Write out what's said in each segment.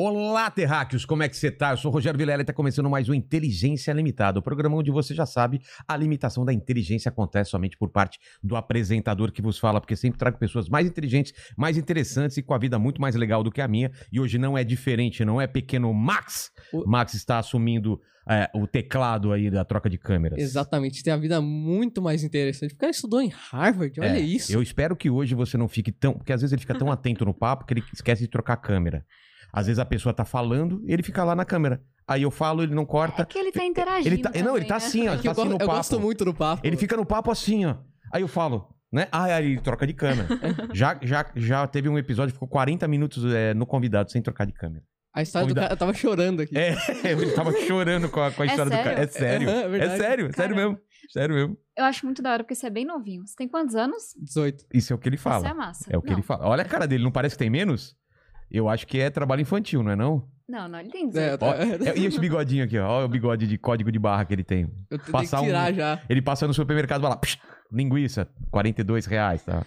Olá, terráqueos, como é que você tá? Eu sou o Rogério Vilela e tá começando mais um Inteligência Limitada, o programa onde você já sabe, a limitação da inteligência acontece somente por parte do apresentador que vos fala, porque sempre trago pessoas mais inteligentes, mais interessantes e com a vida muito mais legal do que a minha. E hoje não é diferente, não é pequeno Max. O- Max está assumindo é, o teclado aí da troca de câmeras. Exatamente, tem a vida muito mais interessante. Porque ele estudou em Harvard, olha É, isso. Eu espero que hoje você não fique tão. Porque às vezes ele fica tão atento no papo que ele esquece de trocar a câmera. Às vezes a pessoa tá falando ele fica lá na câmera. Aí eu falo, ele não corta. É que ele tá interagindo. Ele tá, não, ele tá também, né? assim, ó. É tá eu, assim no eu papo. gosto muito do papo. Ele fica no papo assim, ó. Aí eu falo, né? Ah, aí ele troca de câmera. já, já, já teve um episódio ficou 40 minutos é, no convidado sem trocar de câmera. A história Convidado. do cara, eu tava chorando aqui. É, ele tava chorando com a, com a É história do cara. É sério. É, é É, sério, é sério mesmo. Sério mesmo. Eu acho muito da hora, porque você é bem novinho. Você tem quantos anos? 18. Isso é o que ele Isso é fala. massa. É o que não, ele fala. Olha a cara dele, não parece que tem menos? Eu acho que é trabalho infantil, não é não? Não, não, ele tem É, 18. Ó, tá- é- e esse bigodinho aqui, ó. Olha o bigode de código de barra que ele tem. eu tenho passar que tirar um- já. Ele passa no supermercado e vai lá, psh, linguiça, 42 reais, tá?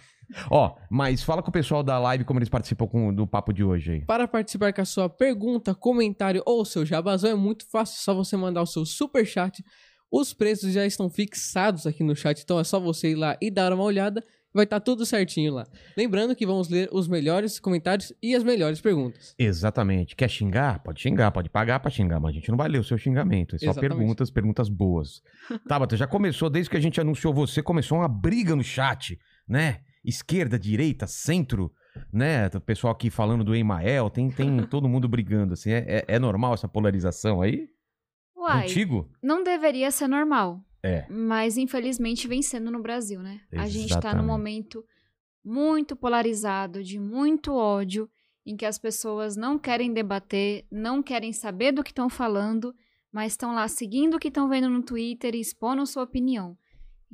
Ó, mas fala com o pessoal da live como eles participam com- do papo de hoje aí. Para participar com a sua pergunta, comentário ou seu jabazão é muito fácil, é só você mandar o seu super chat. Os preços já estão fixados aqui no chat, então é só você ir lá e dar uma olhada. Vai estar tudo certinho lá. Lembrando que vamos ler os melhores comentários e as melhores perguntas. Exatamente. Quer xingar? Pode xingar, pode pagar pra xingar, mas a gente não vai ler o seu xingamento. É só Exatamente. perguntas, perguntas boas. Tabata, já começou, desde que a gente anunciou você, começou uma briga no chat, né? Esquerda, direita, centro, né? O pessoal aqui falando do Emael, tem, tem todo mundo brigando, assim. É, é- é normal essa polarização aí? Uai, Contigo? não deveria ser normal. É. Mas infelizmente vem sendo no Brasil, né? A gente tá Exatamente. num momento muito polarizado, de muito ódio, em que as pessoas não querem debater, não querem saber do que estão falando, mas estão lá seguindo o que estão vendo no Twitter e expondo sua opinião.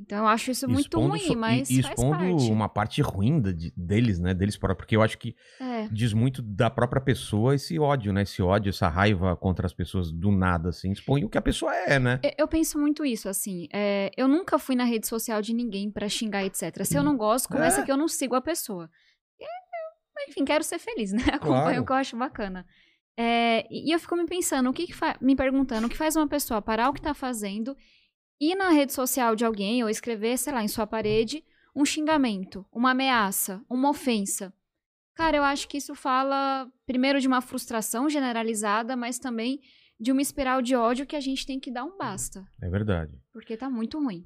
Então eu acho isso muito Expondo ruim, so- mas e, faz expondo uma parte ruim de- deles, né? Deles próprios, porque eu acho que É. diz muito da própria pessoa esse ódio, né? Esse ódio, essa raiva contra as pessoas do nada, assim. Expõe o que a pessoa é, né? Eu- Eu penso muito isso, assim. é, eu nunca fui na rede social de ninguém pra xingar, etc. Se eu não gosto, começa É. que eu não sigo a pessoa. E, eu, Enfim, quero ser feliz, né? Acompanho Claro. o que eu acho bacana. É, e eu fico me pensando, o que, que me perguntando, o que faz uma pessoa parar o que tá fazendo, ir na rede social de alguém ou escrever, sei lá, em sua parede, um xingamento, uma ameaça, uma ofensa. Cara, eu acho que isso fala, primeiro, de uma frustração generalizada, mas também de uma espiral de ódio que a gente tem que dar um basta. É verdade. Porque tá muito ruim.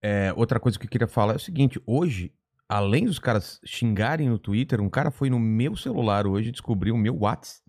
É, outra coisa que eu queria falar é o seguinte: hoje, além dos caras xingarem no Twitter, um cara foi no meu celular hoje, descobriu o meu WhatsApp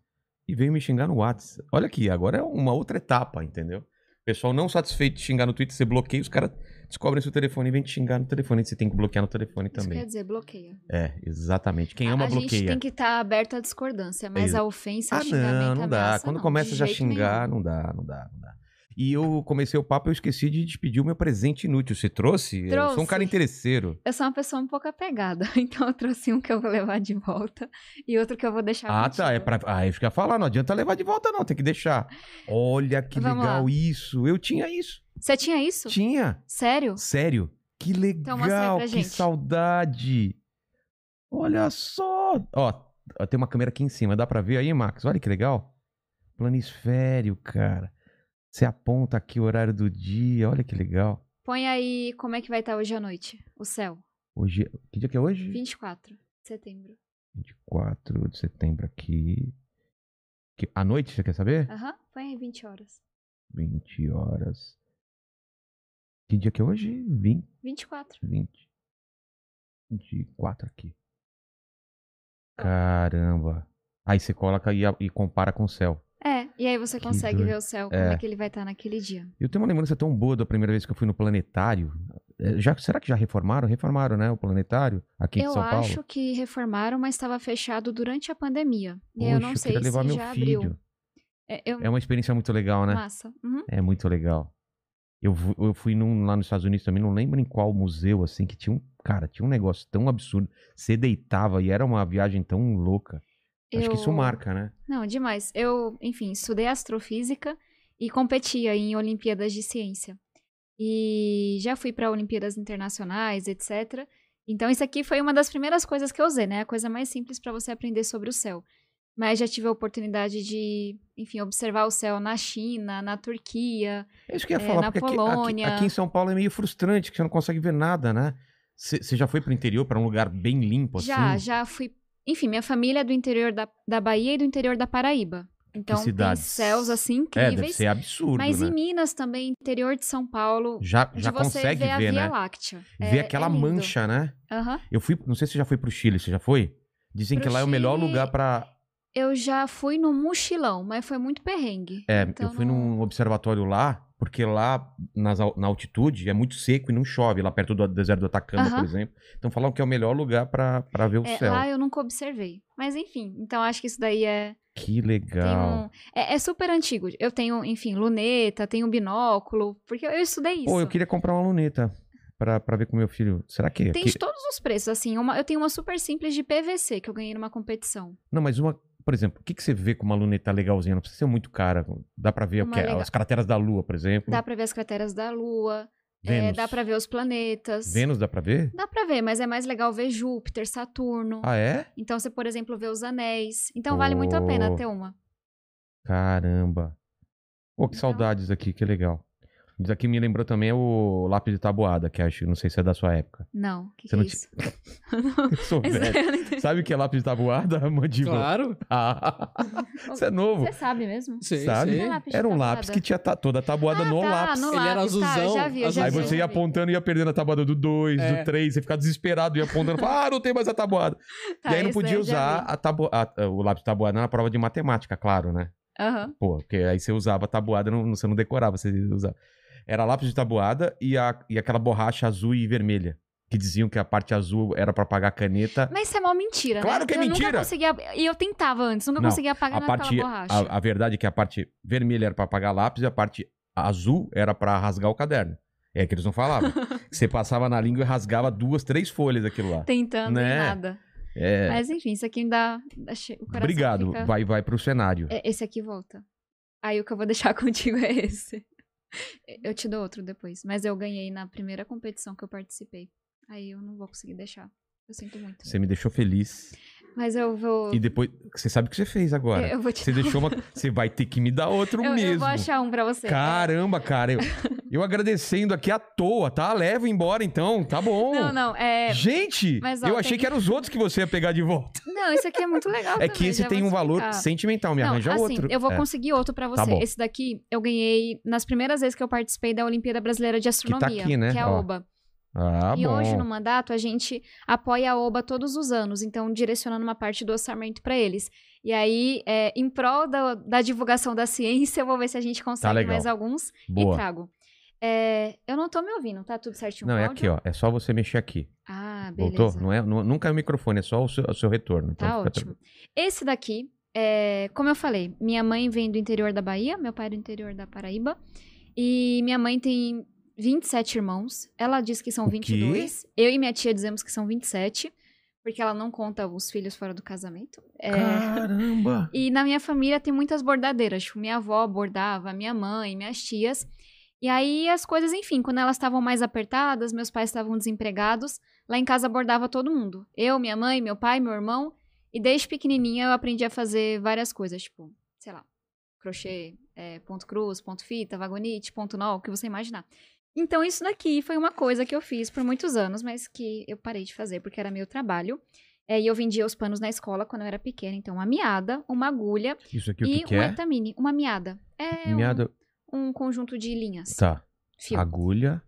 e veio me xingar no WhatsApp. Olha aqui, agora é uma outra etapa, entendeu? O pessoal não satisfeito de xingar no Twitter, você bloqueia, os caras descobrem seu telefone e vêm te xingar no telefone. Você tem que bloquear no telefone Isso também. quer dizer, bloqueia. É, exatamente. Quem A- ama, a bloqueia. gente tem que estar aberto à discordância, mas Exa- a ofensa, Ah, xingamento, não, não a dá. ameaça, Quando não, começa já a xingar, nenhum. não dá, não dá, não dá. E eu comecei o papo, eu esqueci de te pedir o meu presente inútil. Você trouxe? Eu sou um Trouxe. cara interesseiro. Eu sou uma pessoa um pouco apegada, então eu trouxe um que eu vou levar de volta e outro que eu vou deixar Ah, tá. É pra... Ah, eu ia falar, não adianta levar de volta, não. Tem que deixar. Olha que Vamos legal lá. isso. Eu tinha isso. Você tinha isso? Tinha. Sério? Sério. Que Então legal. pra que gente. saudade. Olha só. Ó, tem uma câmera aqui em cima. Dá pra ver aí, Max? Olha que legal. Planisfério, cara. Você aponta aqui o horário do dia. Olha que legal. Põe aí como é que vai estar hoje à noite, o céu. Hoje. Que dia que é hoje? 24 de setembro. 24 de setembro aqui. Que... À noite, você quer saber? Aham, põe aí 20 horas. 20 horas. Que dia que é hoje? 20, 24. 20. 24 aqui. Caramba. Aí você coloca e, e compara com o céu. E aí você consegue ver o céu, como É. é que ele vai estar naquele dia. Eu tenho uma lembrança tão boa da primeira vez que eu fui no planetário. É, Já, será que já reformaram? Reformaram, né? O planetário aqui em eu São Paulo. acho que reformaram, mas estava fechado durante a pandemia. E aí eu Poxa, não sei se já filho. abriu. É, eu... É uma experiência muito legal, né? Massa. Uhum. É muito legal. Eu, eu fui num- lá nos Estados Unidos também, não lembro em qual museu, assim, que tinha um. Cara, tinha um negócio tão absurdo. Você deitava e era uma viagem tão louca. Acho que isso Eu- marca, né? Não, demais. Eu, enfim, estudei astrofísica e competia em Olimpíadas de Ciência. E já fui para Olimpíadas Internacionais, etc. Então, isso aqui foi uma das primeiras coisas que eu usei, né? A coisa mais simples para você aprender sobre o céu. Mas já tive a oportunidade de, enfim, observar o céu na China, na Turquia. É isso que eu ia É, falar, na porque aqui, Polônia. aqui, aqui em São Paulo é meio frustrante, que você não consegue ver nada, né? Você já foi pro interior, pra um lugar bem limpo, assim? Já, já fui. Enfim, minha família é do interior da, da Bahia e do interior da Paraíba. Então, tem céus assim É, deve incríveis. ser absurdo, mas né? em Minas também, interior de São Paulo, Já, já consegue ver a ver, Via né? Láctea. Ver É- aquela é mancha, né? Aham. Eu fui, não sei se você já foi pro Chile, você já foi? Dizem Pro que lá é o melhor Chile- lugar pra. Eu já fui no mochilão, mas foi muito perrengue. É, Então eu fui não- num observatório lá, porque lá nas na altitude é muito seco e não chove, lá perto do deserto do Atacama, por Aham. exemplo. Então falam que é o melhor lugar pra ver o É, céu. lá eu nunca observei. Mas enfim, então acho que isso daí é. Que legal. um, é, é super antigo. Eu tenho, enfim, luneta, tenho binóculo, porque eu estudei isso. Pô, eu queria comprar uma luneta pra ver com meu filho. Será que. Tem que- de todos os preços, assim. Uma, eu tenho uma super simples de PVC que eu ganhei numa competição. Não, mas uma. Por exemplo, o que, que você vê com uma luneta legalzinha? Não precisa ser muito cara. Dá pra ver o que é, legal- as crateras da Lua, por exemplo. Dá pra ver as crateras da Lua, é, Vênus. dá pra ver os planetas. Vênus dá pra ver? Dá pra ver, mas é mais legal ver Júpiter, Saturno. Ah, é? Então você, por exemplo, vê os anéis. Então vale muito a pena ter uma. Caramba. Pô, que Então- saudades aqui, que legal. Isso aqui me lembrou também o lápis de tabuada, que acho, não sei se é da sua época. Não, o que, Você que não é isso? Eu sou velho. Sabe o que é lápis de tabuada, mandíbula? Claro. Ah, você é novo. Você sabe mesmo? Sei, Sabe? sei. É lápis Era um tabuada. lápis que tinha ta- toda a tabuada Ah, no tá, lápis. no Ele era lápis, tá, eu azulzão, já vi, eu já azulzão. Aí vi, você ia apontando e ia perdendo a tabuada do 2, É. do 3, você ficava desesperado, ia apontando, falava, ah, não tem mais a tabuada. Tá, e aí não podia usar a tabu... a- o lápis de tabuada na prova de matemática, claro, né? Aham. Pô, porque aí você usava a tabuada, não, você não decorava, você usava. Era lápis de tabuada e, a, e aquela borracha azul e vermelha. Que diziam que a parte azul era pra apagar a caneta. Mas isso é mó mentira, Claro né? que é eu mentira. Nunca conseguia... E eu tentava antes, nunca Não, conseguia apagar A parte. borracha. A, a verdade é que a parte vermelha era pra apagar lápis e a parte azul era pra rasgar o caderno. É que eles não falavam. você passava na língua e rasgava duas, três folhas daquilo lá. Tentando Né? e nada. É. Mas enfim, isso aqui me dá... dá che- O coração Obrigado. fica- Vai, vai pro cenário. É, Esse aqui volta. Aí o que eu vou deixar contigo é esse. Eu te dou outro depois. Mas eu ganhei na primeira competição que eu participei. Aí eu não vou conseguir deixar. Eu sinto muito. Você me deixou feliz. Mas eu vou. E depois. Você sabe o que você fez agora. Eu vou te Você deixou uma. Você vai ter que me dar outro eu, mesmo. eu vou achar um pra você. Caramba, cara. Eu, eu agradecendo aqui à toa, tá? Leva embora então, tá bom. Não, não. É... Gente, Mas, ó, eu achei tem- que eram os outros que você ia pegar de volta. Não, isso aqui é muito legal. É também, que esse tem um valor explicar. sentimental, me Não, arranja assim, outro. eu vou É. conseguir outro pra Tá você. bom. Esse daqui eu ganhei nas primeiras vezes que eu participei da Olimpíada Brasileira de Astronomia, aqui, né? que é a Ó. OBA. Ah, e bom. hoje, no mandato, a gente apoia a OBA todos os anos, então direcionando uma parte do orçamento para eles. E aí, é, em prol da, da divulgação da ciência, eu vou ver se a gente consegue Tá mais alguns e Boa. trago. É, eu não tô me ouvindo, tá tudo certinho Não, é aqui, ó. É só você mexer aqui. Ah, beleza. Voltou? Não é, não, nunca é o microfone, é só o seu, o seu retorno. Então Tá ótimo. Esse daqui, é, como eu falei, minha mãe vem do interior da Bahia, meu pai é do interior da Paraíba. E minha mãe tem 27 irmãos. Ela diz que são O quê? 22. Eu e minha tia dizemos que são 27, porque ela não conta os filhos fora do casamento. É, Caramba! e na minha família tem muitas bordadeiras. Tipo, minha avó bordava, minha mãe, minhas tias. E aí as coisas, enfim, quando elas estavam mais apertadas, meus pais estavam desempregados, lá em casa bordava todo mundo. Eu, minha mãe, meu pai, meu irmão. E desde pequenininha eu aprendi a fazer várias coisas, tipo, sei lá, crochê, é, ponto cruz, ponto fita, vagonite, ponto nó, o que você imaginar. Então isso daqui foi uma coisa que eu fiz por muitos anos, mas que eu parei de fazer porque era meu trabalho. É, e eu vendia os panos na escola quando eu era pequena. Então, uma miada, uma agulha Isso aqui o e que, que um é? etamine. Uma miada. É um- Meada... um, conjunto de linhas. Tá. Fio. Agulha.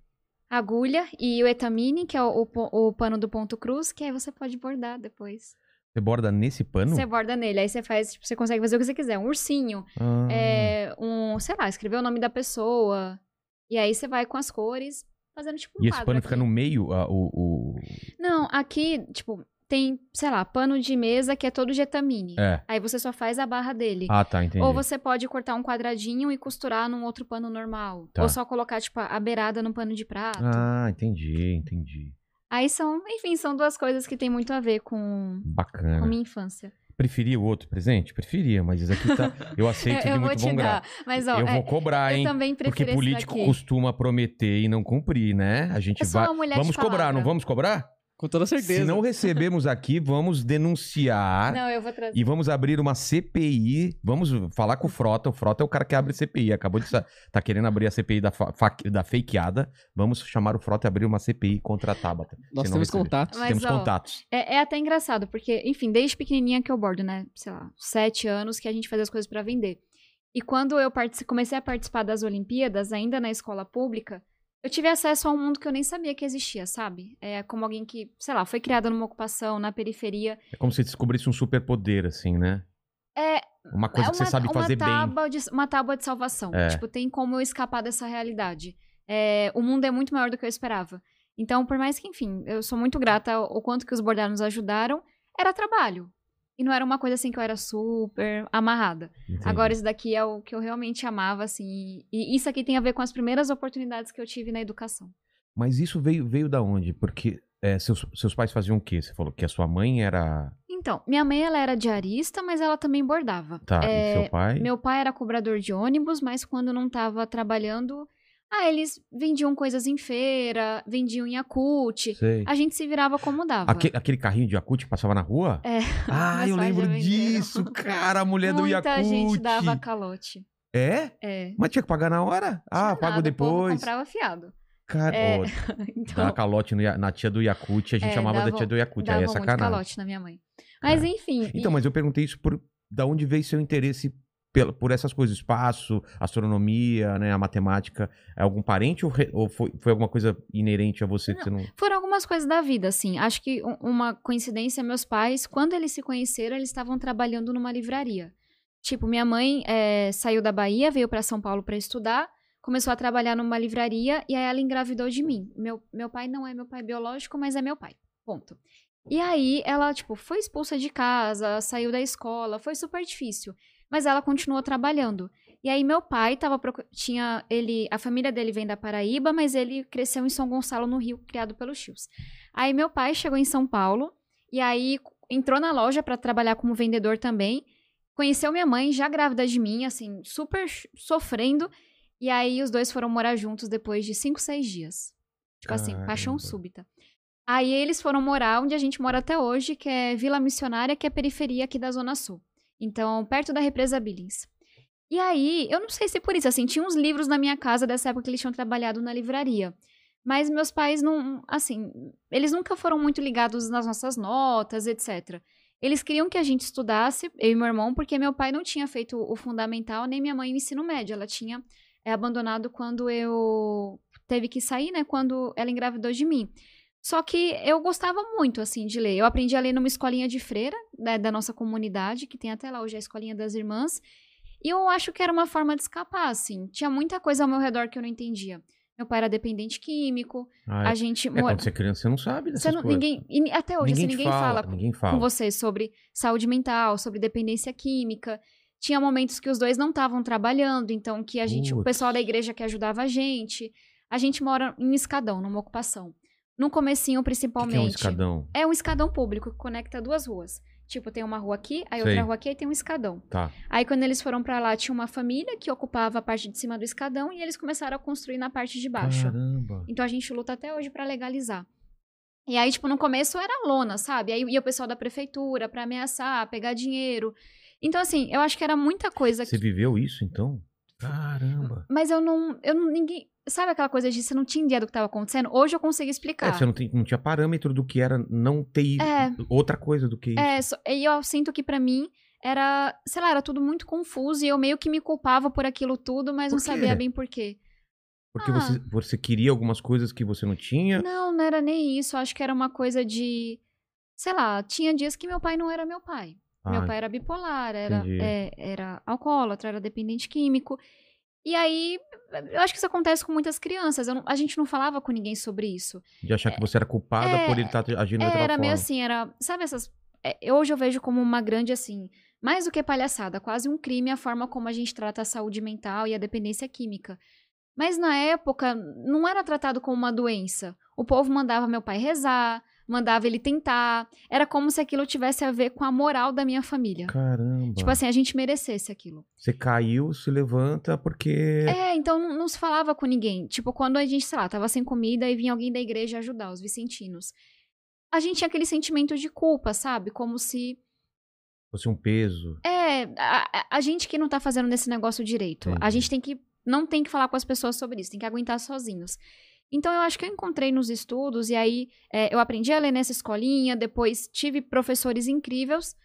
Agulha e o etamine, que é o, o o pano do ponto cruz, que aí você pode bordar depois. Você borda nesse pano? Você borda nele, aí você faz, tipo, você consegue fazer o que você quiser. Um ursinho, Ah, é, um, sei lá, escrever o nome da pessoa. E aí você vai com as cores, fazendo tipo um E esse pano aqui. fica no meio, ah, o, o- Não, aqui, tipo, tem, sei lá, pano de mesa que é todo de etamine. É. Aí você só faz a barra dele. Ah, tá, entendi. Ou você pode cortar um quadradinho e costurar num outro pano normal. Tá. Ou só colocar, tipo, a beirada no pano de prato. Ah, entendi, entendi. Aí são, enfim, são duas coisas que tem muito a ver com, Bacana. com minha infância. Preferia o outro presente? Preferia, mas esse aqui tá. Eu aceito eu de eu muito bom grado. Mas, ó, eu é, vou cobrar, eu hein? também Porque político costuma prometer e não cumprir, né? A gente vai. Vamos cobrar, não vamos cobrar? Com toda certeza. Se não recebemos aqui, vamos denunciar Não, eu vou trazer. e vamos abrir uma CPI. Vamos falar com o Frota. O Frota é o cara que abre CPI. Acabou de tá querendo abrir a CPI da, fa- da fakeada. Vamos chamar o Frota e abrir uma CPI contra a Tabata. Nós temos receber. contatos. Mas, Temos ó, contatos. É, é até engraçado, porque, enfim, desde pequenininha que eu bordo, né? Sei lá, sete anos que a gente faz as coisas pra vender. E quando eu comecei a participar das Olimpíadas, ainda na escola pública, eu tive acesso a um mundo que eu nem sabia que existia, sabe? É como alguém que, sei lá, foi criada numa ocupação, na periferia. É como se descobrisse um superpoder, assim, né? É, Uma coisa é que você sabe fazer bem. De, uma tábua de salvação. É. Tipo, tem como eu escapar dessa realidade. É, o mundo é muito maior do que eu esperava. Então, por mais que, enfim, eu sou muito grata ao, ao quanto que os bordados nos ajudaram, era trabalho. E não era uma coisa assim que eu era super amarrada. Entendi. Agora, isso daqui é o que eu realmente amava, assim. E isso aqui tem a ver com as primeiras oportunidades que eu tive na educação. Mas isso veio, veio da onde? Porque é, seus, seus pais faziam o quê? Você falou que a sua mãe era. Então, minha mãe, ela era diarista, mas ela também bordava. Tá, É, e seu pai? Meu pai era cobrador de ônibus, mas quando não tava trabalhando, ah, eles vendiam coisas em feira, vendiam em. A gente se virava como dava. Aque- aquele carrinho de Yakut que passava na rua? É. Ah, eu lembro venderam. disso, cara, a mulher do Muita Yakut. gente dava calote. É? É. Mas tinha que pagar na hora? Ah, pago nada, o povo depois. comprava fiado. Cara, É, Então, dar calote no na tia do Yakut, a gente É, chamava da dava- tia do Yakut, dava aí é sacanagem. calote na minha mãe. Mas enfim. Então, e- mas eu perguntei isso por da onde veio seu interesse por essas coisas, espaço, astronomia, né, a matemática. É algum parente ou, re- ou foi, foi alguma coisa inerente a você que você não... Foram algumas coisas da vida, assim. Acho que um- uma coincidência, meus pais, quando eles se conheceram, eles estavam trabalhando numa livraria. Tipo, minha mãe eh, saiu da Bahia, veio pra São Paulo pra estudar, começou a trabalhar numa livraria e aí ela engravidou de mim. Meu, meu pai não é meu pai biológico, mas é meu pai. Ponto. E aí ela, tipo, foi expulsa de casa, saiu da escola, foi super difícil. Mas ela continuou trabalhando. E aí meu pai tava tinha ele, a família dele vem da Paraíba, mas ele cresceu em São Gonçalo no Rio, criado pelos tios. Aí meu pai chegou em São Paulo e aí entrou na loja pra trabalhar como vendedor também. Conheceu minha mãe já grávida de mim, assim, super sofrendo. E aí os dois foram morar juntos depois de cinco, seis dias. Tipo assim, paixão Caramba. súbita. Aí eles foram morar onde a gente mora até hoje, que é Vila Missionária, que é periferia aqui da Zona Sul. Então, perto da represa Billings. E aí, eu não sei se por isso, assim, tinha uns livros na minha casa dessa época que eles tinham trabalhado na livraria. Mas meus pais não, assim, eles nunca foram muito ligados nas nossas notas, etc. Eles queriam que a gente estudasse, eu e meu irmão, porque meu pai não tinha feito o fundamental, nem minha mãe o ensino médio. Ela tinha é, abandonado quando eu teve que sair, né? Quando ela engravidou de mim. Só que eu gostava muito, assim, de ler. Eu aprendi a ler numa escolinha de freira, né, da nossa comunidade, que tem até lá hoje a Escolinha das Irmãs. E eu acho que era uma forma de escapar, assim. Tinha muita coisa ao meu redor que eu não entendia. Meu pai era dependente químico, Ah, é, a gente... é, mora- quando você é criança, você não sabe dessas Você não- coisas. ninguém, e até hoje, assim, ninguém fala, com- ninguém fala. com você sobre saúde mental, sobre dependência química. Tinha momentos que os dois não estavam trabalhando, então que a gente, o Putz. pessoal da igreja que ajudava a gente. A gente mora em um escadão, numa ocupação. No comecinho, O que principalmente. que é um escadão? É um escadão público que conecta duas ruas. Tipo, tem uma rua aqui, aí Sei. outra rua aqui, aí tem um escadão. Tá. Aí quando eles foram pra lá, tinha uma família que ocupava a parte de cima do escadão e eles começaram a construir na parte de baixo. Caramba. Então a gente luta até hoje pra legalizar. E aí, tipo, no começo era lona, sabe? Aí ia o pessoal da prefeitura pra ameaçar, pegar dinheiro. Então, assim, eu acho que era muita coisa Você que. viveu isso, então? Caramba. Mas eu não. Eu não. Ninguém. Sabe aquela coisa de você não tinha ideia do que estava acontecendo? Hoje eu consigo É, explicar. você não, tem- não tinha parâmetro do que era não ter É. outra coisa do que isso. É, só- e eu sinto que pra mim era, sei lá, era tudo muito confuso e eu meio que me culpava por aquilo tudo, mas não sabia bem por quê. Porque Ah. você, você queria algumas coisas que você não tinha. Não, não era nem isso. Eu acho que era uma coisa de. Sei lá, tinha dias que meu pai não era meu pai. Meu Ah, pai era bipolar, era, é, era alcoólatra, era dependente químico. E aí, eu acho que isso acontece com muitas crianças. Não- a gente não falava com ninguém sobre isso. De achar que você era culpada é, por ele estar agindo É, daquela era forma. meio assim, era. Sabe essas. é, hoje eu vejo como uma grande, assim. Mais do que palhaçada, quase um crime a forma como a gente trata a saúde mental e a dependência química. Mas na época, não era tratado como uma doença. O povo mandava meu pai rezar, mandava ele tentar. Era como se aquilo tivesse a ver com a moral da minha família. Caramba. Tipo assim, a gente merecesse aquilo. Você caiu, se levanta porque. É, então não, não se falava com ninguém. Tipo, quando a gente, sei lá, tava sem comida e vinha alguém da igreja ajudar, os vicentinos. A gente tinha aquele sentimento de culpa, sabe? Como se. Fosse um peso. É, a, a- a gente que não tá fazendo nesse negócio direito. A Entendi. gente tem que. Não tem que falar com as pessoas sobre isso, tem que aguentar sozinhos. Então eu acho que eu encontrei nos estudos, e aí é, eu aprendi a ler nessa escolinha, depois tive professores incríveis,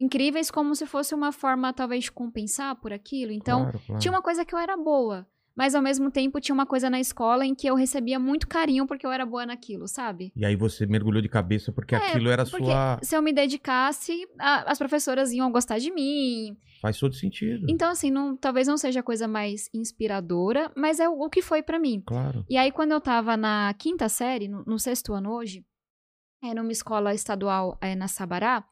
incríveis como se fosse uma forma, talvez, de compensar por aquilo. Então, claro, claro. tinha uma coisa que eu era boa, mas ao mesmo tempo tinha uma coisa na escola em que eu recebia muito carinho porque eu era boa naquilo, sabe? E aí você mergulhou de cabeça porque É, aquilo era Porque sua. se eu me dedicasse, a- as professoras iam gostar de mim. Faz todo sentido. Então, assim, não, talvez não seja a coisa mais inspiradora, mas é o, o que foi pra mim. Claro. E aí, quando eu tava na quinta série, no, no sexto ano hoje, é, numa escola estadual é, na Sabará,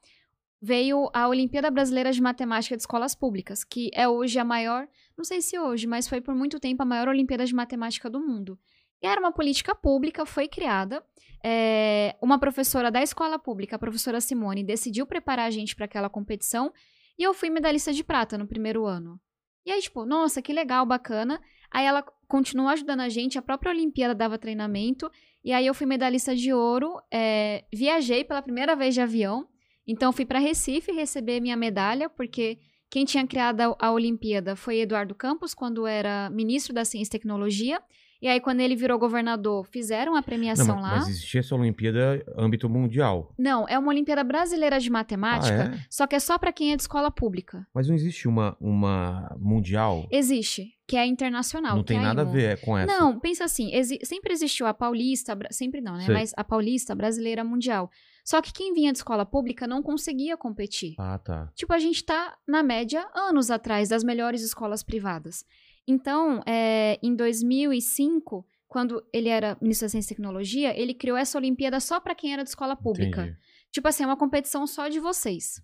veio a Olimpíada Brasileira de Matemática de Escolas Públicas, que é hoje a maior, não sei se hoje, mas foi por muito tempo a maior Olimpíada de Matemática do mundo. E era uma política pública, foi criada. é, uma professora da escola pública, a professora Simone, decidiu preparar a gente para aquela competição e eu fui medalhista de prata no primeiro ano. E aí, tipo, nossa, que legal, bacana. Aí ela continuou ajudando a gente, a própria Olimpíada dava treinamento. E aí eu fui medalhista de ouro, é, viajei pela primeira vez de avião. Então fui para Recife receber minha medalha, porque quem tinha criado a, Olimpíada foi Eduardo Campos, quando era ministro da Ciência e Tecnologia. E aí, quando ele virou governador, fizeram a Não, premiação mas, lá. mas existia essa Olimpíada âmbito mundial. Não, é uma Olimpíada Brasileira de Matemática, Ah, é? só que é só para quem é de escola pública. Mas não existe uma, uma mundial? Existe, que é internacional. não tem é nada a ver com essa. Não, pensa assim, exi- sempre existiu a paulista, sempre não, né? Sei. Mas a paulista, brasileira, mundial. Só que quem vinha de escola pública não conseguia competir. Ah, tá. Tipo, a gente tá, na média, anos atrás das melhores escolas privadas. Então, é, em 2005, quando ele era ministro da Ciência e Tecnologia, ele criou essa Olimpíada só para quem era de escola pública. Entendi. Tipo assim, é uma competição só de vocês.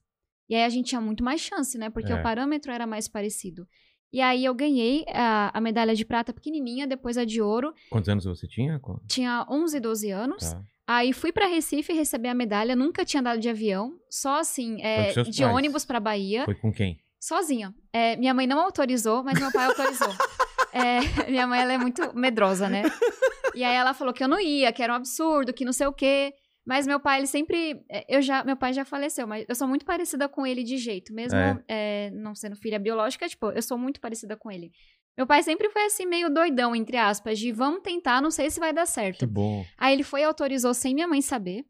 E aí a gente tinha muito mais chance, né? Porque É. o parâmetro era mais parecido. E aí eu ganhei a, a medalha de prata pequenininha, depois a de ouro. Quantos anos você tinha? Tinha 11, 12 anos. Tá. Aí fui pra Recife receber a medalha. Nunca tinha andado de avião. Só assim, é, de pais. ônibus pra Bahia. Foi com quem? Sozinha. É, minha mãe não autorizou, mas meu pai autorizou. É, minha mãe ela é muito medrosa, né? E aí ela falou que eu não ia, que era um absurdo, que não sei o quê. Mas meu pai, ele sempre. é, Eu já, meu pai já faleceu, mas eu sou muito parecida com ele de jeito. Mesmo É. é, não sendo filha biológica, tipo, eu sou muito parecida com ele. Meu pai sempre foi assim, meio doidão, entre aspas, de vamos tentar, não sei se vai dar certo. Que bom. Aí ele foi e autorizou sem minha mãe saber.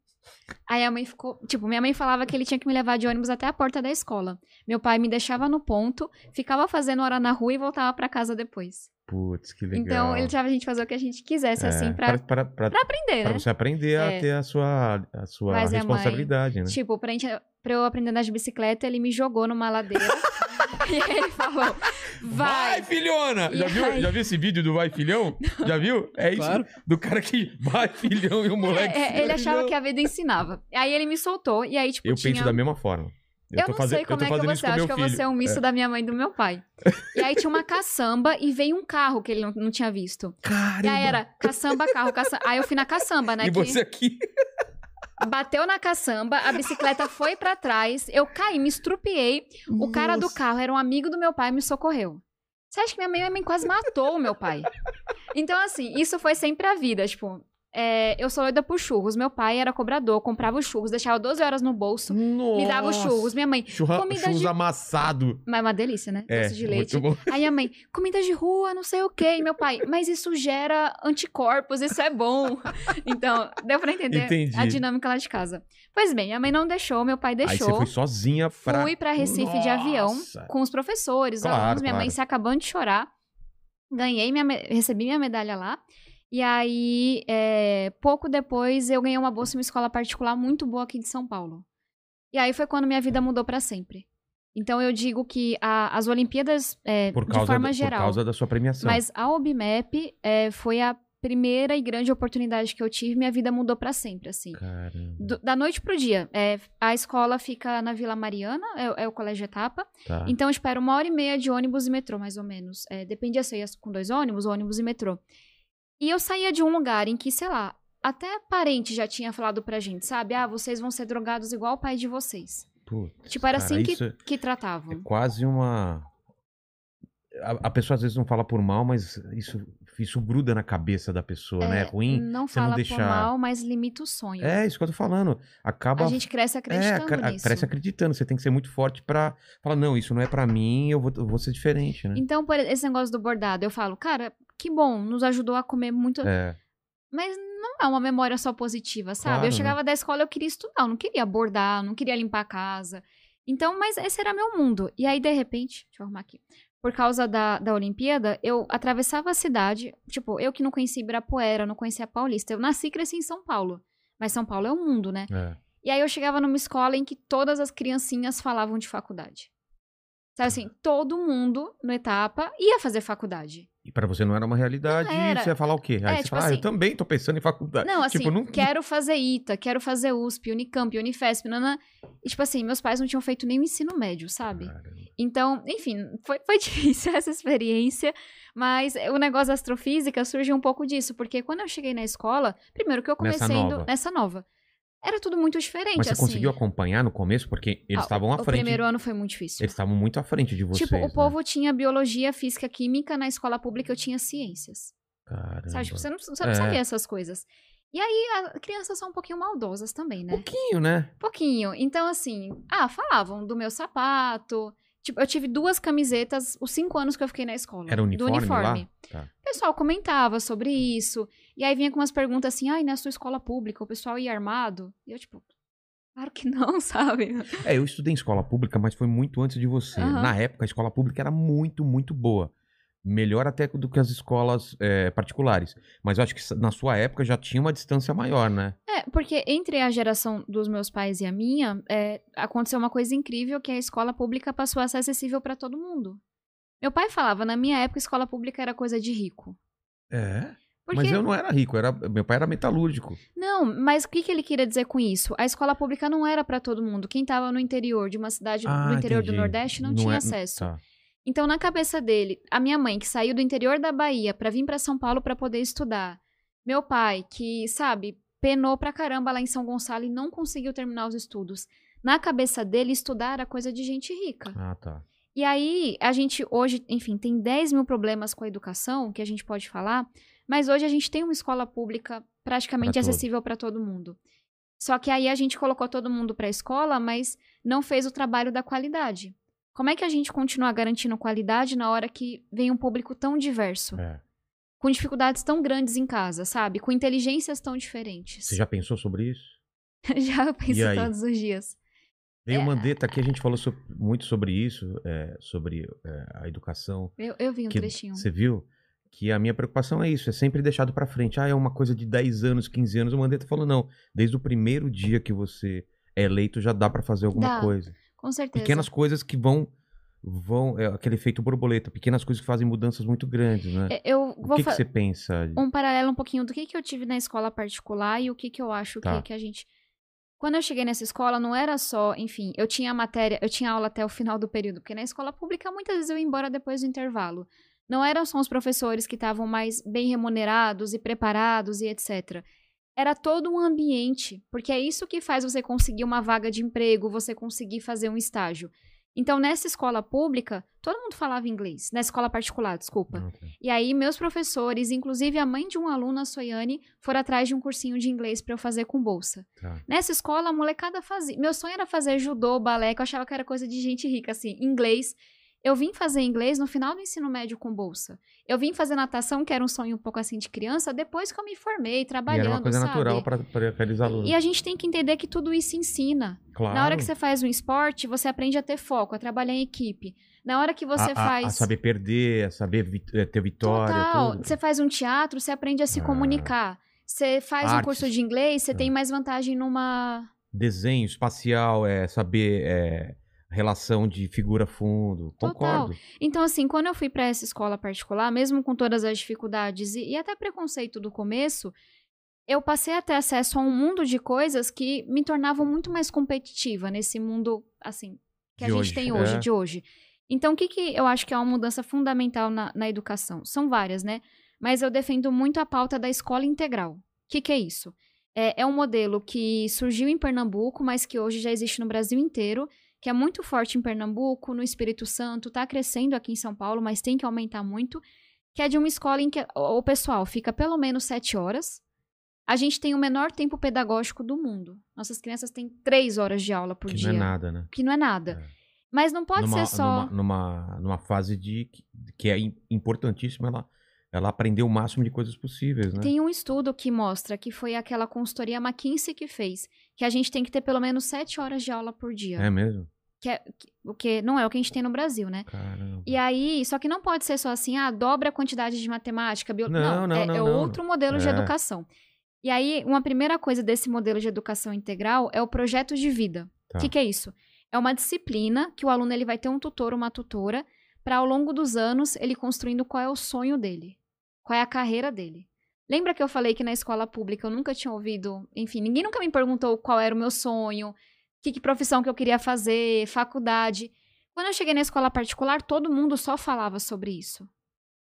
Aí a mãe ficou. Tipo, minha mãe falava que ele tinha que me levar de ônibus até a porta da escola. Meu pai me deixava no ponto, ficava fazendo hora na rua e voltava pra casa depois. Putz, que legal. Então ele deixava a gente fazer o que a gente quisesse, É, assim, pra, pra, pra, pra aprender, pra né? você aprender a É. ter a sua, a sua Mas minha mãe- responsabilidade, né? Tipo, pra, gente, pra eu aprender a andar de bicicleta, ele me jogou numa ladeira. e aí ele falou: vai! filhona! E Já viu, aí? já viu esse vídeo do vai, filhão? Já viu? É isso. Claro. Do cara que vai, filhão, e o moleque. É, é, ele achava filhão. que a vida ensinava. Aí ele me soltou, e aí, tipo, Eu tinha... penso da mesma forma. Eu, tô não fazendo- sei como é que você acha meu que eu vou ser um misto da minha mãe e do meu pai. E aí tinha uma caçamba e veio um carro que ele não, não tinha visto. Caramba! E aí era caçamba, carro, caçamba. Aí eu fui na caçamba, né? E que você aqui? Bateu na caçamba, a bicicleta foi pra trás, eu caí, me estrupiei. O cara do Nossa. carro era um amigo do meu pai e me socorreu. Você acha que minha mãe, minha mãe quase matou o meu pai? Então, assim, isso foi sempre a vida. Tipo, é, eu sou doida por churros. Meu pai era cobrador, comprava os churros, deixava 12 horas no bolso, me dava os Nossa. churros. Minha mãe, Churra, comida churros de- amassado. mas é uma delícia, né? É, Doce de leite. Aí a mãe, comida de rua, não sei o quê. E meu pai, mas isso gera anticorpos, isso é bom. Então, deu pra entender Entendi. a dinâmica lá de casa. Pois bem, a mãe não deixou, meu pai Aí deixou. você foi sozinha pra... Fui pra Recife de avião Nossa. com os professores, Claro, alunos, minha mãe claro. se acabando de chorar. Ganhei minha, recebi minha medalha lá. E aí, é, pouco depois, eu ganhei uma bolsa em uma escola particular muito boa aqui de São Paulo. E aí foi quando minha vida mudou pra sempre. Então eu digo que a- as Olimpíadas, é, Por de causa, forma da, geral, por causa da sua premiação. mas a OBMAP é, foi a primeira e grande oportunidade que eu tive. Minha vida mudou pra sempre, assim. Do- da noite pro dia. É, a escola fica na Vila Mariana, é, é o Colégio Etapa. Tá. Então eu espero uma hora e meia de ônibus e metrô, mais ou menos. É, dependia se eu ia com dois ônibus, ônibus e metrô. E eu saía de um lugar em que, sei lá, até parente já tinha falado pra gente, sabe? Ah, vocês vão ser drogados igual o pai de vocês. Putz, Tipo, era cara, assim que, isso que é tratavam. quase uma. A, a pessoa às vezes não fala por mal, mas isso, isso gruda na cabeça da pessoa, né? É ruim. Não você não fala deixar- por mal, mas limita o sonho. É, isso que eu tô falando. Acaba. A gente cresce é, acreditando acre- nisso. cresce acreditando. Você tem que ser muito forte pra falar, não, isso não é pra mim, eu vou, eu vou ser diferente, né? Então, por esse negócio do bordado, eu falo, cara, que bom, nos ajudou a comer muito. É. Mas não é uma memória só positiva, sabe? Claro, eu né? chegava da escola, eu queria estudar, eu não queria bordar, não queria limpar a casa. Então, mas esse era meu mundo. E aí, de repente, deixa eu arrumar aqui. Por causa da, da Olimpíada, eu atravessava a cidade. Tipo, eu que não conhecia Ibirapuera, não conhecia Paulista. Eu nasci e cresci em São Paulo. Mas São Paulo é o mundo, né? é. E aí eu chegava numa escola em que todas as criancinhas falavam de faculdade. Sabe assim, todo mundo no etapa ia fazer faculdade. E pra você não era uma realidade, era. você ia falar o quê? Aí É, você tipo fala, ah, assim- eu também tô pensando em faculdade. Não, assim, Tipo, não- quero fazer ITA, quero fazer USP, Unicamp, Unifesp, nanã. E, tipo assim, meus pais não tinham feito nem o ensino médio, sabe? Caramba. Então, enfim, foi, foi difícil essa experiência, mas o negócio da astrofísica surgiu um pouco disso, porque quando eu cheguei na escola, primeiro que eu Nessa comecei indo- nova. nessa nova, era tudo muito diferente, Mas você assim. conseguiu acompanhar no começo? Porque eles Ah, estavam à o frente. primeiro ano foi muito difícil. Eles estavam muito à frente de vocês. tipo, o né? povo tinha biologia, física, química, na escola pública eu tinha ciências. Caramba. Sabe? Tipo, você não, você não É. sabia essas coisas. E aí, as crianças são um pouquinho maldosas também, né? pouquinho, né? Pouquinho. Então, assim, ah, falavam do meu sapato. Tipo, eu tive duas camisetas os cinco anos que eu fiquei na escola. Era uniforme Do uniforme. Tá. O pessoal comentava sobre isso. E aí vinha com umas perguntas assim, ai, na sua escola pública o pessoal ia armado? E eu, tipo, claro que não, sabe? É, eu estudei em escola pública, mas foi muito antes de você. Aham. Na época, a escola pública era muito, muito boa. Melhor até do que as escolas é, particulares. Mas eu acho que na sua época já tinha uma distância maior, né? É, porque entre a geração dos meus pais e a minha, é, aconteceu uma coisa incrível que a escola pública passou a ser acessível pra todo mundo. Meu pai falava, na minha época, escola pública era coisa de rico. É. Porque... Mas eu não era rico, era, meu pai era metalúrgico. Não, mas o que, que ele queria dizer com isso? A escola pública não era pra todo mundo. Quem tava no interior de uma cidade Ah, no interior entendi. do Nordeste não, tinha é- acesso. Tá. Então, na cabeça dele, a minha mãe, que saiu do interior da Bahia pra vir pra São Paulo pra poder estudar. Meu pai, que, sabe, penou pra caramba lá em São Gonçalo e não conseguiu terminar os estudos. Na cabeça dele, estudar era coisa de gente rica. Ah, tá. E aí, a gente hoje, enfim, tem 10 mil problemas com a educação que a gente pode falar, mas hoje a gente tem uma escola pública praticamente Pra acessível para todo mundo. Só que aí a gente colocou todo mundo para a escola, mas não fez o trabalho da qualidade. Como é que a gente continua garantindo qualidade na hora que vem um público tão diverso? É. Com dificuldades tão grandes em casa, sabe? Com inteligências tão diferentes. Você já pensou sobre isso? já penso todos os dias. Veio É. o Mandetta aqui, a gente falou muito sobre isso, é, sobre é, a educação. Eu, eu vi um que trechinho. Você viu? Que a minha preocupação é isso, é sempre deixado pra frente. Ah, é uma coisa de 10 anos, 15 anos. O Mandetta falou, não, desde o primeiro dia que você é eleito já dá pra fazer alguma Dá, coisa. Com certeza. Pequenas coisas que vão, vão é, aquele efeito borboleta, pequenas coisas que fazem mudanças muito grandes, né? É, Eu o que, que você pensa? um paralelo um pouquinho do que, que eu tive na escola particular e o que, que eu acho Tá. que, que a gente. Quando eu cheguei nessa escola, não era só, enfim, eu tinha matéria, eu tinha aula até o final do período, porque na escola pública muitas vezes eu ia embora depois do intervalo. Não eram só os professores que estavam mais bem remunerados e preparados e etc. Era todo um ambiente, porque é isso que faz você conseguir uma vaga de emprego, você conseguir fazer um estágio. Então, nessa escola pública, todo mundo falava inglês. Na escola particular, desculpa. Ah, tá. E aí, meus professores, inclusive a mãe de um aluno, a Soiane, foram atrás de um cursinho de inglês pra eu fazer com bolsa. Tá. Nessa escola, a molecada fazia. Meu sonho era fazer judô, balé, que eu achava que era coisa de gente rica, assim, inglês. Eu vim fazer inglês no final do ensino médio com bolsa. Eu vim fazer natação, que era um sonho um pouco assim de criança, depois que eu me formei, E trabalhando, era uma coisa sabe? natural pra aqueles alunos. E a gente tem que entender que tudo isso ensina. Claro. Na hora que você faz um esporte, você aprende a ter foco, a trabalhar em equipe. Na hora que você a, faz. A saber perder, a saber eh, ter vitória, Total. tudo. Você faz um teatro, você aprende a se Ah. comunicar. Você faz um Artes. curso de inglês, você Ah. tem mais vantagem numa. Desenho espacial, é saber é, relação de figura-fundo. Total. Concordo. Então, assim, quando eu fui pra essa escola particular, mesmo com todas as dificuldades e, e até preconceito do começo, eu passei a ter acesso a um mundo de coisas que me tornavam muito mais competitiva nesse mundo, assim, que De a hoje, gente tem hoje, é. de hoje. Então, o que, que eu acho que é uma mudança fundamental na, na educação? São várias, né? Mas eu defendo muito a pauta da escola integral. O que, que é isso? É, é um modelo que surgiu em Pernambuco, mas que hoje já existe no Brasil inteiro, que é muito forte em Pernambuco, no Espírito Santo, está crescendo aqui em São Paulo, mas tem que aumentar muito, que é de uma escola em que o pessoal fica pelo menos sete horas. A gente tem o menor tempo pedagógico do mundo. Nossas crianças têm três horas de aula por Que dia. não é nada, né? Que não é nada. É. Mas não pode numa, ser só. Numa, numa, numa fase de que, que é im- importantíssima ela, ela aprender o máximo de coisas possíveis, né? Tem um estudo que mostra que foi aquela consultoria McKinsey que fez, que a gente tem que ter pelo menos sete horas de aula por dia. É mesmo? Que é, que- o que não é o que a gente tem no Brasil, né? Caramba. E aí, só que não pode ser só assim, ah, dobra a quantidade de matemática, biologia. Não, não, é, não, é não. outro modelo de É. educação. E aí, uma primeira coisa desse modelo de educação integral é o projeto de vida. O Tá. que, que é isso? É uma disciplina que o aluno ele vai ter um tutor, uma tutora, para ao longo dos anos ele construindo qual é o sonho dele, qual é a carreira dele. Lembra que eu falei que na escola pública eu nunca tinha ouvido, enfim, ninguém nunca me perguntou qual era o meu sonho, que, que profissão que eu queria fazer, faculdade. Quando eu cheguei na escola particular, todo mundo só falava sobre isso.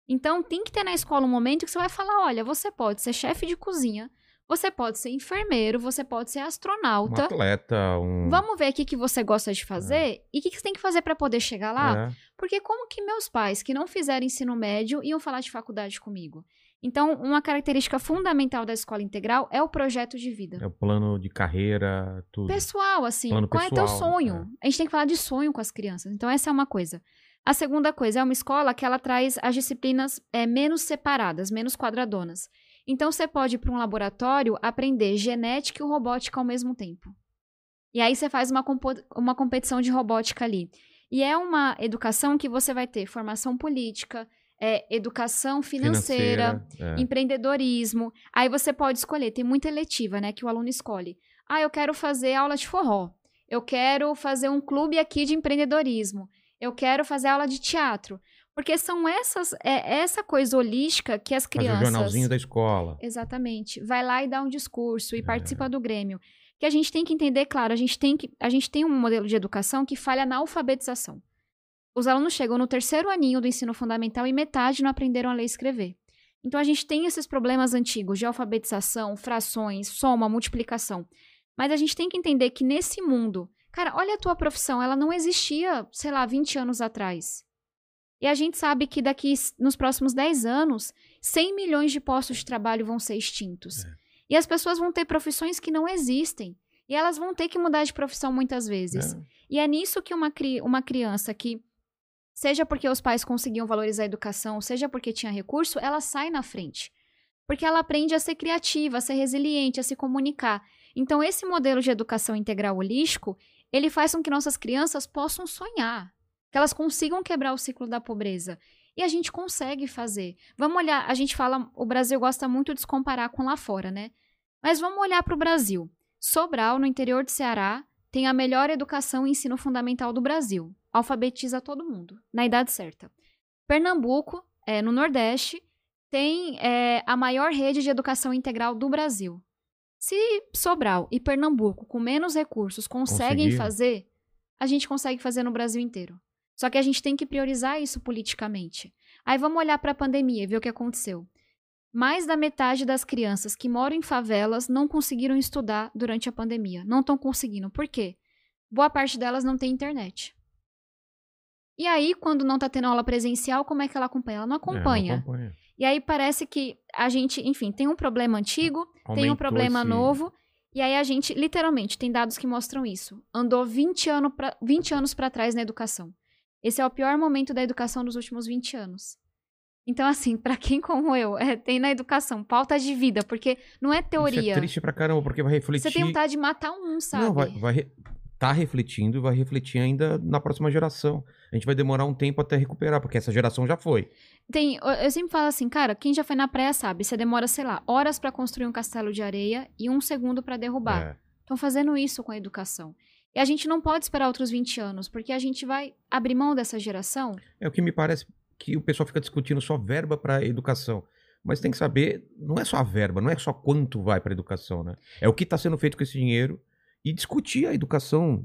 Então tem que ter na escola um momento que você vai falar: olha, você pode ser chefe de cozinha, você pode ser enfermeiro, você pode ser Um astronauta. atleta, um. Vamos ver o que você gosta de fazer e o que que você tem que fazer para poder chegar lá. É. Porque como que meus pais, que não fizeram ensino médio, iam falar de faculdade comigo? Então, uma característica fundamental da escola integral é o projeto de vida. É o plano de carreira, tudo. Pessoal, assim, Plano qual é teu pessoal, sonho? é. A gente tem que falar de sonho com as crianças. Então, essa é uma coisa. A segunda coisa é uma escola que ela traz as disciplinas é, menos separadas, menos quadradonas. Então, você pode ir para um laboratório aprender genética e robótica ao mesmo tempo. E aí você faz uma, uma competição de robótica ali. E é uma educação que você vai ter formação política, é, educação financeira, é. empreendedorismo. Aí você pode escolher, tem muita eletiva, né, que o aluno escolhe. Ah, eu quero fazer aula de forró. Eu quero fazer um clube aqui de empreendedorismo. Eu quero fazer aula de teatro. Porque são essas, é essa coisa holística que as crianças. o jornalzinho da escola. Exatamente. Vai lá e dá um discurso e É. participa do Grêmio. Que a gente tem que entender, claro, a gente tem que a gente tem um modelo de educação que falha na alfabetização. Os alunos chegam no terceiro aninho do ensino fundamental e metade não aprenderam a ler e escrever. Então a gente tem esses problemas antigos de alfabetização, frações, soma, multiplicação. Mas a gente tem que entender que nesse mundo, cara, olha a tua profissão, ela não existia, sei lá, 20 anos atrás. E a gente sabe que daqui nos próximos 10 anos, 100 milhões de postos de trabalho vão ser extintos. É. E as pessoas vão ter profissões que não existem. E elas vão ter que mudar de profissão muitas vezes. É. E é nisso que uma, cri uma criança que, seja porque os pais conseguiam valorizar a educação, seja porque tinha recurso, ela sai na frente. Porque ela aprende a ser criativa, a ser resiliente, a se comunicar. Então, esse modelo de educação integral holístico, ele faz com que nossas crianças possam sonhar, que elas consigam quebrar o ciclo da pobreza. E a gente consegue fazer. Vamos olhar, a gente fala, o Brasil gosta muito de se comparar com lá fora, né? Mas vamos olhar para o Brasil. Sobral, no interior de Ceará, tem a melhor educação e ensino fundamental do Brasil. Alfabetiza todo mundo, na idade certa. Pernambuco, é, no Nordeste, tem é, a maior rede de educação integral do Brasil. Se Sobral e Pernambuco, com menos recursos, conseguem fazer, a gente consegue fazer no Brasil inteiro. Só que a gente tem que priorizar isso politicamente. Aí vamos olhar para a pandemia e ver o que aconteceu. Mais da metade das crianças que moram em favelas não conseguiram estudar durante a pandemia. Não estão conseguindo. Por quê? Boa parte delas não tem internet. E aí, quando não tá tendo aula presencial, como é que ela acompanha? Ela não É, não acompanha. acompanha. E aí parece que a gente, enfim, tem um problema antigo, tem um Aumentou problema esse- novo, e aí a gente, literalmente, tem dados que mostram isso. Andou 20, ano pra, 20 anos para trás na educação. Esse é o pior momento da educação dos últimos 20 anos. Então, assim, pra quem como eu é, tem na educação pauta de vida, porque não é Isso teoria. é triste pra caramba, porque vai refletir. Você tem vontade de matar um, sabe? Não, vai, vai re- tá refletindo e vai refletir ainda na próxima geração. A gente vai demorar um tempo até recuperar, porque essa geração já foi. Tem, eu- sempre falo assim, cara, quem já foi na praia sabe, você demora, sei lá, horas pra construir um castelo de areia e um segundo pra derrubar. É. Estão fazendo isso com a educação. E a gente não pode esperar outros 20 anos, porque a gente vai abrir mão dessa geração. É o que me parece que o pessoal fica discutindo só verba para educação. Mas tem que saber, não é só a verba, não é só quanto vai para educação, né? É o que está sendo feito com esse dinheiro e discutir a educação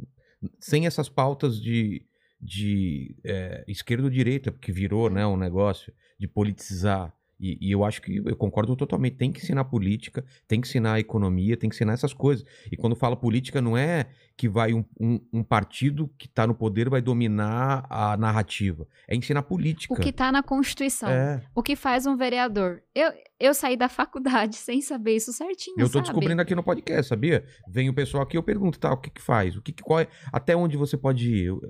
sem essas pautas de, de é, esquerda ou direita, que virou né, um negócio de politizar. E, e, eu acho que eu concordo totalmente. Tem que ensinar política, tem que ensinar economia, tem que ensinar essas coisas. E quando fala política, não é que vai um, um, um partido que está no poder vai dominar a narrativa. É ensinar política. O que está na Constituição. É. O que faz um vereador. Eu, eu saí da faculdade sem saber isso certinho. Eu tô sabe? descobrindo aqui no podcast, sabia? Vem o pessoal aqui, eu pergunto, tá, o que que faz? O que, que qual é, até onde você pode ir? Eu,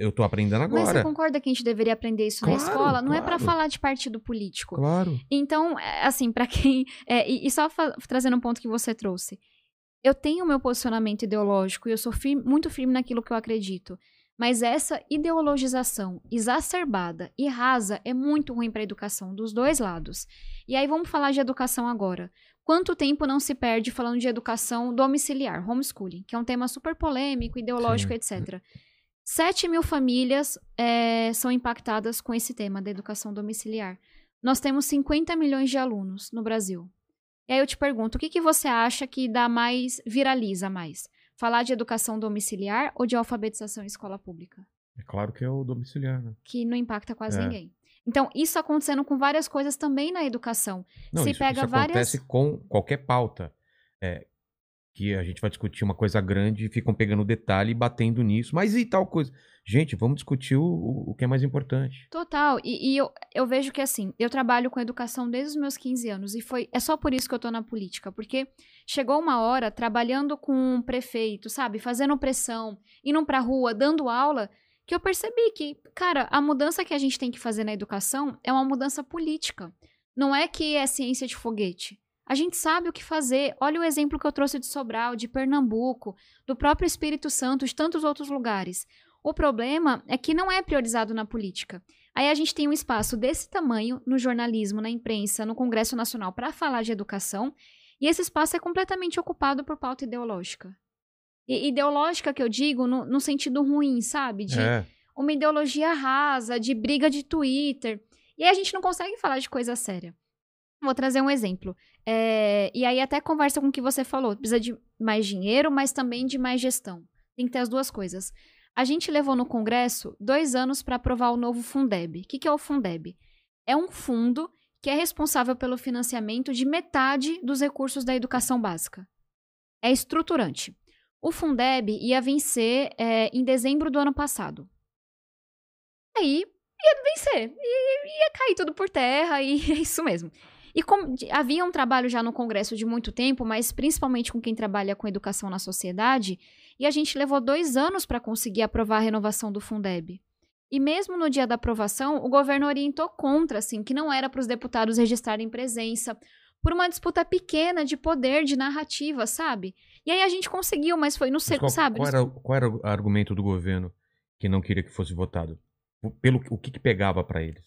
eu tô aprendendo Mas você agora. concorda que a gente deveria aprender isso Claro, na escola? Não é para claro. falar de partido político. Claro. Então, é, assim, pra quem. é, e, e só trazendo um ponto que você trouxe. Eu tenho o meu posicionamento ideológico e eu sou firme- muito firme naquilo que eu acredito. Mas essa ideologização exacerbada e rasa é muito ruim para a educação, dos dois lados. E aí vamos falar de educação agora. Quanto tempo não se perde falando de educação domiciliar, homeschooling, que é um tema super polêmico, ideológico, Sim. etc. 7 mil famílias é, são impactadas com esse tema da educação domiciliar. Nós temos 50 milhões de alunos no Brasil. E aí eu te pergunto, o que, que você acha que dá mais, viraliza mais? Falar de educação domiciliar ou de alfabetização em escola pública? É claro que é o domiciliar, né? Que não impacta quase É. ninguém. Então, isso acontecendo com várias coisas também na educação. Não, Se isso, pega isso várias- acontece com qualquer pauta. É, que a gente vai discutir uma coisa grande e ficam pegando detalhe e batendo nisso. Mas e tal coisa? Gente, vamos discutir o, o que é mais importante. Total. E, e eu, eu vejo que, assim, eu trabalho com educação desde os meus 15 anos. E foi é só por isso que eu tô na política. Porque chegou uma hora, trabalhando com um prefeito, sabe? Fazendo pressão, indo pra rua, dando aula, que eu percebi que, cara, a mudança que a gente tem que fazer na educação é uma mudança política. Não é que é ciência de foguete. A gente sabe o que fazer. Olha o exemplo que eu trouxe de Sobral, de Pernambuco, do próprio Espírito Santo, de tantos outros lugares. O problema é que não é priorizado na política. Aí a gente tem um espaço desse tamanho no jornalismo, na imprensa, no Congresso Nacional para falar de educação, e esse espaço é completamente ocupado por pauta ideológica. E ideológica que eu digo no, no sentido ruim, sabe? De É. uma ideologia rasa, de briga de Twitter. E aí a gente não consegue falar de coisa séria. Vou trazer um exemplo. É, e aí até conversa com o que você falou. Precisa de mais dinheiro, mas também de mais gestão. Tem que ter as duas coisas. A gente levou no Congresso dois anos para aprovar o novo Fundeb. O que, que é o Fundeb? É um fundo que é responsável pelo financiamento de metade dos recursos da educação básica. É estruturante. O Fundeb ia vencer é, em dezembro do ano passado. Aí ia vencer. Ia, ia cair tudo por terra e é isso mesmo. E como, de- havia um trabalho já no Congresso de muito tempo, mas principalmente com quem trabalha com educação na sociedade, e a gente levou dois anos para conseguir aprovar a renovação do Fundeb. E mesmo no dia da aprovação, o governo orientou contra, assim, que não era para os deputados registrarem presença, por uma disputa pequena de poder, de narrativa, sabe? E aí a gente conseguiu, mas foi no seco, qual, sabe? qual era, qual era o argumento do governo que não queria que fosse votado? O- Pelo o que, que pegava pra eles?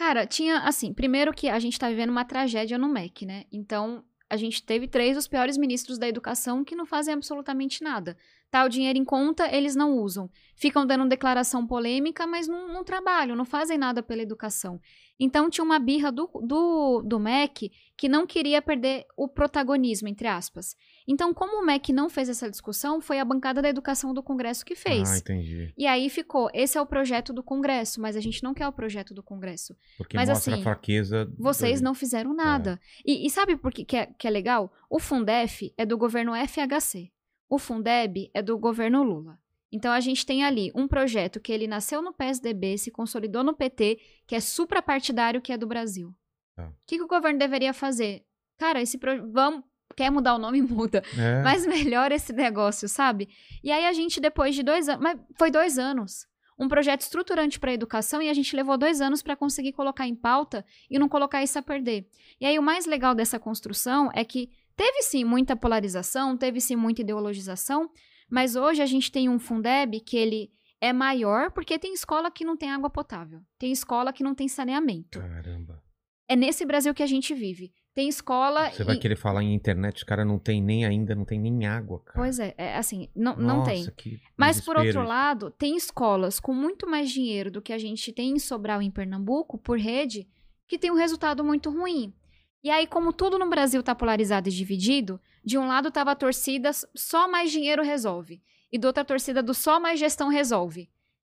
Cara, tinha, assim, primeiro que a gente tá vivendo uma tragédia no MEC, né? Então, a gente teve três dos piores ministros da educação que não fazem absolutamente nada. Tá o dinheiro em conta, eles não usam. Ficam dando declaração polêmica, mas não, não trabalham, não fazem nada pela educação. Então, tinha uma birra do, do, do MEC que não queria perder o protagonismo, entre aspas. Então, como o MEC não fez essa discussão, foi a bancada da educação do Congresso que fez. Ah, entendi. E aí ficou, esse é o projeto do Congresso, mas a gente não quer o projeto do Congresso. Porque Mas mostra assim, a fraqueza. Vocês do- não fizeram nada. E, e sabe por que, que, é, que é legal? O Fundef é do governo FHC. O Fundeb é do governo Lula. Então a gente tem ali um projeto que ele nasceu no PSDB, se consolidou no PT, que é suprapartidário, que é do Brasil. Tá. O que, que o governo deveria fazer? Cara, esse pro... vamos quer mudar o nome muda, É. mas melhor esse negócio, sabe? E aí a gente depois de dois anos, mas foi dois anos, um projeto estruturante para a educação e a gente levou dois anos para conseguir colocar em pauta e não colocar isso a perder. E aí o mais legal dessa construção é que teve sim muita polarização, teve sim muita ideologização, mas hoje a gente tem um Fundeb que ele é maior porque tem escola que não tem água potável, tem escola que não tem saneamento. Caramba. É nesse Brasil que a gente vive. Tem escola. Você vai e- querer falar em internet, os caras não tem nem ainda, não tem nem água, cara. Pois é, é assim, não, não tem. Nossa, que Mas, por outro lado, tem escolas com muito mais dinheiro do que a gente tem em Sobral em Pernambuco, por rede, que tem um resultado muito ruim. E aí, como tudo no Brasil tá polarizado e dividido, de um lado tava a torcida só mais dinheiro resolve. E do outra a torcida do só mais gestão resolve.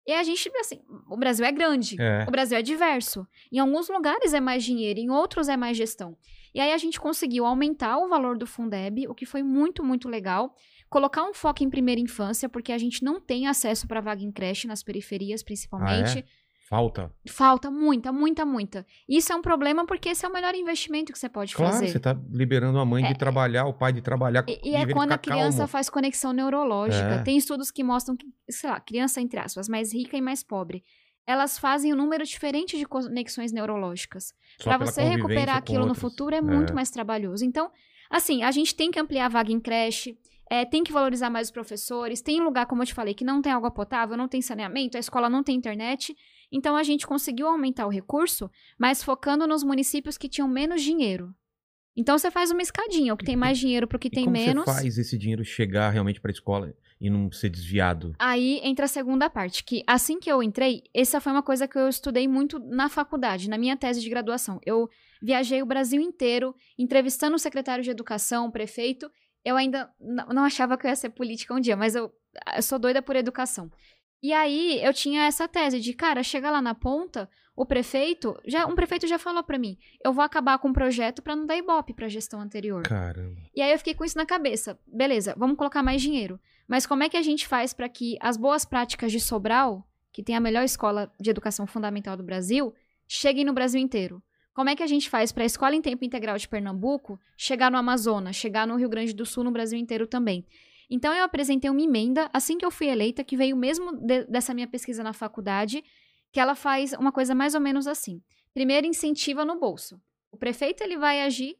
E a gente, assim, o Brasil é grande. É. O Brasil é diverso. Em alguns lugares é mais dinheiro, em outros é mais gestão. E aí a gente conseguiu aumentar o valor do Fundeb, o que foi muito, muito legal. Colocar um foco em primeira infância, porque a gente não tem acesso para vaga em creche nas periferias, principalmente. Ah, é? Falta. Falta muita, muita, muita. Isso é um problema porque esse é o melhor investimento que você pode Claro, fazer. você tá liberando a mãe de trabalhar, o pai de trabalhar. E, e é quando a criança calmo. faz conexão neurológica. É. Tem estudos que mostram que, sei lá, criança, entre aspas, mais rica e mais pobre, elas fazem um número diferente de conexões neurológicas. Para você recuperar aquilo no outros. futuro é muito É. mais trabalhoso. Então, assim, a gente tem que ampliar a vaga em creche, é, tem que valorizar mais os professores. Tem lugar, como eu te falei, que não tem água potável, não tem saneamento, a escola não tem internet. Então, a gente conseguiu aumentar o recurso, mas focando nos municípios que tinham menos dinheiro. Então, você faz uma escadinha, o que tem mais dinheiro para o que tem como menos. você faz esse dinheiro chegar realmente pra escola e não ser desviado? Aí entra a segunda parte, que assim que eu entrei, essa foi uma coisa que eu estudei muito na faculdade, na minha tese de graduação. Eu viajei o Brasil inteiro, entrevistando o secretário de educação, o prefeito. Eu ainda não achava que eu ia ser política um dia, mas eu, eu sou doida por educação. E aí eu tinha essa tese de, cara, chega lá na ponta, o prefeito, já um prefeito já falou pra mim, eu vou acabar com o projeto pra não dar ibope pra gestão anterior. Caramba. E aí eu fiquei com isso na cabeça. Beleza, vamos colocar mais dinheiro. Mas como é que a gente faz para que as boas práticas de Sobral, que tem a melhor escola de educação fundamental do Brasil, cheguem no Brasil inteiro? Como é que a gente faz para a escola em tempo integral de Pernambuco chegar no Amazonas, chegar no Rio Grande do Sul, no Brasil inteiro também? Então eu apresentei uma emenda assim que eu fui eleita, que veio mesmo de- dessa minha pesquisa na faculdade, que ela faz uma coisa mais ou menos assim. Primeiro, incentiva no bolso. O prefeito ele vai agir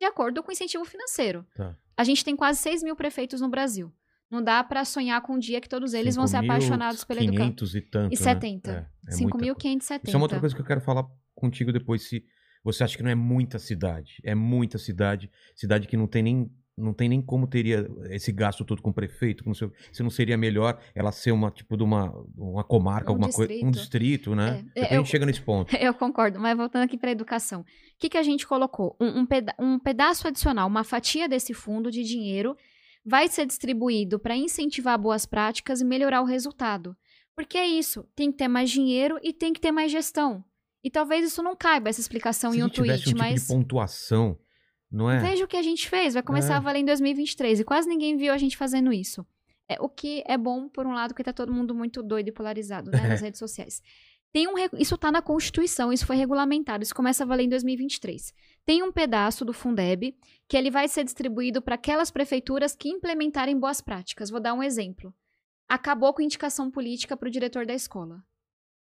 de acordo com o incentivo financeiro. Tá. A gente tem quase 6 mil prefeitos no Brasil. Não dá pra sonhar com um dia que todos eles vão ser apaixonados pela educação. 500 e tanto, E 70. Né? É, é muita coisa. 5.570. Isso é uma outra coisa que eu quero falar contigo depois, se você acha que não é muita cidade. É muita cidade. Cidade que não tem nem, não tem nem como teria esse gasto todo com o prefeito. Com seu, se não seria melhor ela ser uma, tipo, de uma, uma comarca, Um alguma coisa. Um distrito. distrito, né? É, Depois eu- a gente chega nesse ponto. Eu concordo, mas voltando aqui para a educação. O que, que a gente colocou? Um, um peda- um pedaço adicional, uma fatia desse fundo de dinheiro vai ser distribuído para incentivar boas práticas e melhorar o resultado. Porque é isso, tem que ter mais dinheiro e tem que ter mais gestão. E talvez isso não caiba, essa explicação se em um tweet, um tipo mas de pontuação, não é? veja o que a gente fez, vai começar É. a valer em 2023 e quase ninguém viu a gente fazendo isso. É, o que é bom, por um lado, porque tá todo mundo muito doido e polarizado né, nas redes sociais. Tem um, isso tá na Constituição, isso foi regulamentado, isso começa a valer em 2023. Tem um pedaço do Fundeb que ele vai ser distribuído para aquelas prefeituras que implementarem boas práticas. Vou dar um exemplo. Acabou com indicação política para o diretor da escola.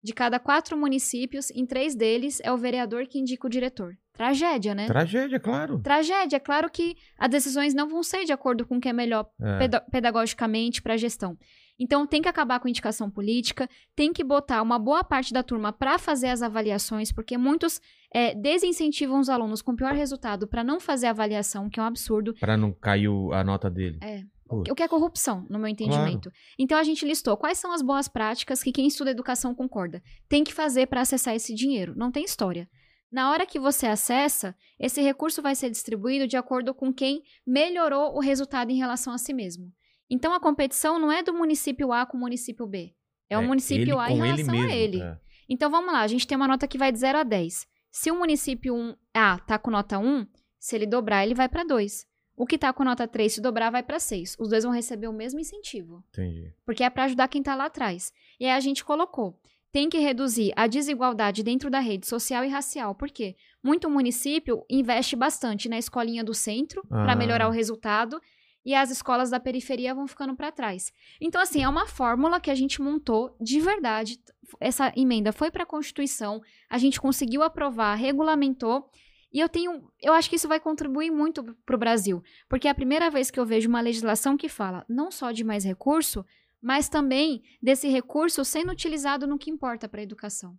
De cada quatro municípios, em três deles é o vereador que indica o diretor. Tragédia, né? Tragédia, claro. Tragédia. É claro que as decisões não vão ser de acordo com o que é melhor É. peda- pedagogicamente para a gestão. Então tem que acabar com a indicação política, tem que botar uma boa parte da turma para fazer as avaliações, porque muitos é, desincentivam os alunos com pior resultado para não fazer a avaliação, que é um absurdo. Pra não cair a nota dele. É. Putz. O que é corrupção, no meu entendimento. Então a gente listou quais são as boas práticas que quem estuda educação concorda. Tem que fazer para acessar esse dinheiro. Não tem história. Na hora que você acessa, esse recurso vai ser distribuído de acordo com quem melhorou o resultado em relação a si mesmo. Então a competição não é do município A com o município B. É, o município A em com ele relação mesmo, a ele. é. Então vamos lá, a gente tem uma nota que vai de 0 a 10. Se o município 1 A tá com nota 1, se ele dobrar, ele vai para 2. O que tá com nota 3, se dobrar, vai para 6. Os dois vão receber o mesmo incentivo. Entendi. Porque é para ajudar quem tá lá atrás. E aí a gente colocou. Tem que reduzir a desigualdade dentro da rede social e racial. Por quê? Muito município investe bastante na escolinha do centro para Ah. melhorar o resultado e as escolas da periferia vão ficando para trás. Então, assim, é uma fórmula que a gente montou de verdade. Essa emenda foi para a Constituição, a gente conseguiu aprovar, regulamentou. E eu tenho. Eu acho que isso vai contribuir muito para o Brasil. Porque é a primeira vez que eu vejo uma legislação que fala não só de mais recurso, mas também desse recurso sendo utilizado no que importa para a educação.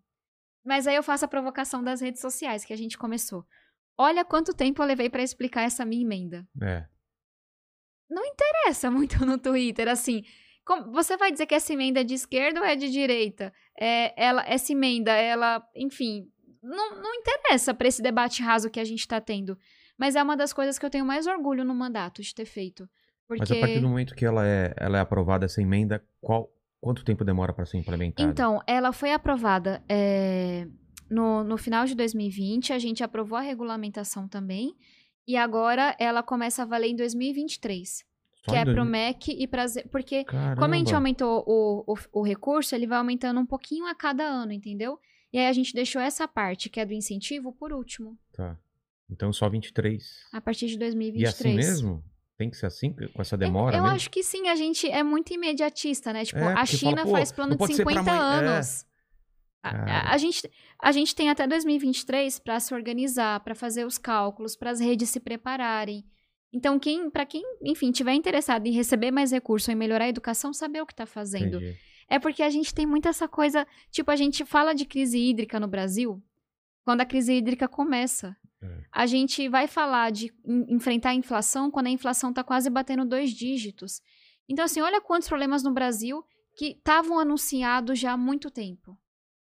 Mas aí eu faço a provocação das redes sociais que a gente começou. Olha quanto tempo eu levei pra explicar essa minha emenda. É. interessa muito no Twitter, assim. como- você vai dizer que essa emenda é de esquerda ou é de direita? É, ela, essa emenda, ela, enfim, não, não interessa pra esse debate raso que a gente tá tendo. Mas é uma das coisas que eu tenho mais orgulho no mandato de ter feito. Porque... Mas a partir do momento que ela é, ela é aprovada, essa emenda, qual, quanto tempo demora pra ser implementada? Então, ela foi aprovada é, no, no final de 2020, a gente aprovou a regulamentação também, e agora ela começa a valer em 2023, Só que é pro 2000? MEC e pra... Z- Porque Caramba. como a gente aumentou o, o, o recurso, ele vai aumentando um pouquinho a cada ano, entendeu? E aí a gente deixou essa parte, que é do incentivo, por último, Tá. Então só 23. a partir de E 2023. assim mesmo? Tem que ser assim, com essa demora eu, acho que sim, a gente é muito imediatista, né? Tipo, É, a China fala, faz plano de pode ser pra 50 amanhã. É. anos. A-. A, a gente, a gente tem até 2023 para se organizar, para fazer os cálculos, para as redes se prepararem. Então, quem, para quem, enfim, tiver interessado em receber mais recurso e melhorar a educação, saber o que está fazendo. Entendi. É porque a gente tem muito essa coisa, tipo, a gente fala de crise hídrica no Brasil quando a crise hídrica começa. É. A gente vai falar de en- enfrentar a inflação quando a inflação está quase batendo dois dígitos. Então, assim, olha quantos problemas no Brasil que estavam anunciados já há muito tempo.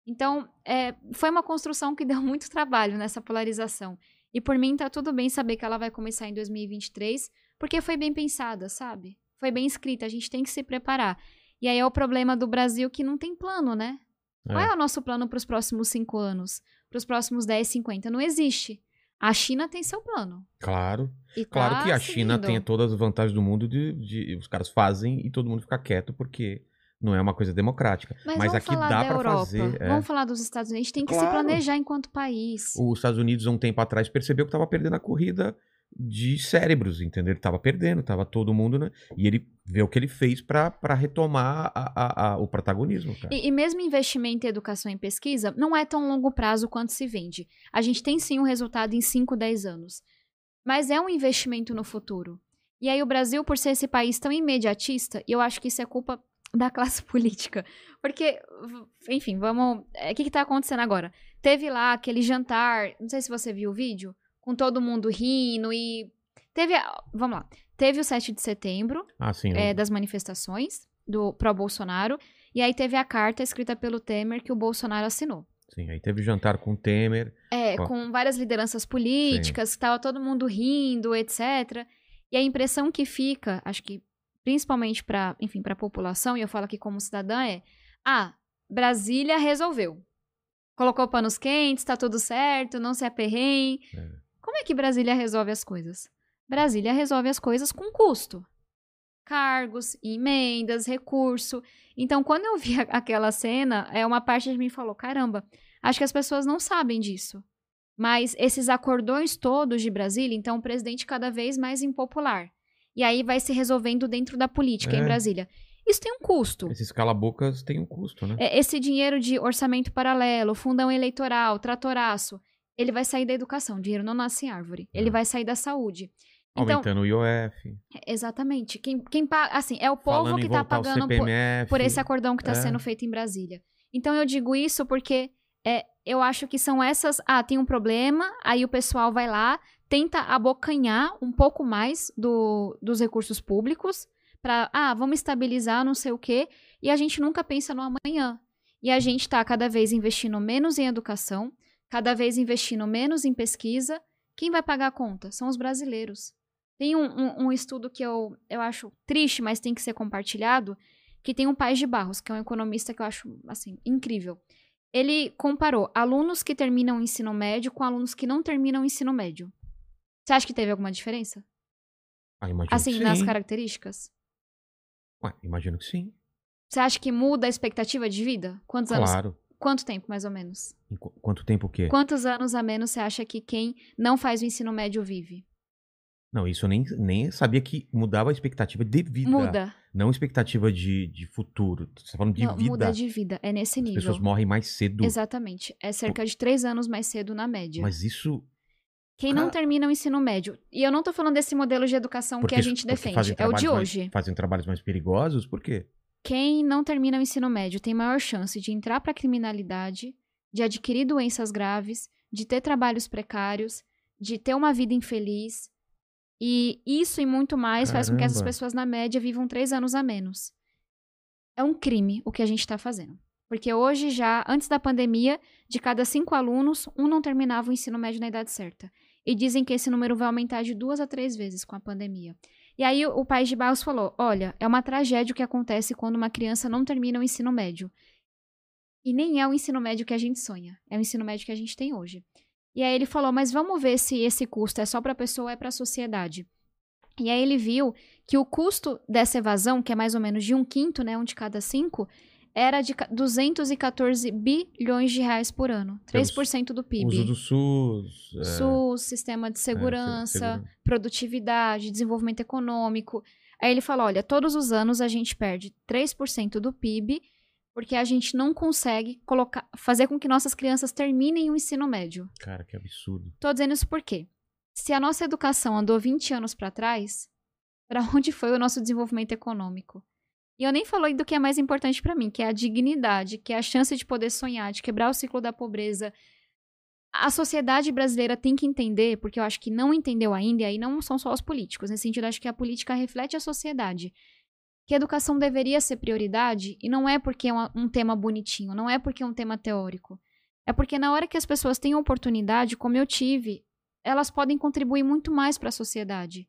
Então, é, foi uma construção que deu muito trabalho nessa polarização. E por mim, tá tudo bem saber que ela vai começar em 2023, porque foi bem pensada, sabe? Foi bem escrita, a gente tem que se preparar. E aí é o problema do Brasil que não tem plano, né? Qual é É. o nosso plano para os próximos cinco anos? Para os próximos 10, 50? Não existe. A China tem seu plano. Claro. E Claro tá que a China seguindo. tem todas as vantagens do mundo de, de- os caras fazem e todo mundo fica quieto porque não é uma coisa democrática. Mas, Mas, aqui dá Europa. fazer. é. Vamos falar dos Estados Unidos. A gente tem que se Claro. planejar enquanto país. Os Estados Unidos, há um tempo atrás, percebeu que estava perdendo a corrida de cérebros, entendeu? Ele tava perdendo, tava todo mundo, né? E ele vê o que ele fez pra retomar a- a- a- o protagonismo. E, e mesmo investimento em educação e pesquisa não é tão longo prazo quanto se vende. A gente tem sim um resultado em 5, 10 anos. Mas é um investimento no futuro. E aí o Brasil, por ser esse país tão imediatista, eu acho que isso é culpa da classe política. Porque, enfim, vamos. é, O que, que tá acontecendo agora? Teve lá aquele jantar, não sei se você viu o vídeo, com todo mundo rindo e. Teve. a- Vamos lá. Teve o 7 de setembro, Ah, sim. é, das manifestações do pró-Bolsonaro. E aí teve a carta escrita pelo Temer que o Bolsonaro assinou. Sim, aí teve jantar com o Temer. É, Ó. com várias lideranças políticas, que tava todo mundo rindo, etc. E a impressão que fica, acho que principalmente para, enfim, para a população, e eu falo aqui como cidadã é: ah, Brasília resolveu. Colocou panos quentes, tá tudo certo, não se aperreiem. É. Como é que Brasília resolve as coisas? Brasília resolve as coisas com custo. Cargos, emendas, recurso. Então, quando eu vi aquela cena, é uma parte de mim falou: caramba, acho que as pessoas não sabem disso. Mas esses acordões todos de Brasília, então o presidente cada vez mais impopular. E aí vai se resolvendo dentro da política em É. Brasília. Isso tem um custo. Esses cala-bocas têm um custo, né? É, Esse dinheiro de orçamento paralelo, fundão eleitoral, tratoraço, ele vai sair da educação. O dinheiro não nasce em árvore. Ele É. vai sair da saúde. Então, Aumentando o IOF. exatamente. Quem, quem paga, assim, é o povo falando que tá o pagando por, por esse acordão que está É. sendo feito em Brasília. Então eu digo isso porque é, eu acho que são essas. Ah, tem um problema, aí o pessoal vai lá, tenta abocanhar um pouco mais do, dos recursos públicos para, ah, vamos estabilizar não sei o quê, e a gente nunca pensa no amanhã. E a gente está cada vez investindo menos em educação, cada vez investindo menos em pesquisa. Quem vai pagar a conta? São os brasileiros. Tem um, um- um estudo que eu, eu acho triste, mas tem que ser compartilhado, que tem um Paz de Barros, que é um economista que eu acho, assim, incrível. Ele comparou alunos que terminam o ensino médio com alunos que não terminam o ensino médio. Você acha que teve alguma diferença? Ah, imagino Assim, que nas sim. características? Ué, imagino que sim. Você acha que muda a expectativa de vida? Quantos anos? Claro. Quanto tempo, mais ou menos? Qu- quanto tempo o quê? Quantos anos a menos você acha que quem não faz o ensino médio vive? Não, isso eu nem, nem sabia que mudava a expectativa de vida. Muda. Não expectativa de, de futuro. Você tá falando de Não, vida. muda de vida. É nesse As nível. pessoas morrem mais cedo. Exatamente. É cerca de três anos mais cedo na média. Mas isso. Quem não Cara- termina o ensino médio. E eu não tô falando desse modelo de educação Porque, que a gente defende. É o de mais- hoje. fazem trabalhos mais perigosos? Por quê? Quem não termina o ensino médio tem maior chance de entrar para criminalidade, de adquirir doenças graves, de ter trabalhos precários, de ter uma vida infeliz. E isso e muito mais faz com que essas Caramba. pessoas, na média, vivam três anos a menos. É um crime o que a gente está fazendo. Porque hoje, já, antes da pandemia, de cada cinco alunos, um não terminava o ensino médio na idade certa. E dizem que esse número vai aumentar de duas a três vezes com a pandemia. E aí o, País de Barros falou: olha, é uma tragédia o que acontece quando uma criança não termina o ensino médio. E nem é o ensino médio que a gente sonha, é o ensino médio que a gente tem hoje. E aí ele falou: mas vamos ver se esse custo é só para a pessoa ou é para a sociedade. E aí ele viu que o custo dessa evasão, que é mais ou menos de um quinto, né, um de cada cinco, era de ca- 214 bilhões de reais por ano, Pelos 3% do PIB. Uso do SUS. é, SUS, sistema de é, segurança, segurança. produtividade, desenvolvimento econômico. Aí ele falou: olha, todos os anos a gente perde 3% do PIB porque a gente não consegue colocar, fazer com que nossas crianças terminem o ensino médio. Cara, que absurdo. Tô dizendo isso por quê? Se a nossa educação andou 20 anos para trás, para onde foi o nosso desenvolvimento econômico? E eu nem falei do que é mais importante para mim, que é a dignidade, que é a chance de poder sonhar, de quebrar o ciclo da pobreza. A sociedade brasileira tem que entender, porque eu acho que não entendeu ainda, e aí não são só os políticos. Nesse sentido, acho que a política reflete a sociedade. Que a educação deveria ser prioridade, e não é porque é uma- um tema bonitinho, não é porque é um tema teórico. É porque na hora que as pessoas têm oportunidade, como eu tive, elas podem contribuir muito mais para a sociedade.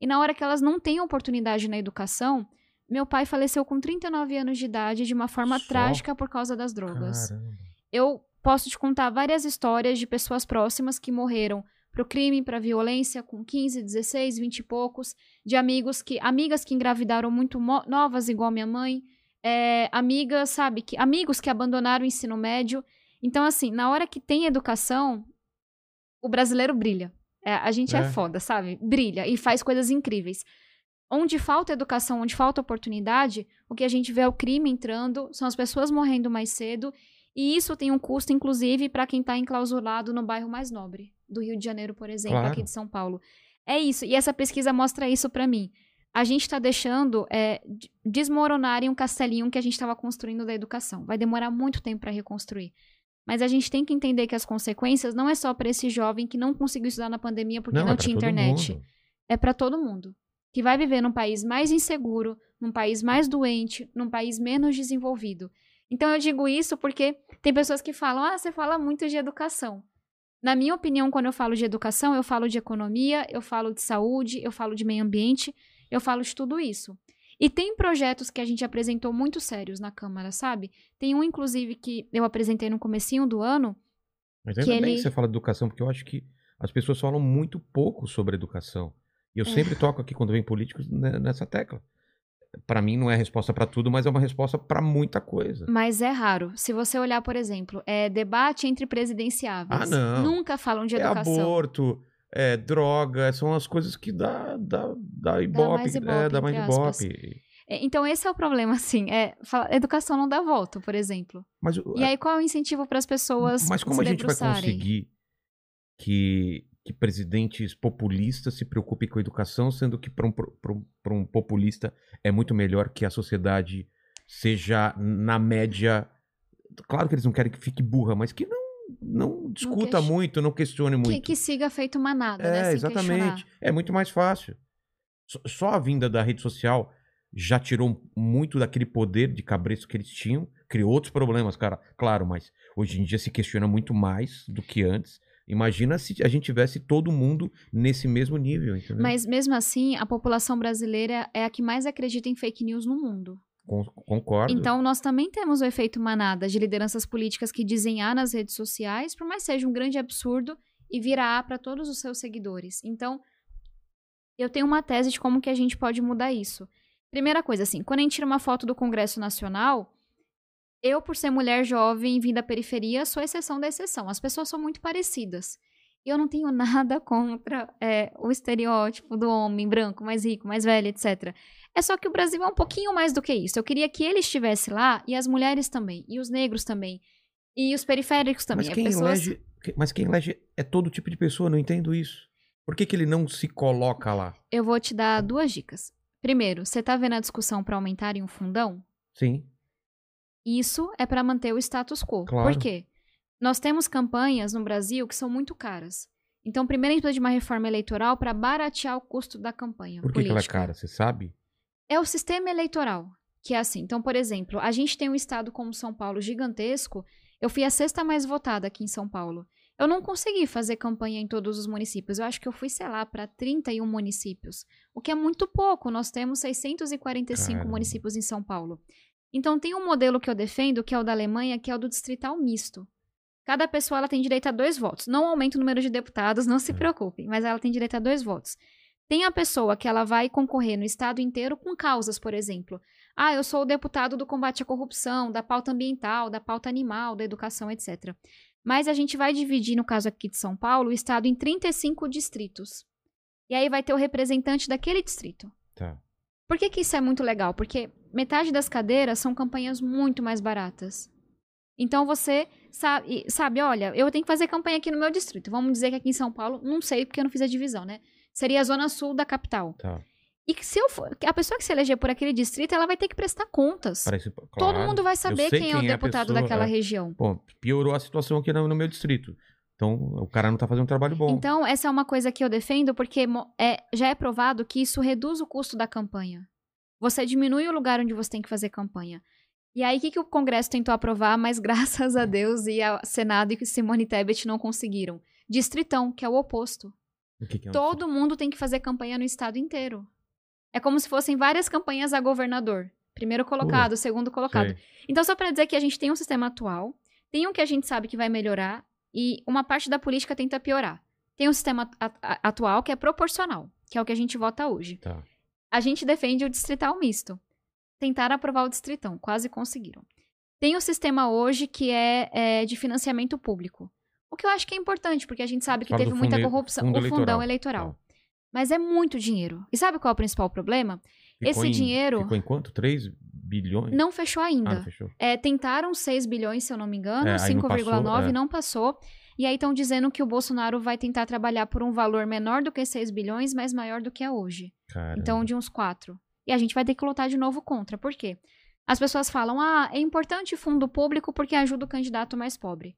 E na hora que elas não têm oportunidade na educação, meu pai faleceu com 39 anos de idade de uma forma Só? trágica por causa das drogas. Caramba. Eu posso te contar várias histórias de pessoas próximas que morreram pro crime, pra violência com 15, 16, 20 e poucos, de amigos que amigas que engravidaram muito novas igual minha mãe, é, amigas, sabe, que amigos que abandonaram o ensino médio. Então assim, na hora que tem educação, o brasileiro brilha. É, a gente é. É. foda, sabe? Brilha e faz coisas incríveis. Onde falta educação, onde falta oportunidade, o que a gente vê é o crime entrando, são as pessoas morrendo mais cedo, e isso tem um custo, inclusive, para quem está enclausurado no bairro mais nobre, do Rio de Janeiro, por exemplo, Claro. aqui de São Paulo. É isso, e essa pesquisa mostra isso para mim. A gente está deixando é, de- desmoronarem um castelinho que a gente estava construindo da educação. Vai demorar muito tempo para reconstruir. Mas a gente tem que entender que as consequências não é só para esse jovem que não conseguiu estudar na pandemia porque não, é pra tinha internet mundo. é para todo mundo. Que vai viver num país mais inseguro, num país mais doente, num país menos desenvolvido. Então eu digo isso porque tem pessoas que falam: "Ah, você fala muito de educação". Na minha opinião, quando eu falo de educação, eu falo de economia, eu falo de saúde, eu falo de meio ambiente, eu falo de tudo isso. E tem projetos que a gente apresentou muito sérios na Câmara, sabe? Tem um, inclusive, que eu apresentei no comecinho do ano, Mas ainda que bem ele- que você fala de educação, porque eu acho que as pessoas falam muito pouco sobre educação. E eu É. sempre toco aqui quando vem políticos ne- nessa tecla. Pra mim não é resposta pra tudo, mas é uma resposta pra muita coisa. Mas é raro. Se você olhar, por exemplo, é debate entre presidenciáveis. Ah, não. Nunca falam de É educação. aborto, é droga, são as coisas que dá, dá, dá ibope. mais ibope, é, dá mais ibope. É, Então, esse é o problema, assim. É, fala- educação não dá volta, por exemplo. Mas, E aí, qual é o incentivo para as pessoas mas como a gente vai conseguir que, que presidentes populistas se preocupem com a educação, sendo que para um, pra um- pra um populista é muito melhor que a sociedade seja na média. Claro que eles não querem que fique burra, mas que não, não discuta ques- muito, não questione muito. Que, que siga feito manada, né? É, sem exatamente. questionar. É muito mais fácil. Só- Só a vinda da rede social já tirou muito daquele poder de cabresto que eles tinham, criou outros problemas, cara. Claro, mas hoje em dia se questiona muito mais do que antes. Imagina se a gente tivesse todo mundo nesse mesmo nível, entendeu? Mas, mesmo assim, a população brasileira é a que mais acredita em fake news no mundo. Con- concordo. Então, nós também temos o efeito manada de lideranças políticas que dizem A nas redes sociais, por mais seja um grande absurdo, e vira A para todos os seus seguidores. Então, eu tenho uma tese de como que a gente pode mudar isso. Primeira coisa, assim, quando a gente tira uma foto do Congresso Nacional, eu, por ser mulher jovem, vim da periferia, sou exceção da exceção. As pessoas são muito parecidas. Eu não tenho nada contra é, o estereótipo do homem branco, mais rico, mais velho, etc. É só que o Brasil é um pouquinho mais do que isso. Eu queria que ele estivesse lá, e as mulheres também, e os negros também, e os periféricos também. mas, É quem pessoas... elege, mas quem elege é todo tipo de pessoa, não entendo isso. Por que, que ele não se coloca lá? Eu vou te dar duas dicas. Primeiro, você tá vendo a discussão para aumentarem o fundão? Sim. Isso é para manter o status quo. Claro. Por quê? Nós temos campanhas no Brasil que são muito caras. Então, primeiro a gente precisa de uma reforma eleitoral para baratear o custo da campanha Por que, que ela é política. cara? Você sabe? É o sistema eleitoral que é assim. Então, por exemplo, a gente tem um estado como São Paulo gigantesco. Eu fui a sexta mais votada aqui em São Paulo. Eu não consegui fazer campanha em todos os municípios. Eu acho que eu fui, sei lá, para 31 municípios, o que é muito pouco. Nós temos 645 Caramba. municípios em São Paulo. Então, tem um modelo que eu defendo, que é o da Alemanha, que é o do distrital misto. Cada pessoa ela tem direito a dois votos. Não aumenta o número de deputados, não se É. preocupem, mas ela tem direito a dois votos. Tem a pessoa que ela vai concorrer no estado inteiro com causas, por exemplo. Ah, eu sou o deputado do combate à corrupção, da pauta ambiental, da pauta animal, da educação, etc. Mas a gente vai dividir, no caso aqui de São Paulo, o estado em 35 distritos. E aí vai ter o representante daquele distrito. Tá. Por que, que isso é muito legal? Porque metade das cadeiras são campanhas muito mais baratas. Então você sabe, sabe, olha, eu tenho que fazer campanha aqui no meu distrito. Vamos dizer que aqui em São Paulo, não sei porque eu não fiz a divisão, né? Seria a zona sul da capital. Tá. E que se eu for, a pessoa que se eleger por aquele distrito, ela vai ter que prestar contas. Parece, Todo claro. mundo vai saber sei quem, é o quem é deputado pessoa, daquela é. região. Pô, piorou a situação aqui no, no meu distrito. Então, o cara não tá fazendo um trabalho bom. Então, essa é uma coisa que eu defendo, porque é, já é provado que isso reduz o custo da campanha. Você diminui o lugar onde você tem que fazer campanha. E aí, o que, que o Congresso tentou aprovar, mas graças a Deus e ao Senado e Simone Tebet não conseguiram? Distritão, que é o oposto. O que que é Todo mundo tem que fazer campanha no estado inteiro. É como se fossem várias campanhas a governador. Primeiro colocado, segundo colocado. Sei. Então, só para dizer que a gente tem um sistema atual, tem um que a gente sabe que vai melhorar e uma parte da política tenta piorar. Tem um sistema atual que é proporcional, que é o que a gente vota hoje. Tá. A gente defende o distrital misto. Tentaram aprovar o distritão, quase conseguiram. Tem o sistema hoje que é, é de financiamento público. O que eu acho que é importante, porque a gente sabe que Fala teve muita fundo- corrupção. fundo o fundão eleitoral. eleitoral. Mas é muito dinheiro. E sabe qual é o principal problema? Ficou Esse em- dinheiro- Ficou em quanto? 3 bilhões? Não fechou Ah, ainda. não fechou. É, tentaram 6 bilhões, se eu não me engano, É, aí não 5,9 passou, é. não passou. E aí estão dizendo que o Bolsonaro vai tentar trabalhar por um valor menor do que 6 bilhões, mas maior do que é hoje. Cara. Então, de uns 4. E a gente vai ter que lutar de novo contra. Por quê? As pessoas falam, ah, é importante fundo público porque ajuda o candidato mais pobre.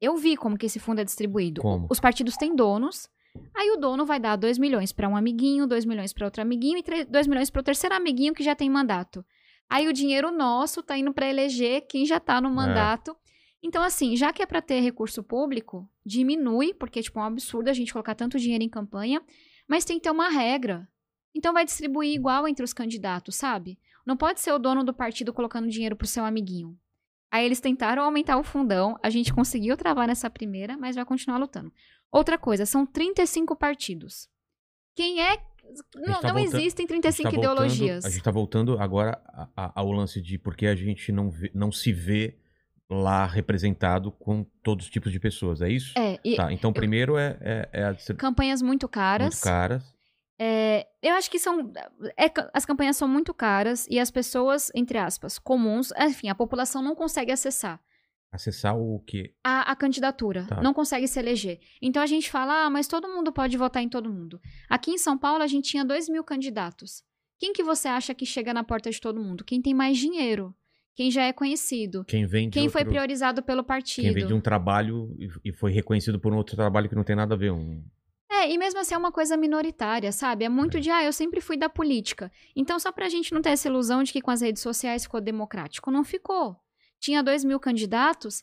Eu vi como que esse fundo é distribuído. Como? Os partidos têm donos, aí o dono vai dar 2 milhões para um amiguinho, 2 milhões para outro amiguinho e 2 milhões para o terceiro amiguinho que já tem mandato. Aí o dinheiro nosso tá indo para eleger quem já tá no mandato. Então, assim, já que é para ter recurso público, diminui, porque tipo, é um absurdo a gente colocar tanto dinheiro em campanha, mas tem que ter uma regra. Então vai distribuir igual entre os candidatos, sabe? Não pode ser o dono do partido colocando dinheiro pro seu amiguinho. Aí eles tentaram aumentar o fundão, a gente conseguiu travar nessa primeira, mas vai continuar lutando. Outra coisa, são 35 partidos. Quem é. Não, tá não voltando- existem A gente 35 tá voltando- ideologias. a gente tá voltando agora a- a- ao lance de porque a gente não, vê- não se vê lá representado com todos os tipos de pessoas, é isso? É, e Tá, então primeiro é, é, é a campanhas muito caras. muito caras. É, eu acho que são. é as campanhas são muito caras e as pessoas, entre aspas, comuns, enfim, a população não consegue acessar. Acessar o quê? a, a candidatura, Tá. não consegue se eleger. Então a gente fala, ah, mas todo mundo pode votar em todo mundo. Aqui em São Paulo a gente tinha 2 mil candidatos. Quem que você acha que chega na porta de todo mundo? Quem tem mais dinheiro, quem já é conhecido, Quem vem de quem foi outro- priorizado pelo partido. Quem vem de um trabalho e- foi reconhecido por um outro trabalho que não tem nada a ver. Um... É, e mesmo assim é uma coisa minoritária, sabe? É muito de, ah, eu sempre fui da política. Então, só pra gente não ter essa ilusão de que com as redes sociais ficou democrático. Não ficou. Tinha dois mil candidatos,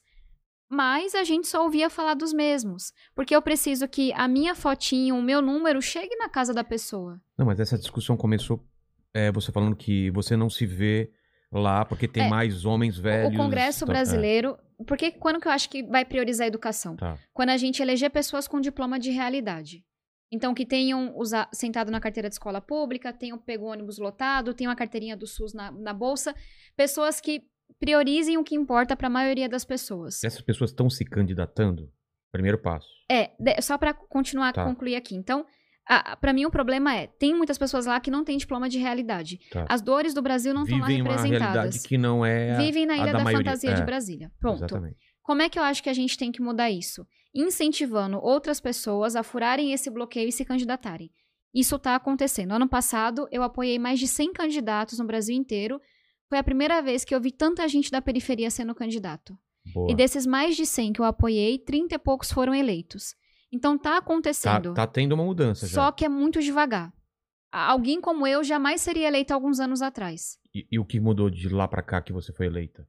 mas a gente só ouvia falar dos mesmos. Porque eu preciso que a minha fotinho, o meu número, chegue na casa da pessoa. Não, mas essa discussão começou é, você falando que você não se vê lá porque tem É, mais homens velhos. o Congresso tá- brasileiro. Porque quando que eu acho que vai priorizar a educação? É, tá. quando a gente eleger pessoas com diploma de realidade. Então, que tenham usa- sentado na carteira de escola pública, tenham pego ônibus lotado, tenham a carteirinha do SUS na, na bolsa. Pessoas que priorizem o que importa para a maioria das pessoas. Essas pessoas estão se candidatando? Primeiro passo. É, de- só para continuar, Tá. concluir aqui. Então, para mim o problema é, tem muitas pessoas lá que não têm diploma de realidade. Tá. As dores do Brasil não estão lá Vivem uma realidade representadas. que não é a, Vivem na Ilha da da, maioria. Fantasia É, de Brasília. Pronto. Exatamente. Como é que eu acho que a gente tem que mudar isso? Incentivando outras pessoas a furarem esse bloqueio e se candidatarem. Isso está acontecendo. Ano passado, eu apoiei mais de 100 candidatos no Brasil inteiro. Foi a primeira vez que eu vi tanta gente da periferia sendo candidato. Boa. E desses mais de 100 que eu apoiei, 30 e poucos foram eleitos. Então tá Tá, acontecendo. tá tendo uma mudança já. Só que é muito devagar. Alguém como eu jamais seria eleita alguns anos atrás. E, e o que mudou de lá pra cá que você foi eleita?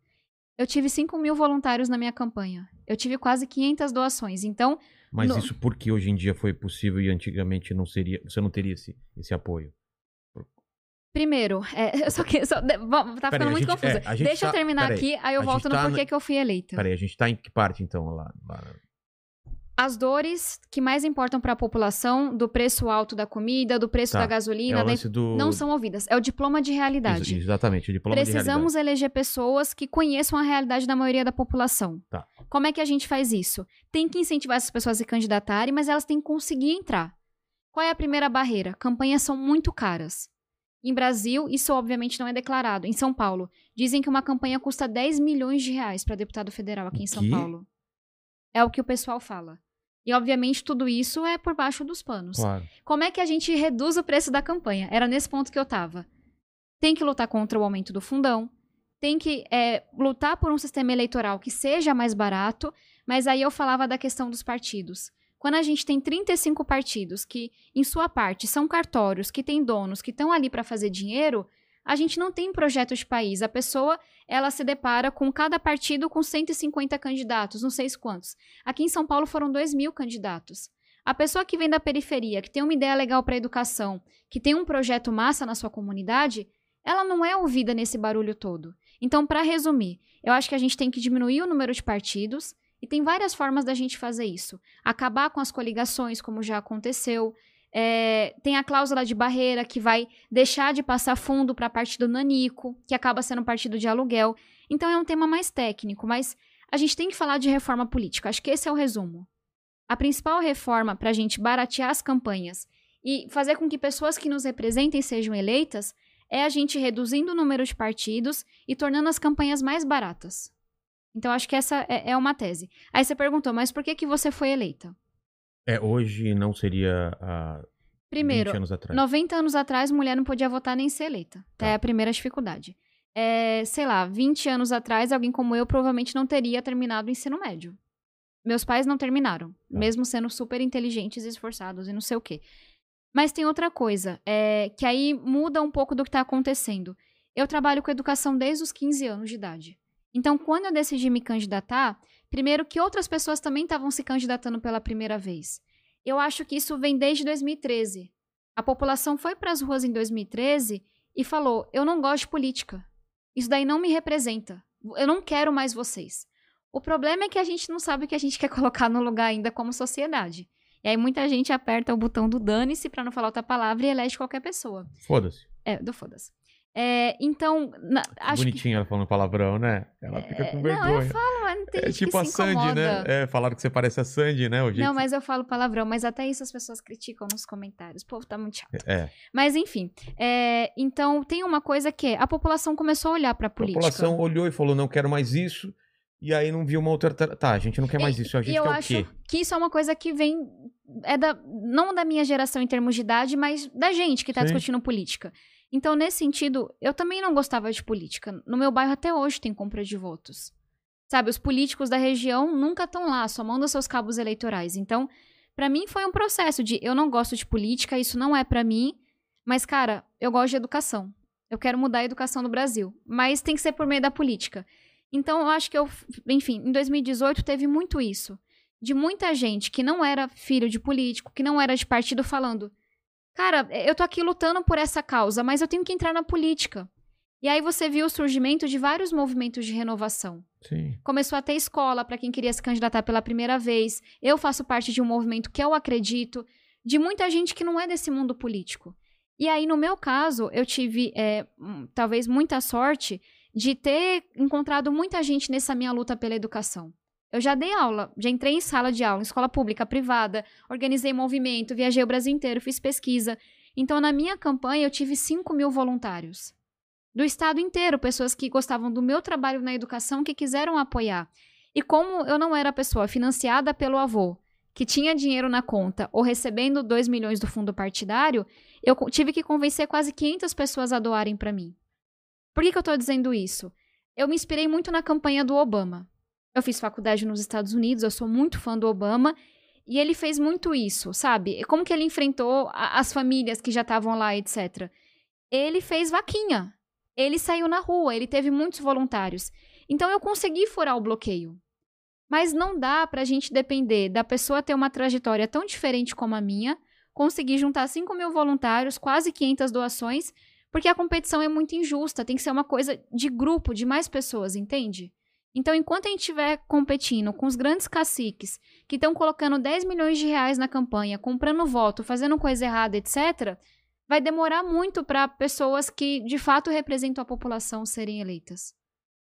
Eu tive 5 mil voluntários na minha campanha. Eu tive quase 500 doações. Então, Mas No- isso porque hoje em dia foi possível e antigamente não seria, você não teria esse, esse apoio. primeiro, é, eu só que. Só, tá ficando muito gente- confuso. é, Deixa eu tá- terminar peraí. aqui, aí eu volto gente no tá porquê na- que eu fui eleita. Peraí, a gente tá em que parte então lá? lá- As dores que mais importam para a população, do preço alto da comida, do preço Tá. da É gasolina, lance do... não são ouvidas. É o diploma de realidade. Ex- Exatamente, o diploma de Precisamos realidade. eleger pessoas que conheçam a realidade da maioria da população. Tá. Como é que a gente faz isso? Tem que incentivar essas pessoas a se candidatarem, mas elas têm que conseguir entrar. Qual é a primeira barreira? Campanhas são muito caras. Em Brasil, isso obviamente não é declarado. Em São Paulo, dizem que uma campanha custa 10 milhões de reais para deputado federal aqui em São quê? Paulo. É o que o pessoal fala. E obviamente tudo isso é por baixo dos panos. Claro. Como é que a gente reduz o preço da campanha? Era nesse ponto que eu tava. Tem que lutar contra o aumento do fundão, tem que é, lutar por um sistema eleitoral que seja mais barato, mas aí eu falava da questão dos partidos. Quando a gente tem 35 partidos que, em sua parte, são cartórios, que têm donos, que estão ali para fazer dinheiro, a gente não tem projeto de país. A pessoa, ela se depara com cada partido com 150 candidatos, não sei quantos. Aqui em São Paulo foram 2 mil candidatos. A pessoa que vem da periferia, que tem uma ideia legal para educação, que tem um projeto massa na sua comunidade, ela não é ouvida nesse barulho todo. Então, para resumir, eu acho que a gente tem que diminuir o número de partidos e tem várias formas da gente fazer isso. Acabar com as coligações, como já aconteceu. É, tem a cláusula de barreira que vai deixar de passar fundo para partido nanico, que acaba sendo partido de aluguel. Então é um tema mais técnico, mas a gente tem que falar de reforma política. Acho que esse é o resumo. A principal reforma para a gente baratear as campanhas e fazer com que pessoas que nos representem sejam eleitas é a gente reduzindo o número de partidos e tornando as campanhas mais baratas. Então, acho que essa é, é uma tese. Aí você perguntou, mas por que, que você foi eleita? É, hoje não seria há Primeiro, 20 anos atrás. 90 anos atrás, mulher não podia votar nem ser eleita. Tá. É a primeira dificuldade. É, sei lá, 20 anos atrás, alguém como eu provavelmente não teria terminado o ensino médio. Meus pais não terminaram, Tá. mesmo sendo super inteligentes e esforçados e não sei o quê. Mas tem outra coisa, é, que aí muda um pouco do que está acontecendo. Eu trabalho com educação desde os 15 anos de idade. Então, quando eu decidi me candidatar, primeiro que outras pessoas também estavam se candidatando pela primeira vez. Eu acho que isso vem desde 2013. A população foi para as ruas em 2013 e falou: Eu não gosto de política. Isso daí não me representa. Eu não quero mais vocês. O problema é que a gente não sabe o que a gente quer colocar no lugar ainda como sociedade. E aí muita gente aperta o botão do dane-se para não falar outra palavra e elege qualquer pessoa. Foda-se. É, do foda-se. É, então, na- acho que. Bonitinha ela falando palavrão, né? Ela fica com Não, vergonha. eu falo, mas tem é tipo que a Sandy, né? É, falaram que você parece a Sandy, né? O jeito Não, mas eu falo palavrão, mas até isso as pessoas criticam nos comentários. O povo tá muito chato. É. Mas enfim, é, então tem uma coisa que é, a população começou a olhar pra A política. população olhou e falou, não quero mais isso. E aí não viu uma outra... Tá, a gente não quer mais isso. A gente e eu quer acho o quê? que isso é uma coisa que vem é da não da minha geração em termos de idade, mas da gente que tá Sim. discutindo política. Então, nesse sentido, eu também não gostava de política. No meu bairro até hoje tem compra de votos. Sabe, os políticos da região nunca estão lá, só mandam seus cabos eleitorais. Então, pra mim foi um processo de eu não gosto de política, isso não é pra mim, mas cara, eu gosto de educação. Eu quero mudar a educação no Brasil, mas tem que ser por meio da política. Então, eu acho que eu, enfim, em 2018 teve muito isso. De muita gente que não era filho de político, que não era de partido, falando: Cara, eu tô aqui lutando por essa causa, mas eu tenho que entrar na política. E aí você viu o surgimento de vários movimentos de renovação. Sim. Começou a ter escola para quem queria se candidatar pela primeira vez. Eu faço parte de um movimento que eu acredito, de muita gente que não é desse mundo político. E aí, no meu caso, eu tive é, hum, talvez muita sorte de ter encontrado muita gente nessa minha luta pela educação. Eu já dei aula, já entrei em sala de aula, em escola pública, privada, organizei movimento, viajei o Brasil inteiro, fiz pesquisa. Então, na minha campanha, eu tive 5 mil voluntários. Do estado inteiro, pessoas que gostavam do meu trabalho na educação, que quiseram apoiar. E como eu não era pessoa financiada pelo avô, que tinha dinheiro na conta, ou recebendo 2 milhões do fundo partidário, eu tive que convencer quase 500 pessoas a doarem para mim. Por que, que eu tô dizendo isso? Eu me inspirei muito na campanha do Obama. Eu fiz faculdade nos Estados Unidos, eu sou muito fã do Obama, E ele fez muito isso, sabe? Como que ele enfrentou a- as famílias que já estavam lá, etc. Ele fez vaquinha. Ele saiu na rua, ele teve muitos voluntários. Então eu consegui furar o bloqueio. Mas não dá pra gente depender da pessoa ter uma trajetória tão diferente como a minha, conseguir juntar 5 mil voluntários, quase 500 doações, porque a competição é muito injusta, tem que ser uma coisa de grupo, de mais pessoas, entende? Então, enquanto a gente estiver competindo com os grandes caciques que estão colocando 10 milhões de reais na campanha, comprando voto, fazendo coisa errada, etc., vai demorar muito para pessoas que de fato representam a população serem eleitas.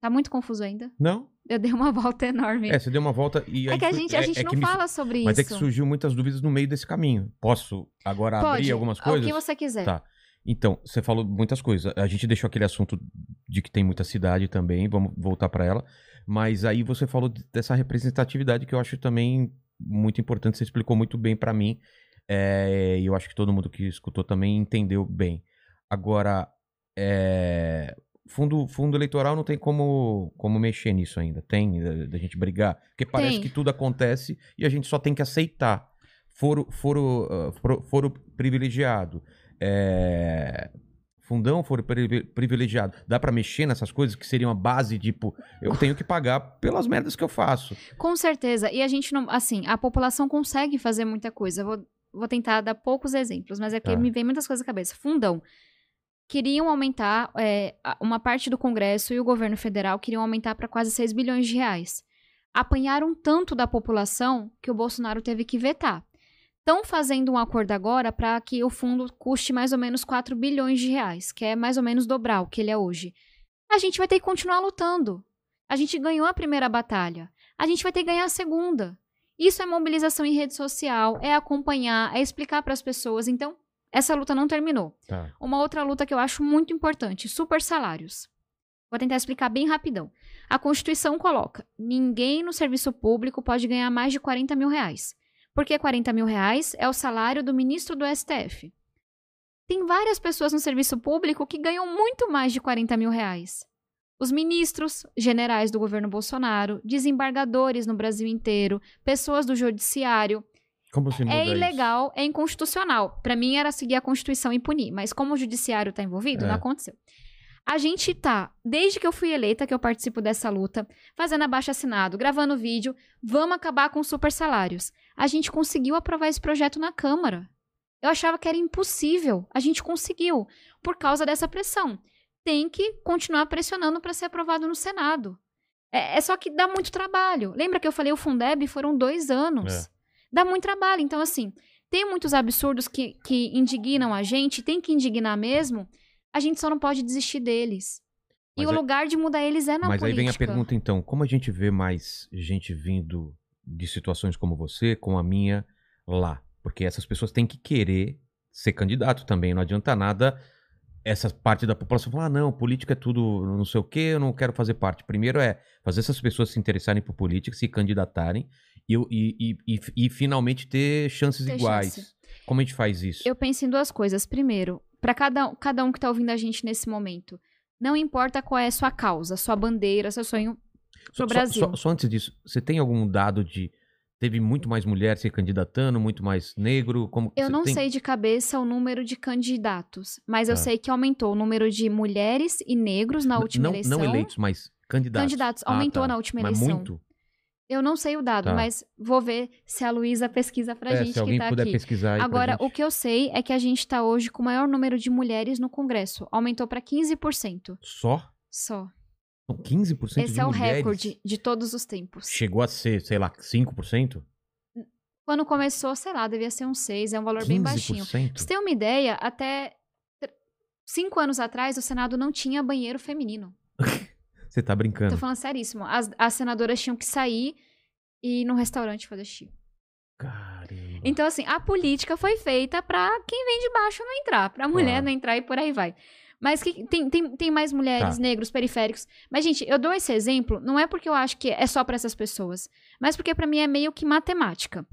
Tá muito confuso ainda? Não? Eu dei uma volta enorme. É, você deu uma volta e É que a gente, a é- gente é não que me- fala sobre Mas é isso. que surgiu muitas dúvidas no meio desse caminho. Posso agora Pode, abrir algumas coisas? O que você quiser. Tá. Então, você falou muitas coisas. A gente deixou aquele assunto de que tem muita cidade também, vamos voltar pra ela. Mas aí você falou de- dessa representatividade que eu acho também muito importante. Você explicou muito bem pra mim. É, E eu acho que todo mundo que escutou também entendeu bem. Agora, é, fundo, fundo eleitoral não tem como, como mexer nisso ainda. Tem da, da gente brigar. Porque parece Tem. que tudo acontece e a gente só tem que aceitar. Foro, foro, ah, foro, foro privilegiado. É, fundão privi- privilegiado. Dá pra mexer nessas coisas que seriam a base, tipo, eu tenho que pagar pelas merdas que eu faço. Com certeza. E a gente não. Assim, a população consegue fazer muita coisa. Eu Vou, vou tentar dar poucos exemplos, mas é porque Tá. me vem muitas coisas na cabeça. Fundão. Queriam aumentar. é, uma parte do Congresso e o governo federal queriam aumentar para quase 6 bilhões de reais. Apanharam tanto da população que o Bolsonaro teve que vetar. Estão fazendo um acordo agora para que o fundo custe mais ou menos 4 bilhões de reais, que é mais ou menos dobrar o que ele é hoje. A gente vai ter que continuar lutando. A gente ganhou a primeira batalha a gente vai ter que ganhar a segunda. Isso é mobilização em rede social, é acompanhar, é explicar para as pessoas. Então, essa luta não terminou. Tá. Uma outra luta que eu acho muito importante, super salários. Vou tentar explicar bem rapidão. A Constituição coloca: ninguém no serviço público pode ganhar mais de 40 mil reais. Porque 40 mil reais é o salário do ministro do STF. Tem várias pessoas no serviço público que ganham muito mais de 40 mil reais. Os ministros, generais do governo Bolsonaro, desembargadores no Brasil inteiro, pessoas do judiciário. É isso? ilegal, é inconstitucional. Pra mim era seguir a Constituição e punir, mas como o judiciário tá envolvido, É. não aconteceu. A gente tá, desde que eu fui eleita, que eu participo dessa luta, fazendo abaixo assinado, gravando vídeo, vamos acabar com os super salários. A gente conseguiu aprovar esse projeto na Câmara. Eu achava que era impossível. A gente conseguiu, por causa dessa pressão. Tem que continuar pressionando para ser aprovado no Senado. É, é só que dá muito trabalho. Lembra que eu falei o Fundeb foram dois anos. É. Dá muito trabalho. Então, assim, tem muitos absurdos que, que indignam a gente, tem que indignar mesmo. A gente só não pode desistir deles. e Mas o aí- lugar de mudar eles é na Mas aí política. vem a pergunta, então, como a gente vê mais gente vindo de situações como você, com a minha, lá? Porque essas pessoas têm que querer ser candidato também. Não adianta nada essa parte da população falar, ah, não, política é tudo não sei o quê, eu não quero fazer parte. Primeiro é fazer essas pessoas se interessarem por política, se candidatarem e, e, e, e, e finalmente ter chances Ter iguais. chance. Como a gente faz isso? Eu penso em duas coisas. Primeiro, para cada, cada um que tá ouvindo a gente nesse momento, não importa qual é a sua causa, sua bandeira, seu sonho pro só- Brasil. Só, só antes disso, você tem algum dado de. Teve muito mais mulher se candidatando, muito mais negro? Como, Eu não tem- sei de cabeça o número de candidatos, mas eu Tá. sei que aumentou o número de mulheres e negros na última não, eleição. Não eleitos, mas candidatos. Candidatos, Ah, aumentou tá. na última Mas eleição. muito? Eu não sei o dado, Tá. mas vou ver se a Luísa pesquisa pra É, gente se alguém que tá puder aqui. pesquisar aí Agora, o que eu sei é que a gente tá hoje com o maior número de mulheres no Congresso. Aumentou pra 15% Só? só. São 15% Esse é o mulheres? recorde de todos os tempos. Chegou a ser, sei lá, 5%? Quando começou, sei lá, devia ser um 6, é um valor bem baixinho. Pra 15%? você ter uma ideia, até cinco anos atrás, o Senado não tinha banheiro feminino. Você tá brincando. Tô falando seríssimo. As, as senadoras tinham que sair e ir no restaurante fazer xixi. Caramba. Então, assim, a política foi feita pra quem vem de baixo não entrar, pra mulher Claro. não entrar e por aí vai. Mas que, tem, tem, tem mais mulheres, Tá. negros, periféricos. Mas, gente, eu dou esse exemplo, não é porque eu acho que é só pra essas pessoas, mas porque pra mim é meio que matemática.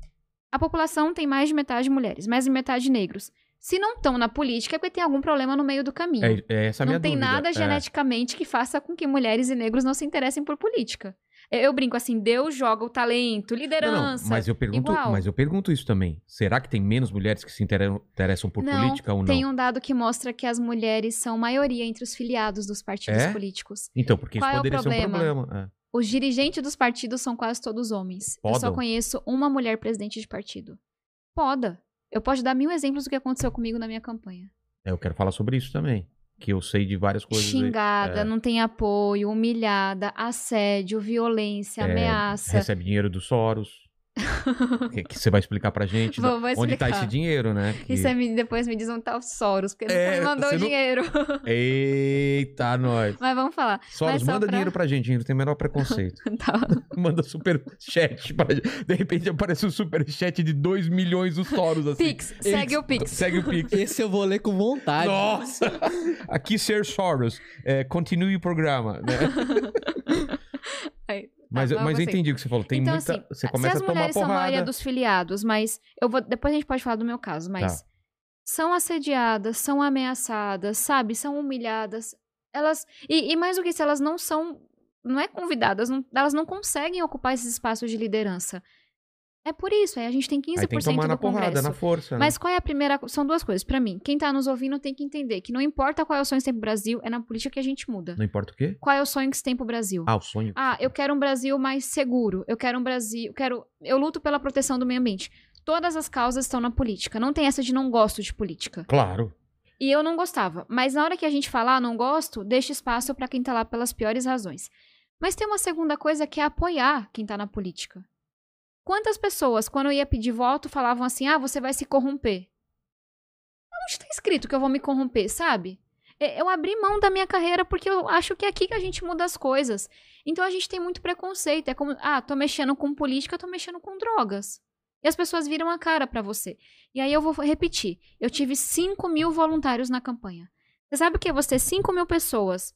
A população tem mais de metade mulheres, mais de metade negros. Se não estão na política, é porque tem algum problema no meio do caminho. É, é essa a minha não tem dúvida. nada É. geneticamente que faça com que mulheres e negros não se interessem por política. Eu, brinco assim, Deus joga o talento, Não, não, liderança. mas eu pergunto, igual. mas eu pergunto isso também. Será que tem menos mulheres que se interessam por Não, política ou não? Tem um dado que mostra que as mulheres são maioria entre os filiados dos partidos É? políticos. Então, porque Qual isso é poderia ser um problema? é. Os dirigentes dos partidos são quase todos homens. Eu só Podam? conheço uma mulher presidente de partido. Poda. Eu posso dar mil exemplos do que aconteceu comigo na minha campanha. É, eu quero falar sobre isso também. Que eu sei de várias coisas. Xingada, é. não tem apoio, humilhada, assédio, violência, É, ameaça. Recebe dinheiro do Soros. que, que você vai explicar pra gente. Vou- vou onde tá esse dinheiro, né? Que- E você me- depois me diz um tal Soros, porque É, ele não mandou o não- dinheiro. Eita, nós. Mas vamos falar. Soros, manda pra- dinheiro pra gente, não tem o menor preconceito. Tá. manda super chat pra gente. De repente aparece um super chat de 2 milhões do Soros, assim. Pix, segue o Pix. Segue o Pix. Esse eu vou ler com vontade. Nossa! Aqui, Sir Soros, é, continue o programa, né? Aí, tá, Mas, vamos mas eu assim. entendi o que você falou. Tem então, muita. assim, você se começa as a tomar mulheres são a maioria porrada. dos filiados, mas eu vou depois a gente pode falar do meu caso, mas Tá. são assediadas, são ameaçadas, sabe, são humilhadas. Elas e, e mais do que isso, elas não são não é convidadas, não- elas não conseguem ocupar esses espaços de liderança. É por isso, aí a gente tem 15% Aí tem que tomar do na porrada, Congresso. na força. né? Mas qual é a primeira. São duas coisas. Pra mim, quem tá nos ouvindo tem que entender que não importa qual é o sonho que você tem pro Brasil, é na política que a gente muda. Não importa o quê? Qual é o sonho que você tem pro Brasil? Ah, o sonho. Ah, eu quero um Brasil mais seguro. Eu quero um Brasil. Eu quero. Eu luto pela proteção do meio ambiente. Todas as causas estão na política. Não tem essa de não gosto de política. Claro. E eu não gostava. Mas na hora que a gente falar não gosto, deixa espaço pra quem tá lá pelas piores razões. Mas tem uma segunda coisa que é apoiar quem tá na política. Quantas pessoas, quando eu ia pedir voto, falavam assim: ah, você vai se corromper? Onde tá escrito que eu vou me corromper, sabe? É, Eu abri mão da minha carreira porque eu acho que é aqui que a gente muda as coisas. Então a gente tem muito preconceito. É como, ah, tô mexendo com política, tô mexendo com drogas. E as pessoas viram a cara pra você. E aí eu vou repetir. Eu tive 5 mil voluntários na campanha. Você sabe o que é você ter 5 mil pessoas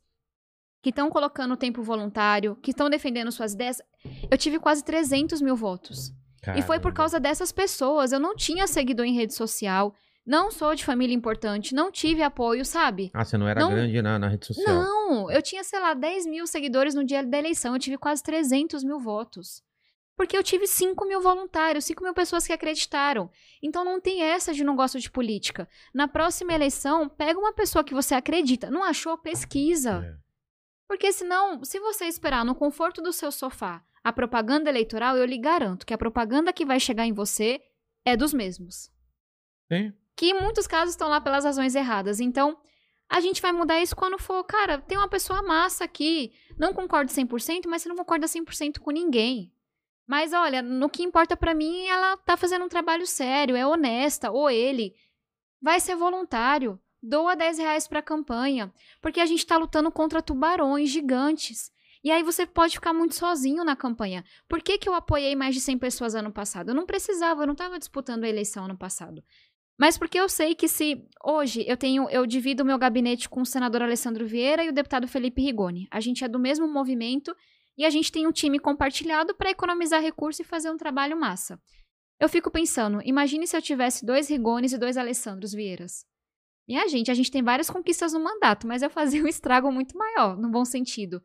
que estão colocando tempo voluntário, que estão defendendo suas ideias? Eu tive quase 300 mil votos. E foi por Caramba. causa dessas pessoas. Eu não tinha seguidor em rede social. Não sou de família importante. Não tive apoio, sabe? Ah, você não era Não- grande na, na rede social. Não, eu tinha, sei lá, 10 mil seguidores no dia da eleição. Eu tive quase 300 mil votos. Porque eu tive 5 mil voluntários, 5 mil pessoas que acreditaram. Então não tem essa de não gosto de política. Na próxima eleição, pega uma pessoa que você acredita. Não achou? Pesquisa. É. Porque senão, se você esperar no conforto do seu sofá a propaganda eleitoral, eu lhe garanto que a propaganda que vai chegar em você é dos mesmos Sim. que em muitos casos estão lá pelas razões erradas. Então, a gente vai mudar isso quando for, cara, tem uma pessoa massa aqui, não concordo 100%, mas você não concorda 100% com ninguém. Mas olha, no que importa pra mim, ela tá fazendo um trabalho sério, é honesta, ou ele vai ser voluntário, doa 10 reais pra campanha, porque a gente tá lutando contra tubarões gigantes. E aí você pode ficar muito sozinho na campanha. Por que, que eu apoiei mais de 100 pessoas ano passado? Eu não precisava, eu não tava disputando a eleição ano passado. Mas porque eu sei que se hoje eu tenho, eu divido o meu gabinete com o senador Alessandro Vieira e o deputado Felipe Rigoni. A gente é do mesmo movimento e a gente tem um time compartilhado para economizar recursos e fazer um trabalho massa. Eu fico pensando, imagine se eu tivesse dois Rigones e dois Alessandros Vieiras. Minha gente, a gente tem várias conquistas no mandato, mas eu fazia um estrago muito maior, no bom sentido.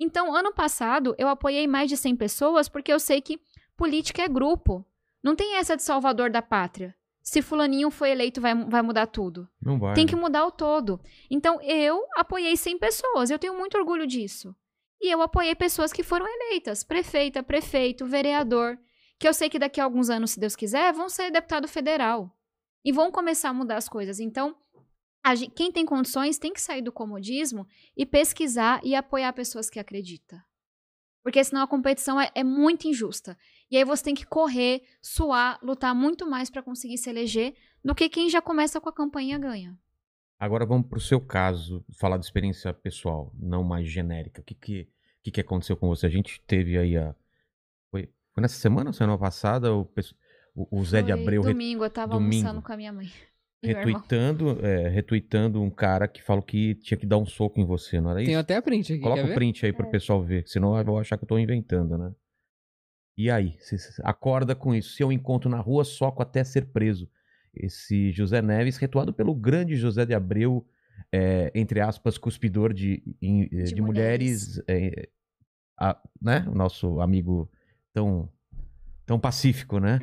Então, ano passado, eu apoiei mais de 100 pessoas porque eu sei que política é grupo. Não tem essa de salvador da pátria. Se fulaninho foi eleito, vai, vai mudar tudo. Não vai. Tem né? que mudar o todo. Então, eu apoiei 100 pessoas. Eu tenho muito orgulho disso. E eu apoiei pessoas que foram eleitas. Prefeita, prefeito, vereador. Que eu sei que daqui a alguns anos, se Deus quiser, vão ser deputado federal. E vão começar a mudar as coisas. Então, a gen- quem tem condições tem que sair do comodismo e pesquisar e apoiar pessoas que acreditam. Porque senão a competição é, é muito injusta. E aí você tem que correr, suar, lutar muito mais para conseguir se eleger do que quem já começa com a campanha ganha. Agora vamos pro seu caso, falar de experiência pessoal, não mais genérica. O que que, o que, que aconteceu com você? A gente teve aí a. Foi, foi nessa semana ou semana passada? O, o, o Zé de Foi Abreu re- Domingo, eu tava domingo. almoçando com a minha mãe. Retuitando, é, retuitando um cara que falou que tinha que dar um soco em você, não era isso? Tenho até print aqui, Coloca o print aí pro É. pessoal ver, senão eu vou achar que eu tô inventando, né? E aí, você você acorda com isso. Se eu encontro na rua, soco até ser preso. Esse José Neves, retuado pelo grande José de Abreu, é, entre aspas, cuspidor de, em- eh, de, De mulheres, é, a- né, o nosso amigo tão, tão pacífico, né?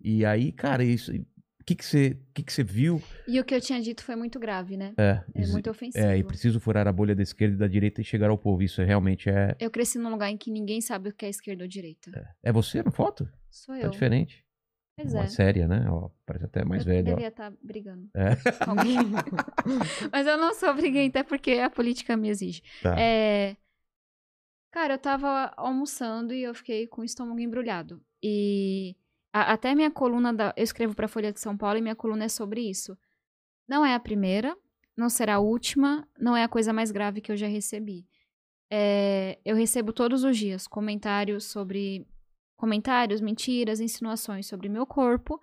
E aí, cara, isso. O que que você que que você viu? E o que eu tinha dito foi muito grave, né? É, É muito ofensivo. é, e preciso furar a bolha da esquerda e da direita e chegar ao povo. Isso realmente é. Eu cresci num lugar em que ninguém sabe o que é esquerda ou direita. É você na foto? Sou Tá eu. diferente. Pois Uma é. séria, né? Ó, parece até mais eu velha. ó. devia estar brigando É. Mas eu não sou briguenta, é porque a política me exige. Tá. É... Cara, eu tava almoçando e eu fiquei com o estômago embrulhado. E a- até minha coluna da... Eu escrevo pra Folha de São Paulo e minha coluna é sobre isso. Não é a primeira, não será a última, não é a coisa mais grave que eu já recebi. É, Eu recebo todos os dias comentários sobre... Comentários, mentiras, insinuações sobre meu corpo.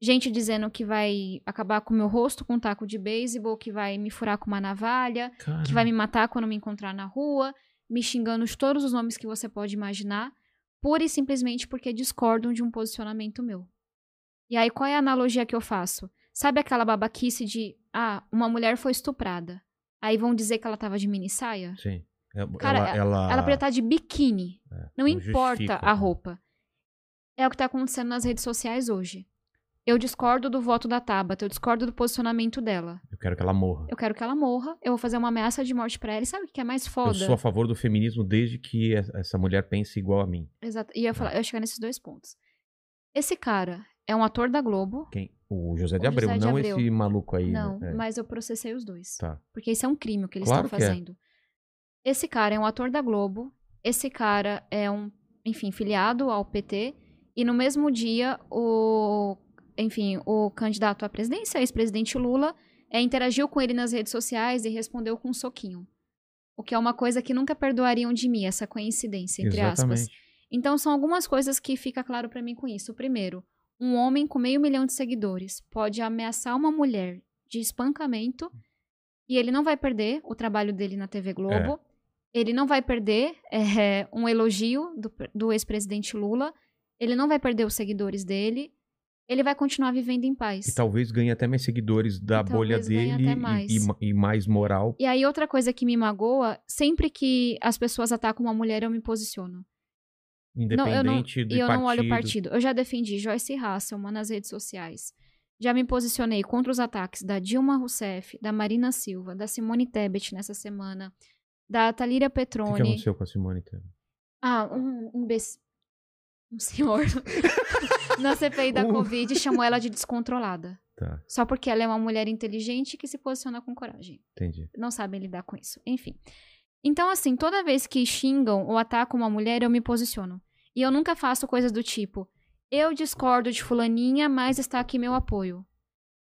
Gente dizendo que vai acabar com meu rosto com um taco de beisebol, que vai me furar com uma navalha, que vai me matar quando me encontrar na rua, me xingando de todos os nomes que você pode imaginar, pura e simplesmente porque discordam de um posicionamento meu. E aí, qual é a analogia que eu faço? Sabe aquela babaquice de, ah, uma mulher foi estuprada. Aí vão dizer que ela tava de mini saia? Sim. É, Cara, ela, ela, Ela podia estar de biquíni. é, Não não importa justifica, a né? roupa. É o que tá acontecendo nas redes sociais hoje. Eu discordo do voto da Tabata, eu discordo do posicionamento dela. Eu quero que ela morra. Eu quero que ela morra, eu vou fazer uma ameaça de morte pra ela. E sabe o que é mais foda? Eu sou a favor do feminismo desde que es- essa mulher pense igual a mim. Exato. E eu ia, falar, eu ia chegar nesses dois pontos. Esse cara é um ator da Globo. Quem? O José de Abreu, José de não Abreu. esse maluco aí. Não, né? É, mas eu processei os dois. Tá. Porque isso é um crime o que eles Claro estão é. fazendo. Esse cara é um ator da Globo. Esse cara é um, enfim, filiado ao PT. E no mesmo dia, o, enfim, o candidato à presidência, ex-presidente Lula, é, interagiu com ele nas redes sociais e respondeu com um soquinho. O que é uma coisa que nunca perdoariam de mim, essa coincidência, entre aspas. Exatamente. Então são algumas coisas que fica claro pra mim com isso. Primeiro, um homem com meio milhão de seguidores pode ameaçar uma mulher de espancamento e ele não vai perder o trabalho dele na TV Globo. Ele não vai perder é, um elogio do, do ex-presidente Lula. Ele não vai perder os seguidores dele. Ele vai continuar vivendo em paz. E talvez ganhe até mais seguidores da E bolha dele mais. E, e ma- e mais moral. E aí, outra coisa que me magoa, sempre que as pessoas atacam uma mulher, eu me posiciono. Não, eu não, Independente do e eu partido. não olho o partido. Eu já defendi Joyce Hasselman nas redes sociais. Já me posicionei contra os ataques da Dilma Rousseff, da Marina Silva, da Simone Tebet nessa semana, da Talíria O que, Petroni. aconteceu com a Simone Tebet? ah, um, um, imbec- um senhor na CPI da. Covid chamou ela de descontrolada. Tá, Só porque ela é uma mulher inteligente que se posiciona com coragem entendi. não sabem lidar com isso. Enfim. Então, assim, toda vez que xingam ou atacam uma mulher, eu me posiciono. E eu nunca faço coisas do tipo: eu discordo de Fulaninha, mas está aqui meu apoio.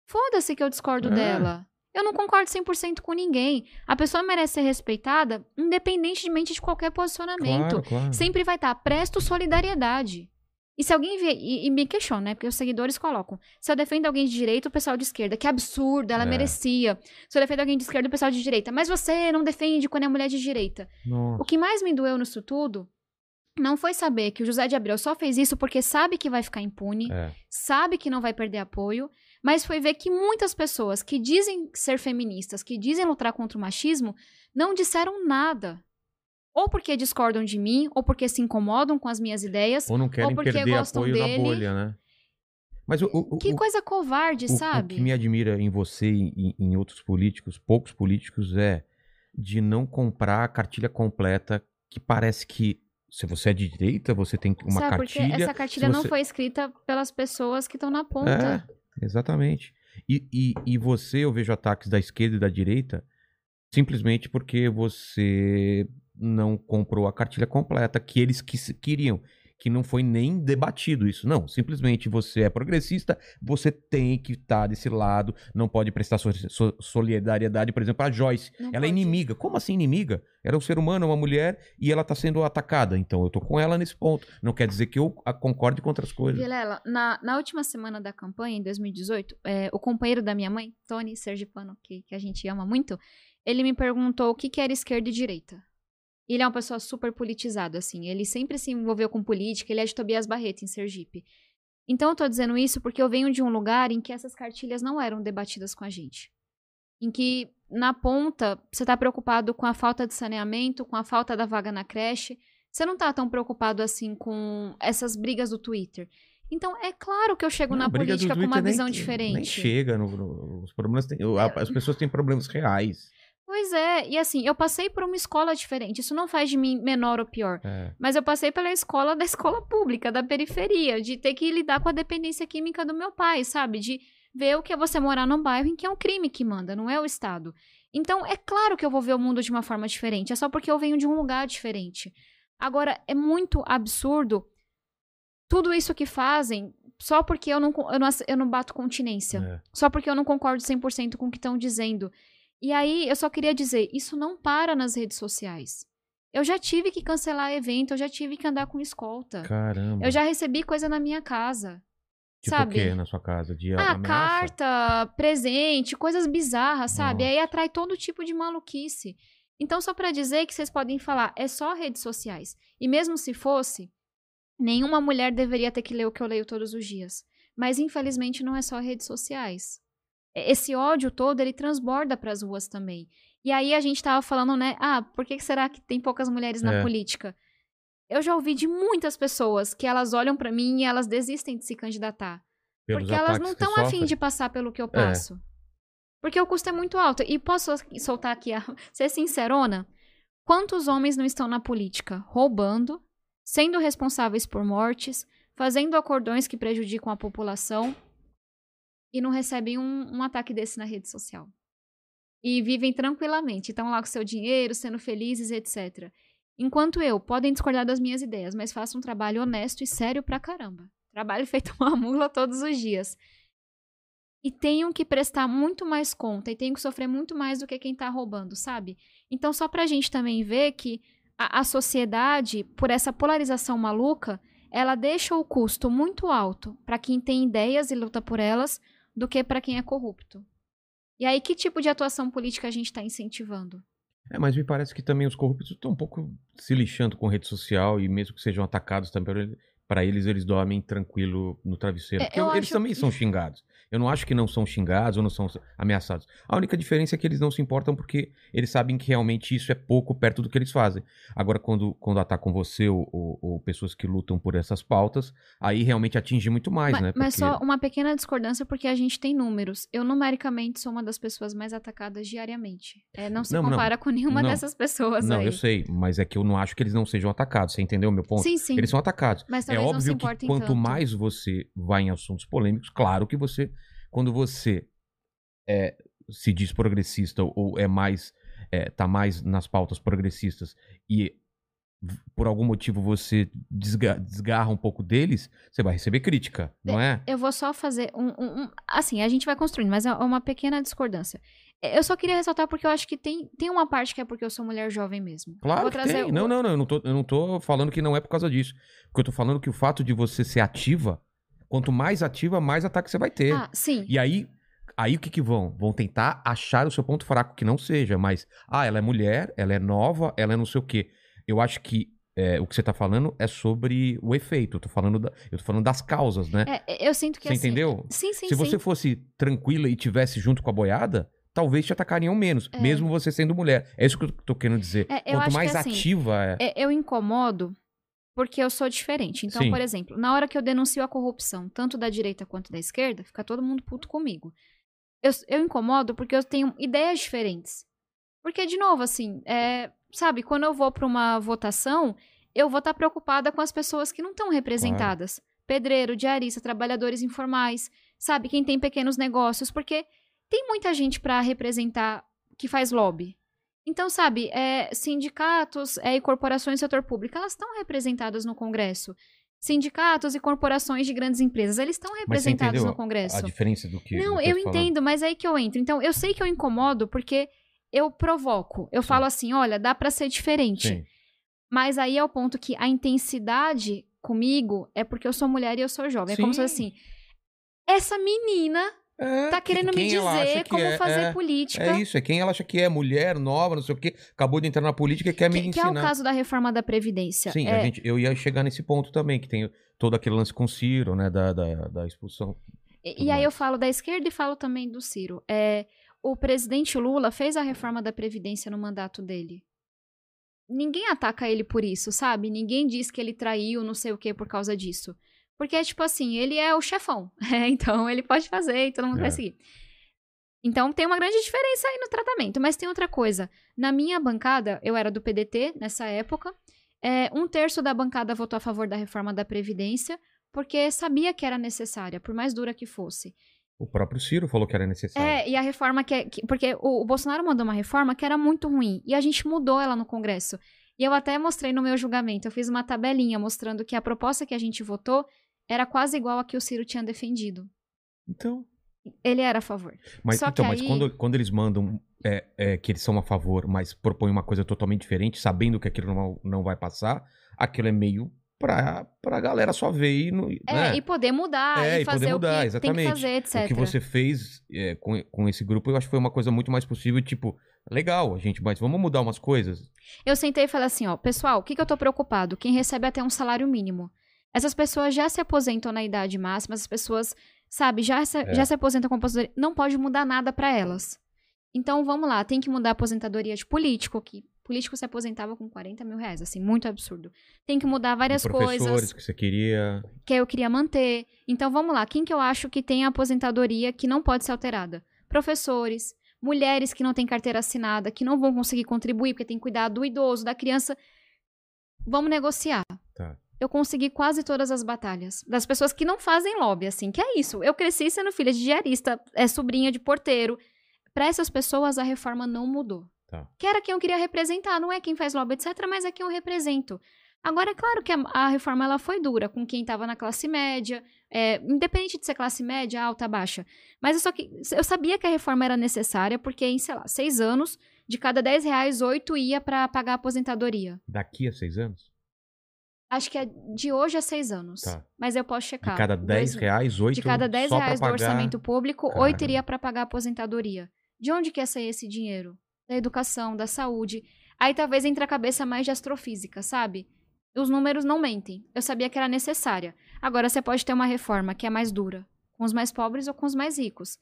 Foda-se que eu discordo É. dela. Eu não concordo 100% com ninguém. A pessoa merece ser respeitada, independentemente de qualquer posicionamento. Claro, claro. Sempre vai estar, presto solidariedade. E se alguém vê, e, e me questiona, né? Porque os seguidores colocam. Se eu defendo alguém de direita, o pessoal de esquerda, que absurdo, ela É. merecia. Se eu defendo alguém de esquerda, o pessoal de direita. Mas você não defende quando é mulher de direita. Nossa. O que mais me doeu nisso tudo não foi saber que o José de Abreu só fez isso porque sabe que vai ficar impune, É. sabe que não vai perder apoio, mas foi ver que muitas pessoas que dizem ser feministas, que dizem lutar contra o machismo, não disseram nada. Ou porque discordam de mim, ou porque se incomodam com as minhas ideias. Ou não querem porque perder gostam apoio dele. da bolha, né? Mas o, o, o- Que coisa covarde, o- sabe? o que me admira em você e em, em outros políticos, poucos políticos, é de não comprar a cartilha completa, que parece que se você é de direita, você tem uma Sabe, cartilha. porque essa cartilha se não você- foi escrita pelas pessoas que estão na ponta. É, exatamente. E, e, e você, eu vejo ataques da esquerda e da direita simplesmente porque você não comprou a cartilha completa que eles quis- queriam. Que não foi nem debatido isso. Não, simplesmente você é progressista, você tem que estar desse lado, não pode prestar so- so- solidariedade, por exemplo, a Joyce. Não ela é pode. inimiga. Como assim inimiga? Era um ser humano, uma mulher, e ela tá sendo atacada. Então eu tô com ela nesse ponto. Não quer dizer que eu concorde com outras coisas. Vilela, na, na última semana da campanha, em 2018, é, o companheiro da minha mãe, Tony Sergipano, que, que a gente ama muito, ele me perguntou o que, que era esquerda e direita. Ele é uma pessoa super politizada, assim. Ele sempre se envolveu com política, ele é de Tobias Barreto, em Sergipe. Então eu tô dizendo isso porque eu venho de um lugar em que essas cartilhas não eram debatidas com a gente. Em que, na ponta, você tá preocupado com a falta de saneamento, com a falta da vaga na creche, Você não tá tão preocupado assim com essas brigas do Twitter. Então, é claro que eu chego Não, na política com uma nem- visão Nem diferente. chega no, no- os problemas. têm- a- as pessoas têm problemas reais. Pois é, e assim, eu passei por uma escola diferente. Isso não faz de mim menor ou pior. É. Mas eu passei pela escola da escola pública, da periferia, de ter que lidar com a dependência química do meu pai, sabe? De ver o que é você morar num bairro em que é um crime que manda, não é o Estado. Então, é claro que eu vou ver o mundo de uma forma diferente, é só porque eu venho de um lugar diferente. Agora, é muito absurdo tudo isso que fazem só porque eu não, eu não, eu não bato continência. É. Só porque eu não concordo 100% com o que estão dizendo. E aí, eu só queria dizer, isso não para nas redes sociais. Eu já tive que cancelar evento, eu já tive que andar com escolta. Caramba. Eu já recebi coisa na minha casa. tipo sabe? o quê na sua casa? De Ah, ameaça? carta, presente, coisas bizarras, sabe? Nossa. Aí atrai todo tipo de maluquice. Então, só pra dizer que vocês podem falar, é só redes sociais. E mesmo se fosse, nenhuma mulher deveria ter que ler o que eu leio todos os dias. Mas infelizmente não é só redes sociais. E- Esse ódio todo, ele transborda pras ruas também. E aí a gente tava falando, né? Ah, por que será que tem poucas mulheres na É. política? Eu já ouvi de muitas pessoas que elas olham pra mim e elas desistem de se candidatar. Pelos Porque elas não estão afim de passar pelo que eu passo. Porque o custo é muito alto. E posso soltar aqui, a, ser sincerona? Quantos homens não estão na política roubando, sendo responsáveis por mortes, fazendo acordões que prejudicam a população e não recebem um, um ataque desse na rede social? E vivem tranquilamente, estão lá com seu dinheiro, sendo felizes, etc. Enquanto eu, podem discordar das minhas ideias, mas faço um trabalho honesto e sério pra caramba. Trabalho feito uma mula todos os dias. E tenho que prestar muito mais conta e tenho que sofrer muito mais do que quem tá roubando, sabe? Então, só pra gente também ver que a, a sociedade, por essa polarização maluca, ela deixa o custo muito alto pra quem tem ideias e luta por elas do que pra quem é corrupto. E aí, que tipo de atuação política a gente tá incentivando? É, mas me parece que também os corruptos estão um pouco se lixando com rede social e mesmo que sejam atacados também, para eles, eles dormem tranquilo no travesseiro. É, Porque eu eles acho- também são xingados. Eu não acho que não são xingados ou não são ameaçados. A única diferença é que eles não se importam porque eles sabem que realmente isso é pouco perto do que eles fazem. Agora, quando, quando atacam você ou, ou- ou pessoas que lutam por essas pautas, aí realmente atinge muito mais, Ma- né? Mas Porque- só uma pequena discordância, porque a gente tem números. Eu, numericamente, sou uma das pessoas mais atacadas diariamente. É, não se Não, não. compara com nenhuma Não. dessas pessoas Não, aí. eu sei, mas é que eu não acho que eles não sejam atacados. Você entendeu o meu ponto? Sim, sim. Eles são atacados. Mas É não óbvio que quanto tanto. mais você vai em assuntos polêmicos, claro que você, quando você é, se diz progressista ou é mais, é, tá mais nas pautas progressistas e por algum motivo você desga- desgarra um pouco deles, você vai receber crítica, não é? Eu vou só fazer um, um- um- Assim, a gente vai construindo, mas é uma pequena discordância. É, Eu só queria ressaltar porque eu acho que tem, tem uma parte que é porque eu sou mulher jovem mesmo. Claro vou que tem. o- Não, não, não, eu não, tô, eu não tô falando que não é por causa disso. Porque eu tô falando que o fato de você ser ativa, quanto mais ativa, mais ataque você vai ter. Ah, sim. E aí, aí o que que vão? Vão tentar achar o seu ponto fraco, que não seja, mas, ah, ela é mulher, ela é nova, ela é não sei o quê. Eu acho que é, o que você tá falando é sobre o efeito. Eu tô falando, da- eu tô falando das causas, né? É, eu sinto que você assim. entendeu? Sim, sim, Se sim. você fosse tranquila e tivesse junto com a boiada, talvez te atacariam menos, É. mesmo você sendo mulher. É isso que eu tô querendo dizer. É, Quanto mais assim, ativa é. É, eu incomodo porque eu sou diferente. Então, Sim. por exemplo, na hora que eu denuncio a corrupção, tanto da direita quanto da esquerda, fica todo mundo puto comigo. Eu, eu incomodo porque eu tenho ideias diferentes. Porque, de novo, assim, é, sabe, quando eu vou pra uma votação, eu vou estar preocupada com as pessoas que não estão representadas. Pedreiro, diarista, trabalhadores informais, sabe, quem tem pequenos negócios, porque tem muita gente pra representar que faz lobby. Então, sabe, é, sindicatos é, e corporações do setor público, elas estão representadas no Congresso. Sindicatos e corporações de grandes empresas, eles estão representados no Congresso. A diferença do que. Não, eu falando? entendo, mas é aí que eu entro. Então, eu sei que eu incomodo porque eu provoco. Eu Sim. falo assim, olha, dá pra ser diferente. Sim. Mas aí é o ponto que a intensidade comigo é porque eu sou mulher e eu sou jovem. É como se Sim. fosse assim, essa menina É, tá que- querendo me dizer que como é, fazer é, política. É isso, é quem ela acha que é mulher, nova, não sei o quê, acabou de entrar na política e quer me que, que é ensinar. o caso da reforma da Previdência. Sim, é, a gente, eu ia chegar nesse ponto também, que tem todo aquele lance com o Ciro, né, da, da, da expulsão. E, e aí eu falo da esquerda e falo também do Ciro. É, o presidente Lula fez a reforma da Previdência no mandato dele. ninguém ataca ele por isso, sabe? Ninguém diz que ele traiu, não sei o que, por causa disso. Porque, tipo assim, ele é o chefão. É, então ele pode fazer e todo mundo É. vai seguir. Então tem uma grande diferença aí no tratamento. Mas tem outra coisa. Na minha bancada, eu era do PDT nessa época. é, um terço da bancada votou a favor da reforma da Previdência, porque sabia que era necessária, por mais dura que fosse. O próprio Ciro falou que era necessário. É, e a reforma que, é- que- porque o, o Bolsonaro mandou uma reforma que era muito ruim e a gente mudou ela no Congresso. E eu até mostrei no meu julgamento, eu fiz uma tabelinha mostrando que a proposta que a gente votou era quase igual a que o Ciro tinha defendido. Então. Ele era a favor. Mas, Só então, que mas aí- quando, quando eles mandam é, é, que eles são a favor, mas propõem uma coisa totalmente diferente, sabendo que aquilo não, não vai passar, aquilo é meio pra, pra galera só ver e. Não, É, né? e poder mudar, É, e e poder mudar, exatamente. fazer, etc. O que você fez é, com, com esse grupo, eu acho que foi uma coisa muito mais possível, tipo, legal, a gente, mas vamos mudar umas coisas. Eu sentei e falei assim, ó, pessoal, o que, que eu tô preocupado? Quem recebe até um salário mínimo. Essas pessoas já se aposentam na idade máxima, essas pessoas, sabe, já se, É. já se aposentam com aposentadoria. Não pode mudar nada pra elas. Então, vamos lá, tem que mudar a aposentadoria de político, que político se aposentava com 40 mil reais, assim, muito absurdo. Tem que mudar várias professores coisas que você queria. que eu queria manter. Então, vamos lá, quem que eu acho que tem a aposentadoria que não pode ser alterada? Professores, mulheres que não têm carteira assinada, que não vão conseguir contribuir porque tem que cuidar do idoso, da criança. Vamos negociar. Tá. Eu consegui quase todas as batalhas. Das pessoas que não fazem lobby, assim, que é isso. Eu cresci sendo filha de diarista, é sobrinha de porteiro. Para essas pessoas, a reforma não mudou. Tá. Que era quem eu queria representar, não é quem faz lobby, etc., mas é quem eu represento. Agora, é claro que a, a reforma ela foi dura com quem estava na classe média, é, independente de ser classe média, alta, baixa. Mas eu, só que, eu sabia que a reforma era necessária, porque em, sei lá, seis anos, de cada 10 reais, oito ia para pagar a aposentadoria. Daqui a seis anos? Acho que é de hoje a seis anos. Tá. Mas eu posso checar. De cada 10 Dois- reais, oito de cada 10 só pra reais do pagar- orçamento público, Caramba. oito iria para pagar a aposentadoria. De onde que ia sair esse dinheiro? Da educação, da saúde. Aí talvez entre a cabeça mais de astrofísica, sabe? Os números não mentem. Eu sabia que era necessária. Agora você pode ter uma reforma que é mais dura, com os mais pobres ou com os mais ricos.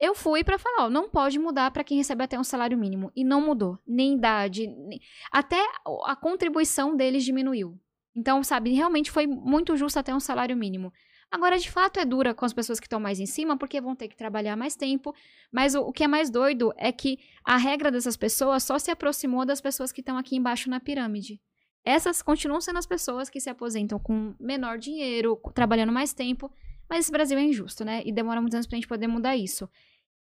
Eu fui pra falar, ó, não pode mudar pra quem recebe até um salário mínimo e não mudou, nem idade, nem... até a contribuição deles diminuiu. Então, sabe, realmente foi muito justo até um salário mínimo. Agora, de fato, é dura com as pessoas que estão mais em cima, porque vão ter que trabalhar mais tempo. Mas o, o que é mais doido é que a regra dessas pessoas só se aproximou das pessoas que estão aqui embaixo na pirâmide. Essas continuam sendo as pessoas que se aposentam com menor dinheiro, trabalhando mais tempo. Mas esse Brasil é injusto, né? E demora muitos anos pra gente poder mudar isso.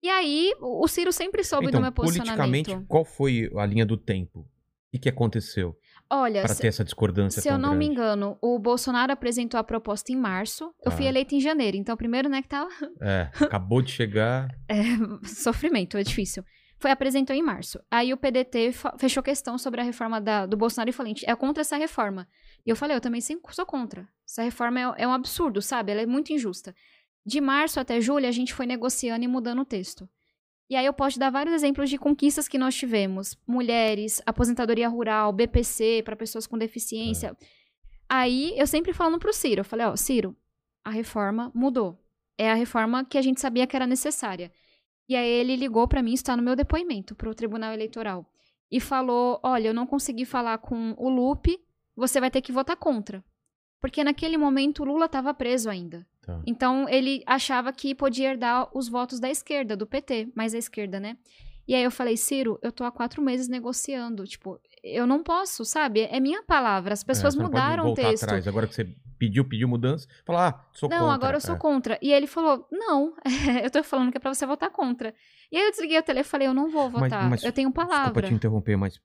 E aí, o Ciro sempre soube Então, do meu politicamente, posicionamento. qual foi a linha do tempo? O que, que aconteceu Olha, para ter essa discordância Se eu não me grande? engano, o Bolsonaro apresentou a proposta em março. Eu fui Tá. eleita em janeiro. Então, primeiro, né, que tava É, acabou de chegar. é, sofrimento, é difícil. Foi apresentou em março. Aí o PDT fechou questão sobre a reforma da- do Bolsonaro e falou: "Gente, é contra essa reforma. E eu falei: eu também sou contra. Essa reforma é, é um absurdo, sabe? Ela é muito injusta. De março até julho, a gente foi negociando e mudando o texto. E aí eu posso dar vários exemplos de conquistas que nós tivemos. Mulheres, aposentadoria rural, BPC para pessoas com deficiência. Aí eu sempre falando pro Ciro, eu falei, ó, Ciro, a reforma mudou. É a reforma que a gente sabia que era necessária. E aí ele ligou pra mim, isso tá no meu depoimento pro Tribunal Eleitoral. E falou, olha, eu não consegui falar com o Lupe, você vai ter que votar contra. Porque naquele momento o Lula estava preso ainda. Tá. Então ele achava que podia herdar os votos da esquerda, do PT, mais a esquerda, né? E aí eu falei, Ciro, eu tô há quatro meses negociando. Tipo, eu não posso, sabe? É minha palavra. As pessoas É, não pode mudaram o texto. Atrás. Agora que você pediu, pediu mudança, falar, ah, sou não, contra. agora eu sou É. contra. E ele falou, não, eu tô falando que é pra você votar contra. E aí eu desliguei o telefone e falei, eu não vou Mas- votar. mas eu tenho Desculpa palavra. te interromper, mas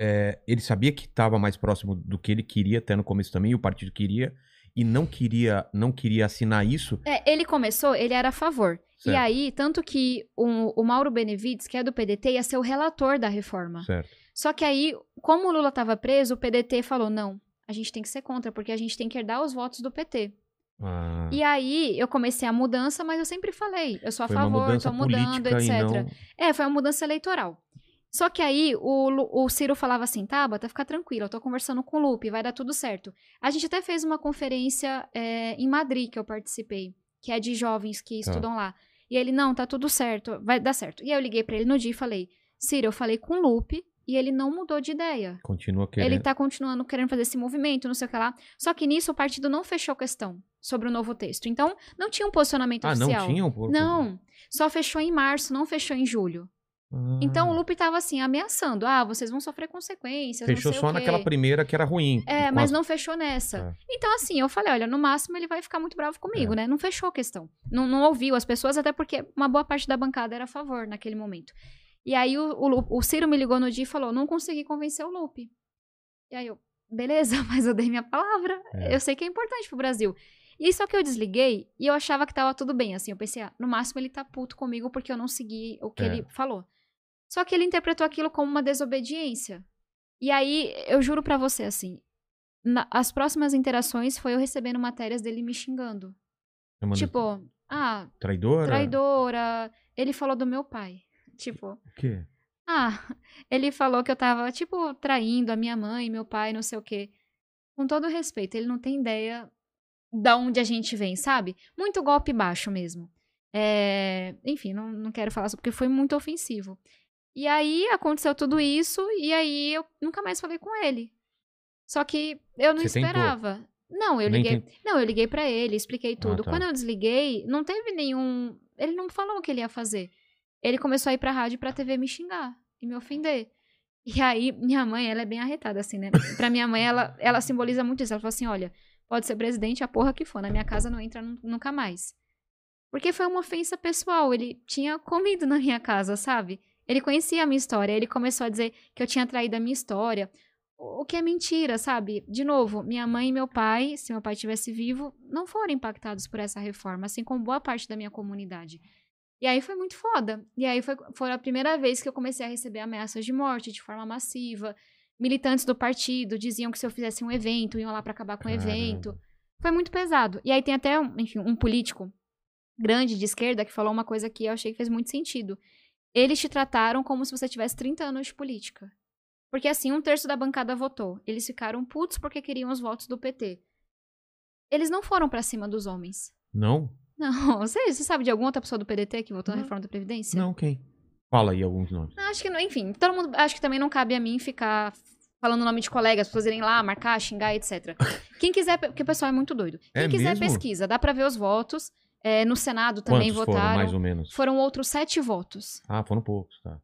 é, ele sabia que estava mais próximo do que ele queria até no começo também, e o partido queria, e não queria, não queria assinar isso. É, ele começou, ele era a favor. E Certo. aí, tanto que o, o Mauro Benevides, que é do PDT, ia ser o relator da reforma. Certo. Só que aí, como o Lula estava preso, o PDT falou: não, a gente tem que ser contra, porque a gente tem que herdar os votos do PT. Ah, E aí, eu comecei a mudança, mas eu sempre falei: eu sou a foi favor, tô mudando, etc. e não... É, foi uma mudança eleitoral. Só que aí o, o Ciro falava assim: Tabata, fica tranquila, eu tô conversando com o Lupe, vai dar tudo certo. A gente até fez uma conferência é, em Madrid que eu participei, que é de jovens que Tá. estudam lá. E ele, não, tá tudo certo, vai dar certo. E aí eu liguei pra ele no dia e falei: Ciro, eu falei com o Lupe e ele não mudou de ideia. Continua querendo. Ele tá continuando querendo fazer esse movimento, não sei o que lá. Só que nisso o partido não fechou questão sobre o novo texto. Então, não tinha um posicionamento ah, oficial. não tinha um? Não. Só fechou em março, não fechou em julho. Então o Ah, Lupe tava assim, ameaçando. Ah, vocês vão sofrer consequências. Fechou só naquela primeira que era ruim. É, mas as- não fechou nessa. Tá. Então, assim, eu falei, olha, no máximo ele vai ficar muito bravo comigo, É. né? Não fechou a questão. Não, não ouviu as pessoas, até porque uma boa parte da bancada era a favor naquele momento. E aí o, o, o Ciro me ligou no dia e falou: não consegui convencer o Lupe. E aí eu, beleza, mas eu dei minha palavra. É. Eu sei que é importante pro Brasil. E só que eu desliguei e eu achava que tava tudo bem, assim. Eu pensei, ah, no máximo ele tá puto comigo porque eu não segui o que É. ele falou. Só que ele interpretou aquilo como uma desobediência. E aí, eu juro pra você, assim, na- as próximas interações foi eu recebendo matérias dele me xingando. Tipo, ah, traidora? traidora. Ele falou do meu pai. Tipo, O quê? ah, ele falou que eu tava, tipo, traindo a minha mãe, meu pai, não sei o quê. Com todo respeito, ele não tem ideia da onde a gente vem, sabe? Muito golpe baixo mesmo. É, Enfim, não, não quero falar sobre porque foi muito ofensivo. E aí aconteceu tudo isso, e aí eu nunca mais falei com ele. Só que eu não Você tentou? esperava. Não, eu Nem liguei. tem- Não, eu liguei pra ele, expliquei tudo. tá. Quando eu desliguei, não teve nenhum. Ele não falou o que ele ia fazer. Ele começou a ir pra rádio e pra TV me xingar e me ofender. E aí, minha mãe, ela é bem arretada, assim, né? Pra minha mãe, ela, ela simboliza muito isso. Ela falou assim: olha, pode ser presidente a porra que for, na minha casa não entra nu- nunca mais. Porque foi uma ofensa pessoal. Ele tinha comido na minha casa, sabe? Ele conhecia a minha história. Ele começou a dizer que eu tinha traído a minha história. O que é mentira, sabe? De novo, minha mãe e meu pai, se meu pai estivesse vivo, não foram impactados por essa reforma, assim como boa parte da minha comunidade. E aí foi muito foda. E aí foi, foi a primeira vez que eu comecei a receber ameaças de morte de forma massiva. Militantes do partido diziam que se eu fizesse um evento, iam lá pra acabar com o evento. Foi muito pesado. E aí tem até, enfim, um político grande de esquerda que falou uma coisa que eu achei que fez muito sentido. Eles te trataram como se você tivesse 30 anos de política. Porque assim, um terço da bancada votou. Eles ficaram putos porque queriam os votos do PT. Eles não foram pra cima dos homens. Não? Não, você, você sabe de alguma outra pessoa do PDT que votou na Não. reforma da Previdência? Não, quem? Fala aí alguns nomes. Acho que, não- enfim, todo mundo. Acho que também não cabe a mim ficar falando o nome de colegas, as pessoas irem lá, marcar, xingar, etc. Quem quiser, porque o pessoal é muito doido. Quem É quiser, mesmo? pesquisa. Dá pra ver os votos. É, no Senado também Quantos foram, votaram. mais ou menos? Foram outros sete votos. Ah, foram poucos, tá.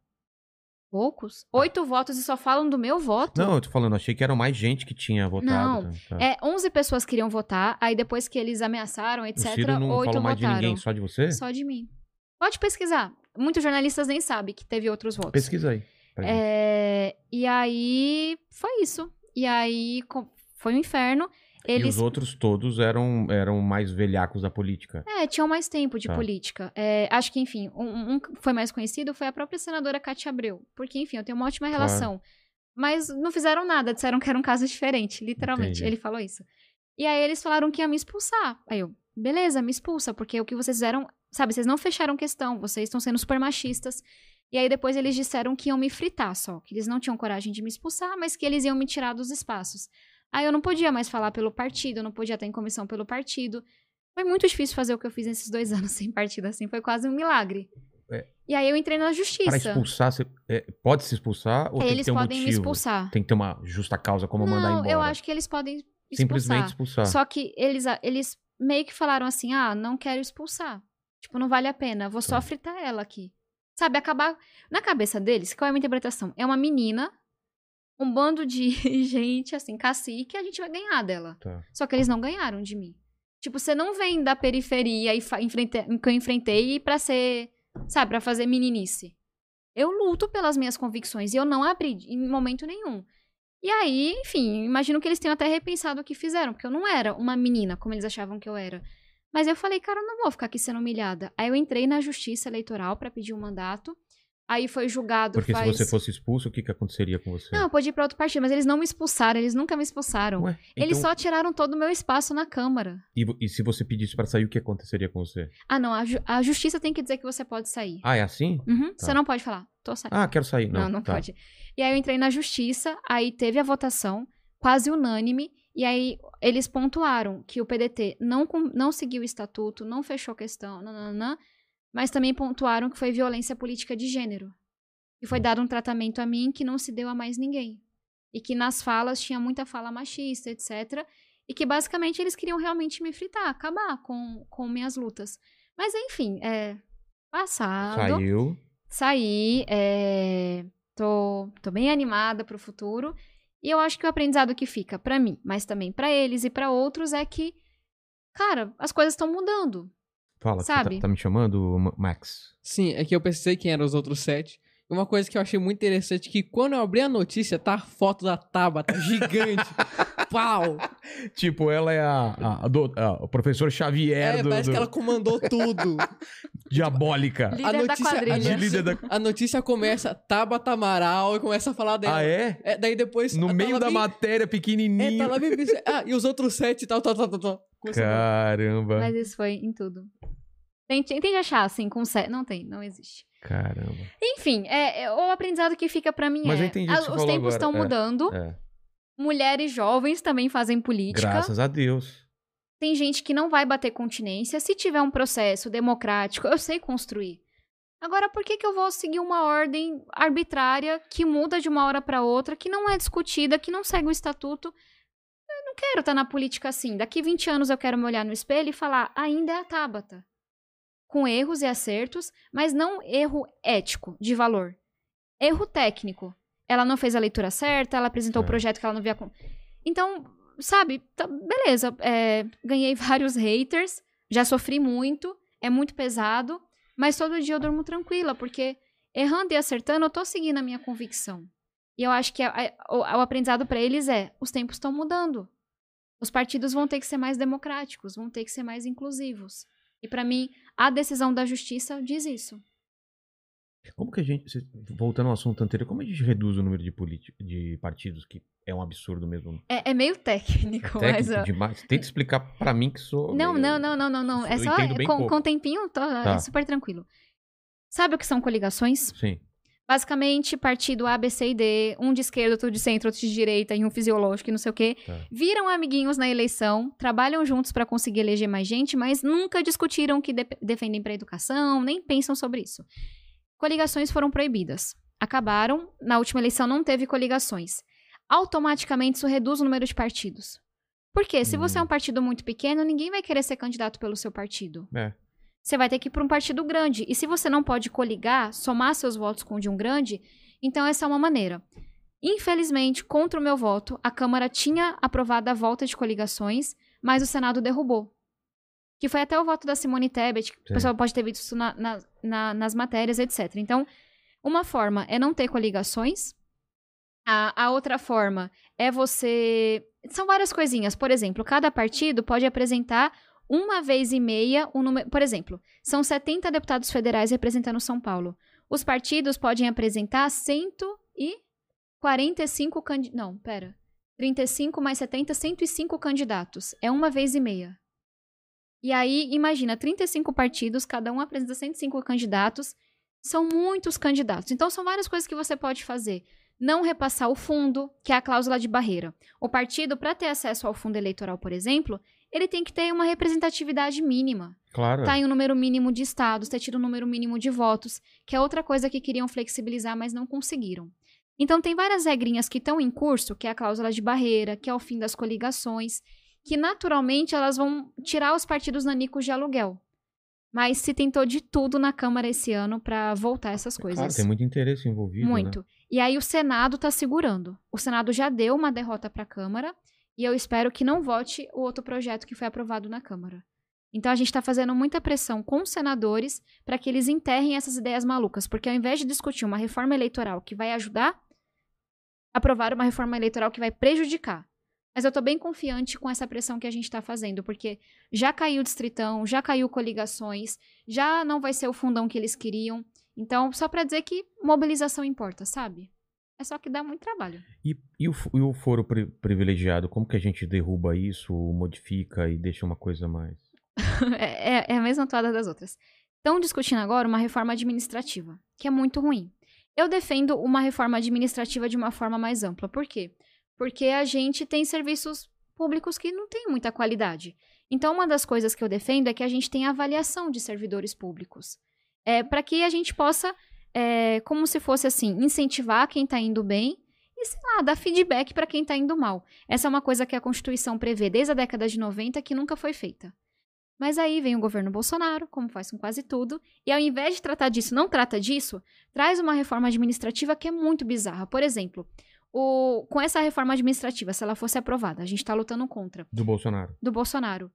Poucos? Oito votos e só falam do meu voto? Não, eu tô falando, achei que era mais gente que tinha votado. Não, tá, tá. É, 11 pessoas queriam votar, aí depois que eles ameaçaram, o etc., Ciro não oito falou mais de ninguém, só de você? Só de mim. Pode pesquisar. Muitos jornalistas nem sabem que teve outros votos. Pesquisa aí. É, e aí, foi isso. E aí, foi um inferno. E Eles os outros todos eram, eram mais velhacos da política. É, tinham mais tempo de Tá. política. É, acho que, enfim, um, um foi mais conhecido foi a própria senadora Cátia Abreu. Porque, enfim, eu tenho uma ótima Claro. relação. Mas não fizeram nada, disseram que era um caso diferente, literalmente. Entendi. Ele falou isso. E aí eles falaram que ia me expulsar. Aí eu, beleza, me expulsa, porque o que vocês fizeram, sabe, vocês não fecharam questão, vocês estão sendo super machistas. E aí depois eles disseram que iam me fritar só, que eles não tinham coragem de me expulsar, mas que eles iam me tirar dos espaços. Aí eu não podia mais falar pelo partido, eu não podia estar em comissão pelo partido. Foi muito difícil fazer o que eu fiz nesses dois anos sem partido, assim, foi quase um milagre. É. E aí eu entrei na Para justiça. expulsar, você- é, pode se expulsar ou tem que eles ter um podem me motivo? expulsar. Tem que ter uma justa causa como mandar não, embora. eu acho que eles podem expulsar. Simplesmente expulsar. Só que eles, eles meio que falaram assim: ah, não quero expulsar. Tipo, não vale a pena, vou só Tá. fritar ela aqui. Sabe, acabar. Na cabeça deles, qual é a minha interpretação? É uma menina, um bando de gente, assim, cacique, a gente vai ganhar dela. Tá. Só que eles não ganharam de mim. Tipo, você não vem da periferia e enfrente- que eu enfrentei pra ser, sabe, pra fazer meninice. Eu luto pelas minhas convicções e eu não abri em momento nenhum. E aí, enfim, imagino que eles tenham até repensado o que fizeram, porque eu não era uma menina como eles achavam que eu era. Mas eu falei, cara, eu não vou ficar aqui sendo humilhada. Aí eu entrei na justiça eleitoral pra pedir um mandato. Aí foi julgado Porque faz... se você fosse expulso, o que, que aconteceria com você? Não, eu podia ir pra outro partido, mas eles não me expulsaram, eles nunca me expulsaram. Ué, Eles então- só tiraram todo o meu espaço na Câmara. e, e se você pedisse pra sair, o que aconteceria com você? Ah, não, a, ju- a justiça tem que dizer que você pode sair. Ah, é assim? Uhum, Tá. Você não pode falar, tô saindo. Ah, quero sair. Não, não, não tá. pode. E aí eu entrei na justiça, aí teve a votação, quase unânime, e aí eles pontuaram que o PDT não, não seguiu o estatuto, não fechou questão, nananã, mas também pontuaram que foi violência política de gênero. E foi dado um tratamento a mim que não se deu a mais ninguém. E que nas falas tinha muita fala machista, etc. E que basicamente eles queriam realmente me fritar, acabar com, com minhas lutas. Mas enfim, é. Passado. Saiu. Saí, é, tô, tô bem animada pro futuro. E eu acho que o aprendizado que fica pra mim, mas também pra eles e pra outros, é que, cara, as coisas estão mudando. Fala, você Sabe? tá, tá me chamando, Ma- Max? Sim, é que eu pensei quem eram os outros sete. Uma coisa que eu achei muito interessante é que quando eu abri a notícia, tá a foto da Tabata gigante. Pau! Tipo, ela é a, a, a do- a- o professor Xavier É, do, parece do- que ela comandou tudo. diabólica. Líder A da notícia- a A líder da... A notícia começa Tabata Amaral e começa a falar dela. Ah, é? É, daí depois. No meio da bem- matéria, É, pequenininho. tá lá bem. Ah, e os outros sete e tal, tal, tal, tal, tal. Caramba. Mas isso foi em tudo. Tente, tente achar, assim, com sé... Não tem, não existe. Caramba. Enfim, é, é- o aprendizado que fica pra mim Mas é... eu entendi a- os tempos estão é. mudando. É. Mulheres jovens também fazem política. Graças a Deus. Tem gente que não vai bater continência. Se tiver um processo democrático, eu sei construir. Agora, por que, que eu vou seguir uma ordem arbitrária que muda de uma hora para outra, que não é discutida, que não segue o estatuto? Eu não quero estar na política assim. Daqui 20 anos eu quero me olhar no espelho e falar, ainda é a Tabata. Com erros e acertos, mas não erro ético, de valor. Erro técnico. Ela não fez a leitura certa, ela apresentou o É. projeto que ela não via. com- Então, sabe, tá- beleza. é, ganhei vários haters, já sofri muito, é muito pesado, mas todo dia eu durmo tranquila, porque errando e acertando, eu tô seguindo a minha convicção. E eu acho que a- a- o, o aprendizado para eles é: os tempos estão mudando. Os partidos vão ter que ser mais democráticos, vão ter que ser mais inclusivos. E para mim, a decisão da justiça diz isso. Como que a gente, voltando ao assunto anterior, como a gente reduz o número de, de partidos, que é um absurdo mesmo? É, é meio técnico, mas. Técnico ó, demais. Tenta explicar pra mim que sou... Não, meio- não, não, não, não, não. É só com, pouco. com tempinho, tô, é Tá. super tranquilo. Sabe o que são coligações? Sim. Basicamente, partido A, B, C e D, um de esquerda, outro de centro, outro de direita, e um fisiológico e não sei o quê, Tá. viram amiguinhos na eleição, trabalham juntos pra conseguir eleger mais gente, mas nunca discutiram o que de- defendem pra educação, nem pensam sobre isso. Coligações foram proibidas. Acabaram, na última eleição não teve coligações. Automaticamente isso reduz o número de partidos. Por quê? Se você é Hum. um partido muito pequeno, ninguém vai querer ser candidato pelo seu partido. É. Você vai ter que ir para um partido grande. E se você não pode coligar, somar seus votos com o de um grande, então essa é uma maneira. Infelizmente, contra o meu voto, a Câmara tinha aprovado a volta de coligações, mas o Senado derrubou. Que foi até o voto da Simone Tebet, que Sim. o pessoal pode ter visto isso na- na- na- nas matérias, etc. Então, uma forma é não ter coligações. A, a outra forma é você. São várias coisinhas. Por exemplo, cada partido pode apresentar uma vez e meia o número. Por exemplo, são 70 deputados federais representando São Paulo. Os partidos podem apresentar 145 candidatos. Não, pera. 35 mais 70, 105 candidatos. É uma vez e meia. E aí, imagina, 35 partidos, cada um apresenta 105 candidatos. São muitos candidatos. Então, são várias coisas que você pode fazer. Não repassar o fundo, que é a cláusula de barreira. O partido, para ter acesso ao fundo eleitoral, por exemplo, ele tem que ter uma representatividade mínima. Claro. Tá em um número mínimo de estados, ter tido um número mínimo de votos, que é outra coisa que queriam flexibilizar, mas não conseguiram. Então, tem várias regrinhas que estão em curso, que é a cláusula de barreira, que é o fim das coligações, que naturalmente elas vão tirar os partidos nanicos de aluguel. Mas se tentou de tudo na Câmara esse ano para voltar essas coisas. Claro, tem muito interesse envolvido, Muito. né? E aí o Senado tá segurando. O Senado já deu uma derrota para a Câmara e eu espero que não vote o outro projeto que foi aprovado na Câmara. Então a gente está fazendo muita pressão com os senadores para que eles enterrem essas ideias malucas, porque ao invés de discutir uma reforma eleitoral que vai ajudar, aprovar uma reforma eleitoral que vai prejudicar. Mas eu tô bem confiante com essa pressão que a gente tá fazendo, porque já caiu o distritão, já caiu coligações, já não vai ser o fundão que eles queriam. Então, só pra dizer que mobilização importa, sabe? É só que dá muito trabalho. E, e o, e o foro pri- privilegiado, como que a gente derruba isso, modifica e deixa uma coisa mais... é, é- é a mesma toada das outras. Estão discutindo agora uma reforma administrativa, que é muito ruim. Eu defendo uma reforma administrativa de uma forma mais ampla. Por quê? Porque a gente tem serviços públicos que não têm muita qualidade. Então, uma das coisas que eu defendo é que a gente tenha avaliação de servidores públicos. É, para que a gente possa é, como se fosse assim, incentivar quem tá indo bem e, sei lá, dar feedback para quem tá indo mal. Essa é uma coisa que a Constituição prevê desde a década de 90 que nunca foi feita. Mas aí vem o governo Bolsonaro, como faz com quase tudo, e ao invés de tratar disso, não trata disso, traz uma reforma administrativa que é muito bizarra. Por exemplo, o, com essa reforma administrativa, se ela fosse aprovada, a gente está lutando contra, Do Bolsonaro. do Bolsonaro,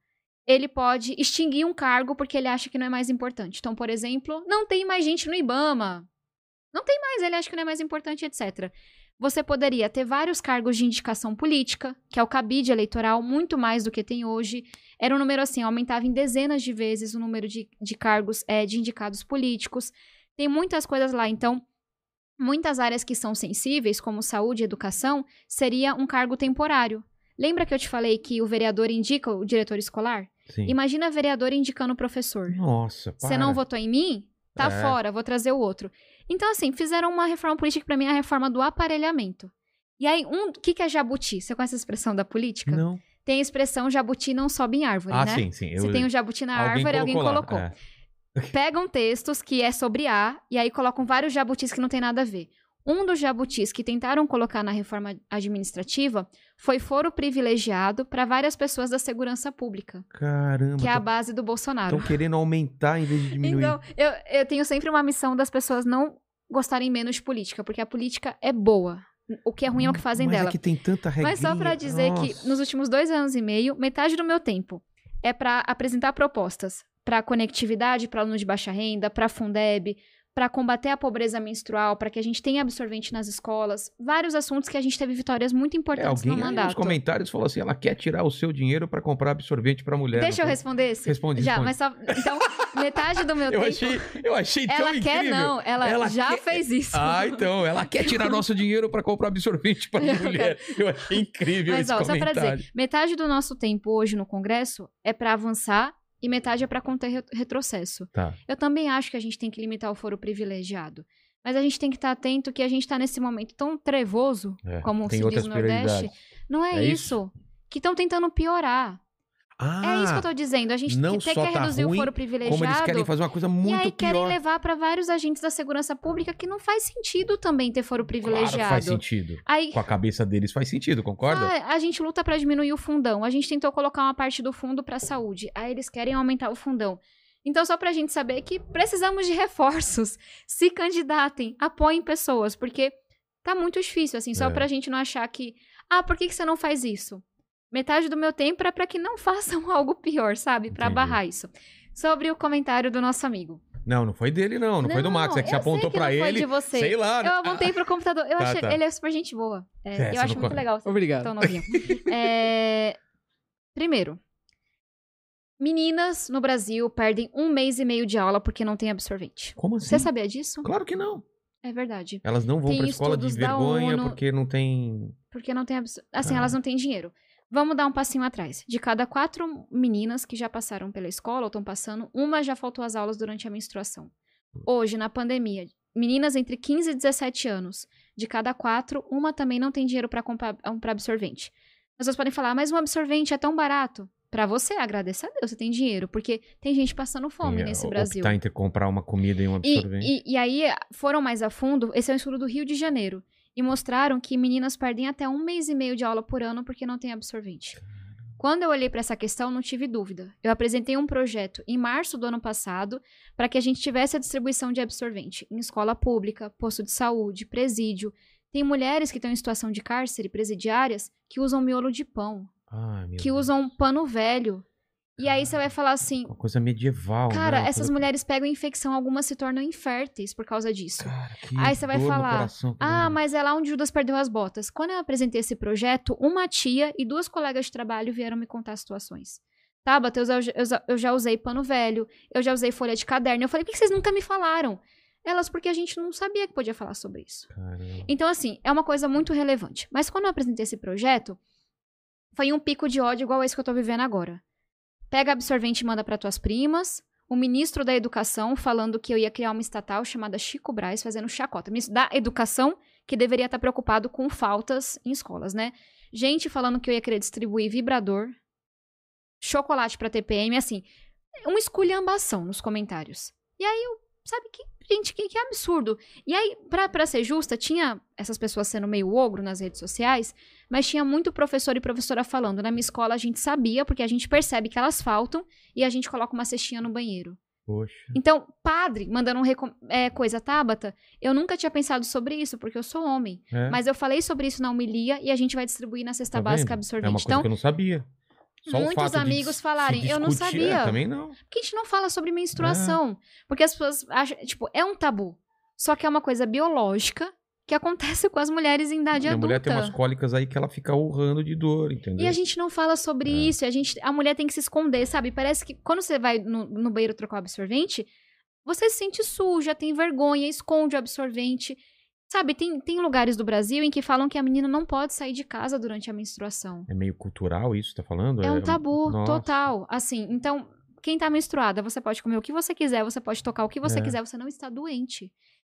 ele pode extinguir um cargo porque ele acha que não é mais importante. Então, por exemplo, não tem mais gente no IBAMA. Não tem mais, ele acha que não é mais importante, etc. Você poderia ter vários cargos de indicação política, que é o cabide eleitoral, muito mais do que tem hoje. Era um número assim, aumentava em dezenas de vezes o número de, de cargos é, de indicados políticos. Tem muitas coisas lá. Então, muitas áreas que são sensíveis, como saúde e educação, seria um cargo temporário. Lembra que eu te falei que o vereador indica o diretor escolar? Sim. Imagina vereador indicando o professor. Nossa, para. Você não votou em mim? Tá É. fora, vou trazer o outro. Então, assim, fizeram uma reforma política que pra mim é a reforma do aparelhamento. E aí, um, o que, que é jabuti? Você conhece a expressão da política? Não. Tem a expressão jabuti não sobe em árvore, Ah, né? sim, sim. Você tem o jabuti na árvore, alguém colocou. é. Pegam textos que é sobre A e aí colocam vários jabutis que não tem nada a ver. Um dos jabutis que tentaram colocar na reforma administrativa foi foro privilegiado para várias pessoas da segurança pública, Caramba. que é a base do Bolsonaro. Estão querendo aumentar em vez de diminuir. Então, eu, eu tenho sempre uma missão das pessoas não gostarem menos de política, porque a política é boa. O que é ruim é o que fazem Mas dela. É que tem tanta regrinha. Mas só pra dizer que Nossa. nos últimos dois anos e meio, metade do meu tempo é pra apresentar propostas pra conectividade para alunos de baixa renda, pra Fundeb, pra combater a pobreza menstrual, pra que a gente tenha absorvente nas escolas, vários assuntos que a gente teve vitórias muito É, importantes alguém no aí nos mandato. comentários falou assim: ela quer tirar o seu dinheiro pra comprar absorvente pra mulher. Deixa eu foi? responder esse? Responde, Já, responde. mas só então metade do meu Eu tempo achei, eu achei tão ela incrível. quer não, ela, Ela já quer- fez isso. Ah, então, ela quer tirar nosso dinheiro pra comprar absorvente Eu mulher. Eu achei incrível Mas esse ó, só pra comentário. dizer, metade do nosso tempo hoje no Congresso é pra avançar e metade é pra conter re- retrocesso. Tá. Eu também acho que a gente tem que limitar o foro privilegiado. Mas a gente tem que estar atento que a gente tá nesse momento tão trevoso, É, como se diz no Nordeste. Não é, É isso. Que estão tentando piorar. Ah, é isso que eu tô dizendo. A gente não tem só que tá reduzir ruim, o foro como privilegiado. eles querem fazer uma coisa muito e aí querem pior. levar pra vários agentes da segurança pública que não faz sentido também ter foro privilegiado. Claro, faz sentido. Aí, Com a cabeça deles faz sentido, concorda? Ah, a gente luta pra diminuir o fundão. A gente tentou colocar uma parte do fundo pra saúde. Aí eles querem aumentar o fundão. Então, só pra gente saber que precisamos de reforços. Se candidatem, apoiem pessoas, porque tá muito difícil, assim, só É. pra gente não achar que. Ah, por que, que você não faz isso? Metade do meu tempo é pra que não façam algo pior, sabe? Pra Entendi. barrar isso. Sobre o comentário do nosso amigo. Não, não foi dele, não. Não, foi do Max. É que você apontou que pra não foi ele. de você. Sei lá. Eu apontei pro computador. Eu Tá, achei. tá. Ele é super gente boa. É, É, você eu acho não muito con- legal. Obrigado. Tão novinho. É, Primeiro, meninas no Brasil perdem um mês e meio de aula porque não tem absorvente. Como assim? Você sabia disso? Claro que não. É verdade. Elas não vão Tem pra escola de vergonha ONU. porque não tem. Porque não tem absor... Assim, Ah. elas não têm dinheiro. Vamos dar um passinho atrás. De cada quatro meninas que já passaram pela escola ou estão passando, uma já faltou às aulas durante a menstruação. Hoje, na pandemia, meninas entre 15 e 17 anos, de cada quatro, uma também não tem dinheiro para comprar um pra absorvente. As pessoas podem falar, mas um absorvente é tão barato. Pra você, agradeça a Deus, você tem dinheiro, porque tem gente passando fome tem, nesse é, Brasil. Optar entre comprar uma comida e um E, absorvente. e, e aí foram mais a fundo, esse é um estudo do Rio de Janeiro, e mostraram que meninas perdem até um mês e meio de aula por ano porque não tem absorvente. Quando eu olhei para essa questão, não tive dúvida. Eu apresentei um projeto em março do ano passado para que a gente tivesse a distribuição de absorvente em escola pública, posto de saúde, presídio. Tem mulheres que estão em situação de cárcere, presidiárias, que usam miolo de pão, Ai, meu que Deus. usam pano velho. E aí você vai falar assim, Uma coisa medieval. Cara, né? Essas coisa- mulheres pegam infecção, algumas se tornam inférteis por causa disso. Cara, que Aí você vai falar, coração Ah, dá. mas é lá onde Judas perdeu as botas. Quando eu apresentei esse projeto, uma tia e duas colegas de trabalho vieram me contar situações. Tabata, eu já, eu já- eu já usei pano velho, eu já usei folha de caderno. Eu falei, por que vocês nunca me falaram? Elas, porque a gente não sabia que podia falar sobre isso. Caramba. Então, assim, é uma coisa muito relevante. Mas quando eu apresentei esse projeto, foi um pico de ódio igual esse que eu tô vivendo agora. Pega absorvente e manda para tuas primas. O ministro da Educação falando que eu ia criar uma estatal chamada Chico Braz, fazendo chacota. Ministro da Educação, que deveria estar preocupado com faltas em escolas, né? Gente falando que eu ia querer distribuir vibrador, chocolate pra TPM, assim, uma esculhambação nos comentários. E aí eu sabe que, gente, que, que absurdo. E aí, pra ser justa, tinha essas pessoas sendo meio ogro nas redes sociais, mas tinha muito professor e professora falando. Na minha escola a gente sabia, porque a gente percebe que elas faltam e a gente coloca uma cestinha no banheiro. Poxa. Então, padre, mandando um é, coisa Tabata, eu nunca tinha pensado sobre isso, porque eu sou homem. É, Mas eu falei sobre isso na homilia e a gente vai distribuir na cesta tá básica vendo? absorvente. É uma coisa então, que eu não sabia. Só muitos amigos falarem, eu não discutir- sabia. É, também não. Porque a gente não fala sobre menstruação. Porque as pessoas acham, tipo, é um tabu. Só que é uma coisa biológica que acontece com as mulheres em idade Minha adulta. mulher tem umas cólicas aí que ela fica urrando de dor, entendeu? E a gente não fala sobre É. isso. A, gente, a mulher tem que se esconder, sabe? Parece que quando você vai no, no banheiro trocar o absorvente, você se sente suja, tem vergonha, esconde o absorvente. Sabe, tem, tem lugares do Brasil em que falam que a menina não pode sair de casa durante a menstruação. É meio cultural isso, tá falando? É um tabu Nossa. total. Assim, então, quem tá menstruada, você pode comer o que você quiser, você pode tocar o que você É. quiser, você não está doente.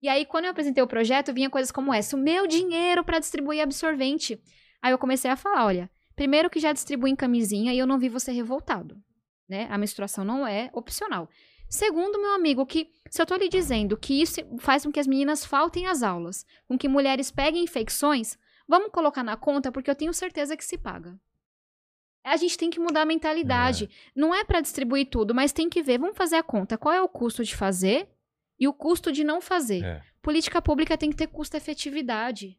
E aí, quando eu apresentei o projeto, vinha coisas como essa: o meu dinheiro para distribuir absorvente. Aí eu comecei a falar: olha, primeiro que já distribui em camisinha e eu não vi você revoltado. Né? A menstruação não é opcional. Segundo, meu amigo, que se eu tô lhe dizendo que isso faz com que as meninas faltem às aulas, com que mulheres peguem infecções, vamos colocar na conta porque eu tenho certeza que se paga. A gente tem que mudar a mentalidade. Não é para distribuir tudo, mas tem que ver, vamos fazer a conta. Qual é o custo de fazer e o custo de não fazer? É. Política pública tem que ter custo-efetividade.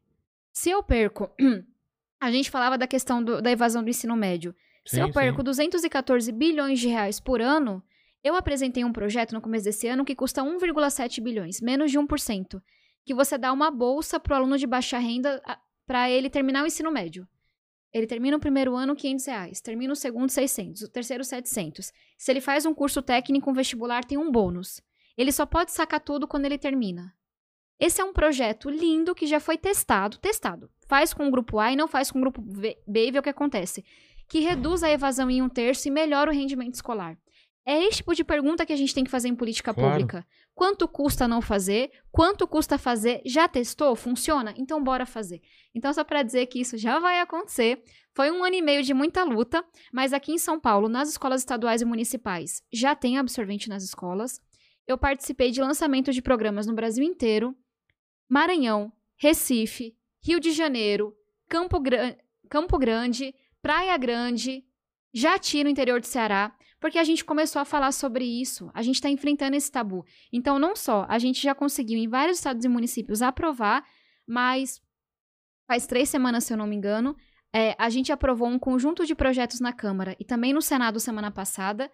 Se eu perco. A gente falava da questão do- da evasão do ensino médio. Se Sim, eu perco sim. 214 bilhões de reais por ano, eu apresentei um projeto no começo desse ano que custa 1,7 bilhões, menos de 1%, que você dá uma bolsa para o aluno de baixa renda para ele terminar o ensino médio. Ele termina o primeiro ano 500 reais, termina o segundo 600, o terceiro 700. Se ele faz um curso técnico, um vestibular, tem um bônus. Ele só pode sacar tudo quando ele termina. Esse é um projeto lindo que já foi testado, testado. Faz com o grupo A e não faz com o grupo B e vê o que acontece. Que reduz a evasão em um terço e melhora o rendimento escolar. É esse tipo de pergunta que a gente tem que fazer em política Claro. pública. Quanto custa não fazer? Quanto custa fazer? Já testou? Funciona? Então bora fazer. Então só para dizer que isso já vai acontecer. Foi um ano e meio de muita luta, mas aqui em São Paulo, nas escolas estaduais e municipais, já tem absorvente nas escolas. Eu participei de lançamento de programas no Brasil inteiro. Maranhão, Recife, Rio de Janeiro, Campo, Campo Grande, Praia Grande, Jati no interior do Ceará, porque a gente começou a falar sobre isso. A gente está enfrentando esse tabu. Então, não só a gente já conseguiu em vários estados e municípios aprovar, mas faz três semanas, se eu não me engano, é, a gente aprovou um conjunto de projetos na Câmara e também no Senado semana passada,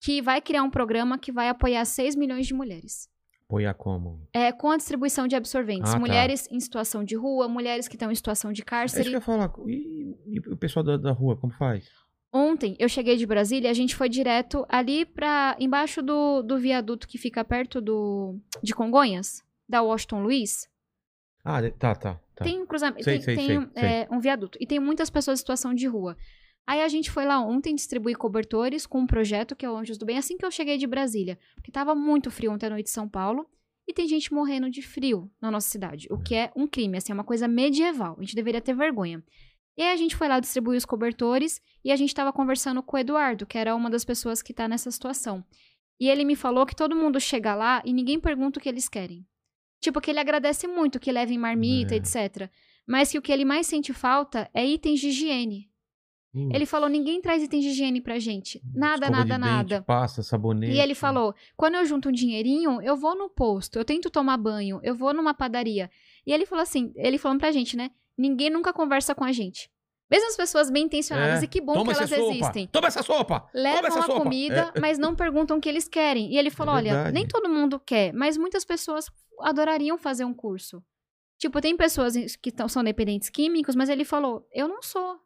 que vai criar um programa que vai apoiar 6 milhões de mulheres. Apoiar como? É, com a distribuição de absorventes. Ah, tá. Mulheres em situação de rua, mulheres que estão em situação de É isso cárcere. que eu ia falar. E, e o pessoal da, da rua, como faz? Ontem eu cheguei de Brasília, a gente foi direto ali pra. embaixo do, do viaduto que fica perto do de Congonhas, da Washington Luiz. Ah, tá, tá. tá. Tem um cruzamento, Sei, tem, sei, tem sei, um, é, um viaduto. E tem muitas pessoas em situação de rua. Aí a gente foi lá ontem distribuir cobertores com um projeto que é o Anjos do Bem, assim que eu cheguei de Brasília. Porque tava muito frio ontem à noite em São Paulo. E tem gente morrendo de frio na nossa cidade. O que é um crime, assim, é uma coisa medieval. A gente deveria ter vergonha. E aí a gente foi lá distribuir os cobertores e a gente tava conversando com o Eduardo, que era uma das pessoas que tá nessa situação. E ele me falou que todo mundo chega lá e ninguém pergunta o que eles querem. Tipo, que ele agradece muito que levem marmita, É. etc. Mas que o que ele mais sente falta é itens de higiene. Hum, Ele falou: ninguém traz itens de higiene pra gente. Nada, escova nada, de dente, nada. Pasta, sabonete. E ele falou: quando eu junto um dinheirinho, eu vou no posto, eu tento tomar banho, eu vou numa padaria. E ele falou assim: ele falando pra gente, né? Ninguém nunca conversa com a gente. Mesmo as pessoas bem intencionadas, É, e que bom Toma que elas sopa. existem. Toma essa sopa. Toma Levam essa a sopa. comida, É. mas não perguntam o que eles querem. E ele falou: É olha, nem todo mundo quer, mas muitas pessoas adorariam fazer um curso. Tipo, tem pessoas que são dependentes químicos, mas ele falou: eu não sou.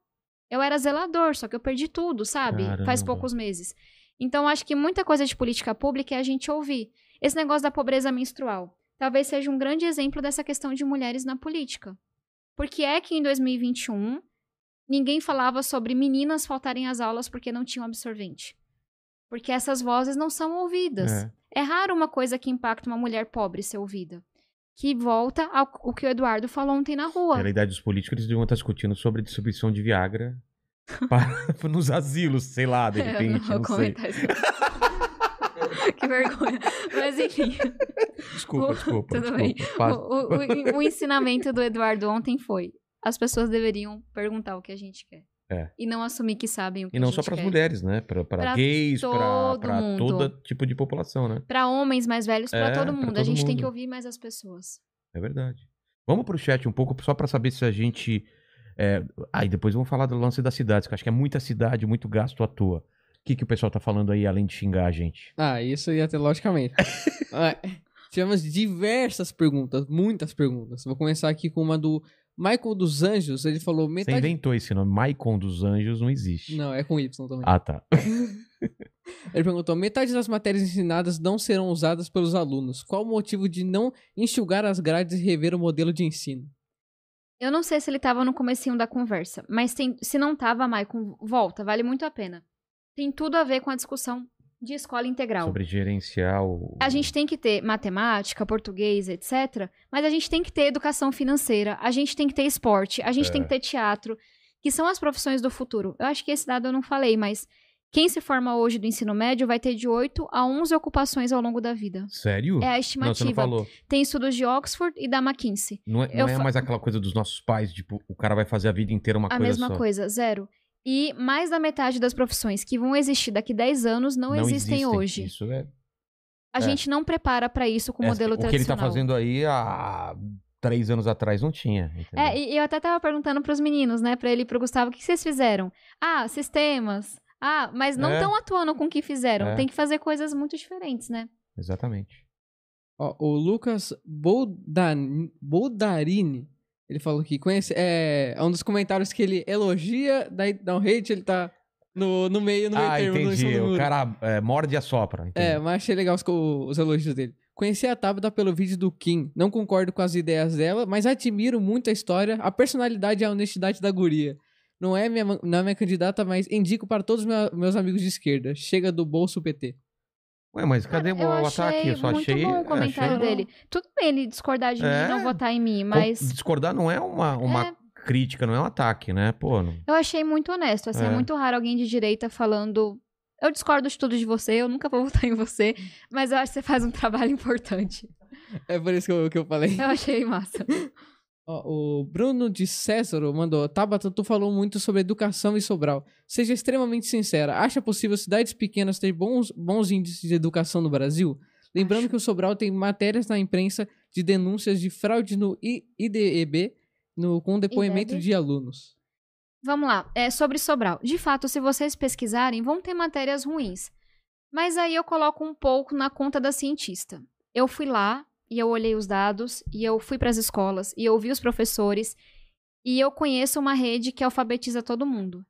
Eu era zelador, só que eu perdi tudo, sabe? Faz Caramba. poucos meses. Então, acho que muita coisa de política pública é a gente ouvir. Esse negócio da pobreza menstrual talvez seja um grande exemplo dessa questão de mulheres na política. Porque é que em 2021 ninguém falava sobre meninas faltarem às aulas porque não tinham absorvente. Porque essas vozes não são ouvidas. É. É raro uma coisa que impacta uma mulher pobre ser ouvida. Que volta ao o que o Eduardo falou ontem na rua. Pela idade dos políticos, eles deviam estar discutindo sobre distribuição de Viagra para, nos asilos, sei lá, de Eu repente, não não, vou sei. comentar isso. que vergonha. Mas enfim. Desculpa, O- desculpa. Tudo desculpa. bem. O, o- o ensinamento do Eduardo ontem foi: as pessoas deveriam perguntar o que a gente quer. É. E não assumir que sabem o que E não a só para as mulheres, né? Para Pra gays, para todo mundo. tipo de população, né? Pra homens mais velhos, pra É, todo pra mundo. a todo gente tem que mundo. ouvir mais as pessoas. É verdade. Vamos pro chat um pouco, só para saber se a gente. É... Aí depois vamos falar do lance das cidades, que eu acho que é muita cidade, muito gasto à toa. O que, que o pessoal tá falando aí, além de xingar a gente? Ah, isso ia ter logicamente. Ah, Tivemos diversas perguntas, muitas perguntas. Vou começar aqui com uma do Michael dos Anjos. Ele falou Você metade. inventou esse nome. Maicon dos Anjos não existe. Não, é com Y também. Ah, tá. Ele perguntou: metade das matérias ensinadas não serão usadas pelos alunos. Qual o motivo de não enxugar as grades e rever o modelo de ensino? Eu não sei se ele tava no comecinho da conversa, mas tem, se não tava, Maicon, volta, vale muito a pena. Tem tudo a ver com a discussão de escola integral. Sobre gerenciar o. A gente tem que ter matemática, português, etc. Mas a gente tem que ter educação financeira, a gente tem que ter esporte, a gente É. tem que ter teatro, que são as profissões do futuro. Eu acho que esse dado eu não falei, mas quem se forma hoje do ensino médio vai ter de 8 a 11 ocupações ao longo da vida. Sério? É a não, você não estimativa. falou. Tem estudos de Oxford e da McKinsey. Não é, não é fa- mais aquela coisa dos nossos pais, tipo, o cara vai fazer a vida inteira uma a coisa mesma só. coisa, zero. E mais da metade das profissões que vão existir daqui 10 anos não, existem, hoje. Isso é. A é. gente não prepara para isso com o é, modelo o que ele tradicional. tá fazendo aí há três anos atrás não tinha. entendeu? É, e eu até tava perguntando pros meninos, né, pra ele e pro Gustavo, o que vocês fizeram? Ah, sistemas. Ah, mas não É. estão atuando com o que fizeram. É. Tem que fazer coisas muito diferentes, né? Exatamente. Ó, o Lucas Boldan- Boldarini, ele falou que conhece, é, é um dos comentários que ele elogia, daí dá um hate, ele tá no, no meio, no meio ah, termo, no entendi. do O cara é, morde e assopra. entendi. É, mas achei legal os, os elogios dele. Conheci a Tabata pelo vídeo do Kim. Não concordo com as ideias dela, mas admiro muito a história, a personalidade e a honestidade da guria. Não é minha, não é minha candidata, mas indico para todos meus amigos de esquerda. Chega do bolso PT. Ué, mas cadê Cara, o achei ataque? Eu só muito achei. bom é, o comentário achei- dele. Tudo bem ele discordar de É. mim, não votar em mim, mas Discordar não é uma, uma É. crítica, não é um ataque, né? Pô, não... eu achei muito honesto. Assim, é. É. muito raro alguém de direita falando. Eu discordo de tudo de você, eu nunca vou votar em você, mas eu acho que você faz um trabalho importante. É por isso que eu, que eu falei. Eu achei massa. O Bruno de Césaro mandou: Tabata, tu falou muito sobre educação e Sobral. Seja extremamente sincera, acha possível cidades pequenas ter bons, bons índices de educação no Brasil? Lembrando que o Sobral tem matérias na imprensa de denúncias de fraude no I- IDEB no, com depoimento IDEB? de alunos. Vamos lá, é sobre Sobral. De fato, se vocês pesquisarem, vão ter matérias ruins. Mas aí eu coloco um pouco na conta da cientista. Eu fui lá e eu olhei os dados e eu fui para as escolas e eu ouvi os professores e eu conheço uma rede que alfabetiza todo mundo.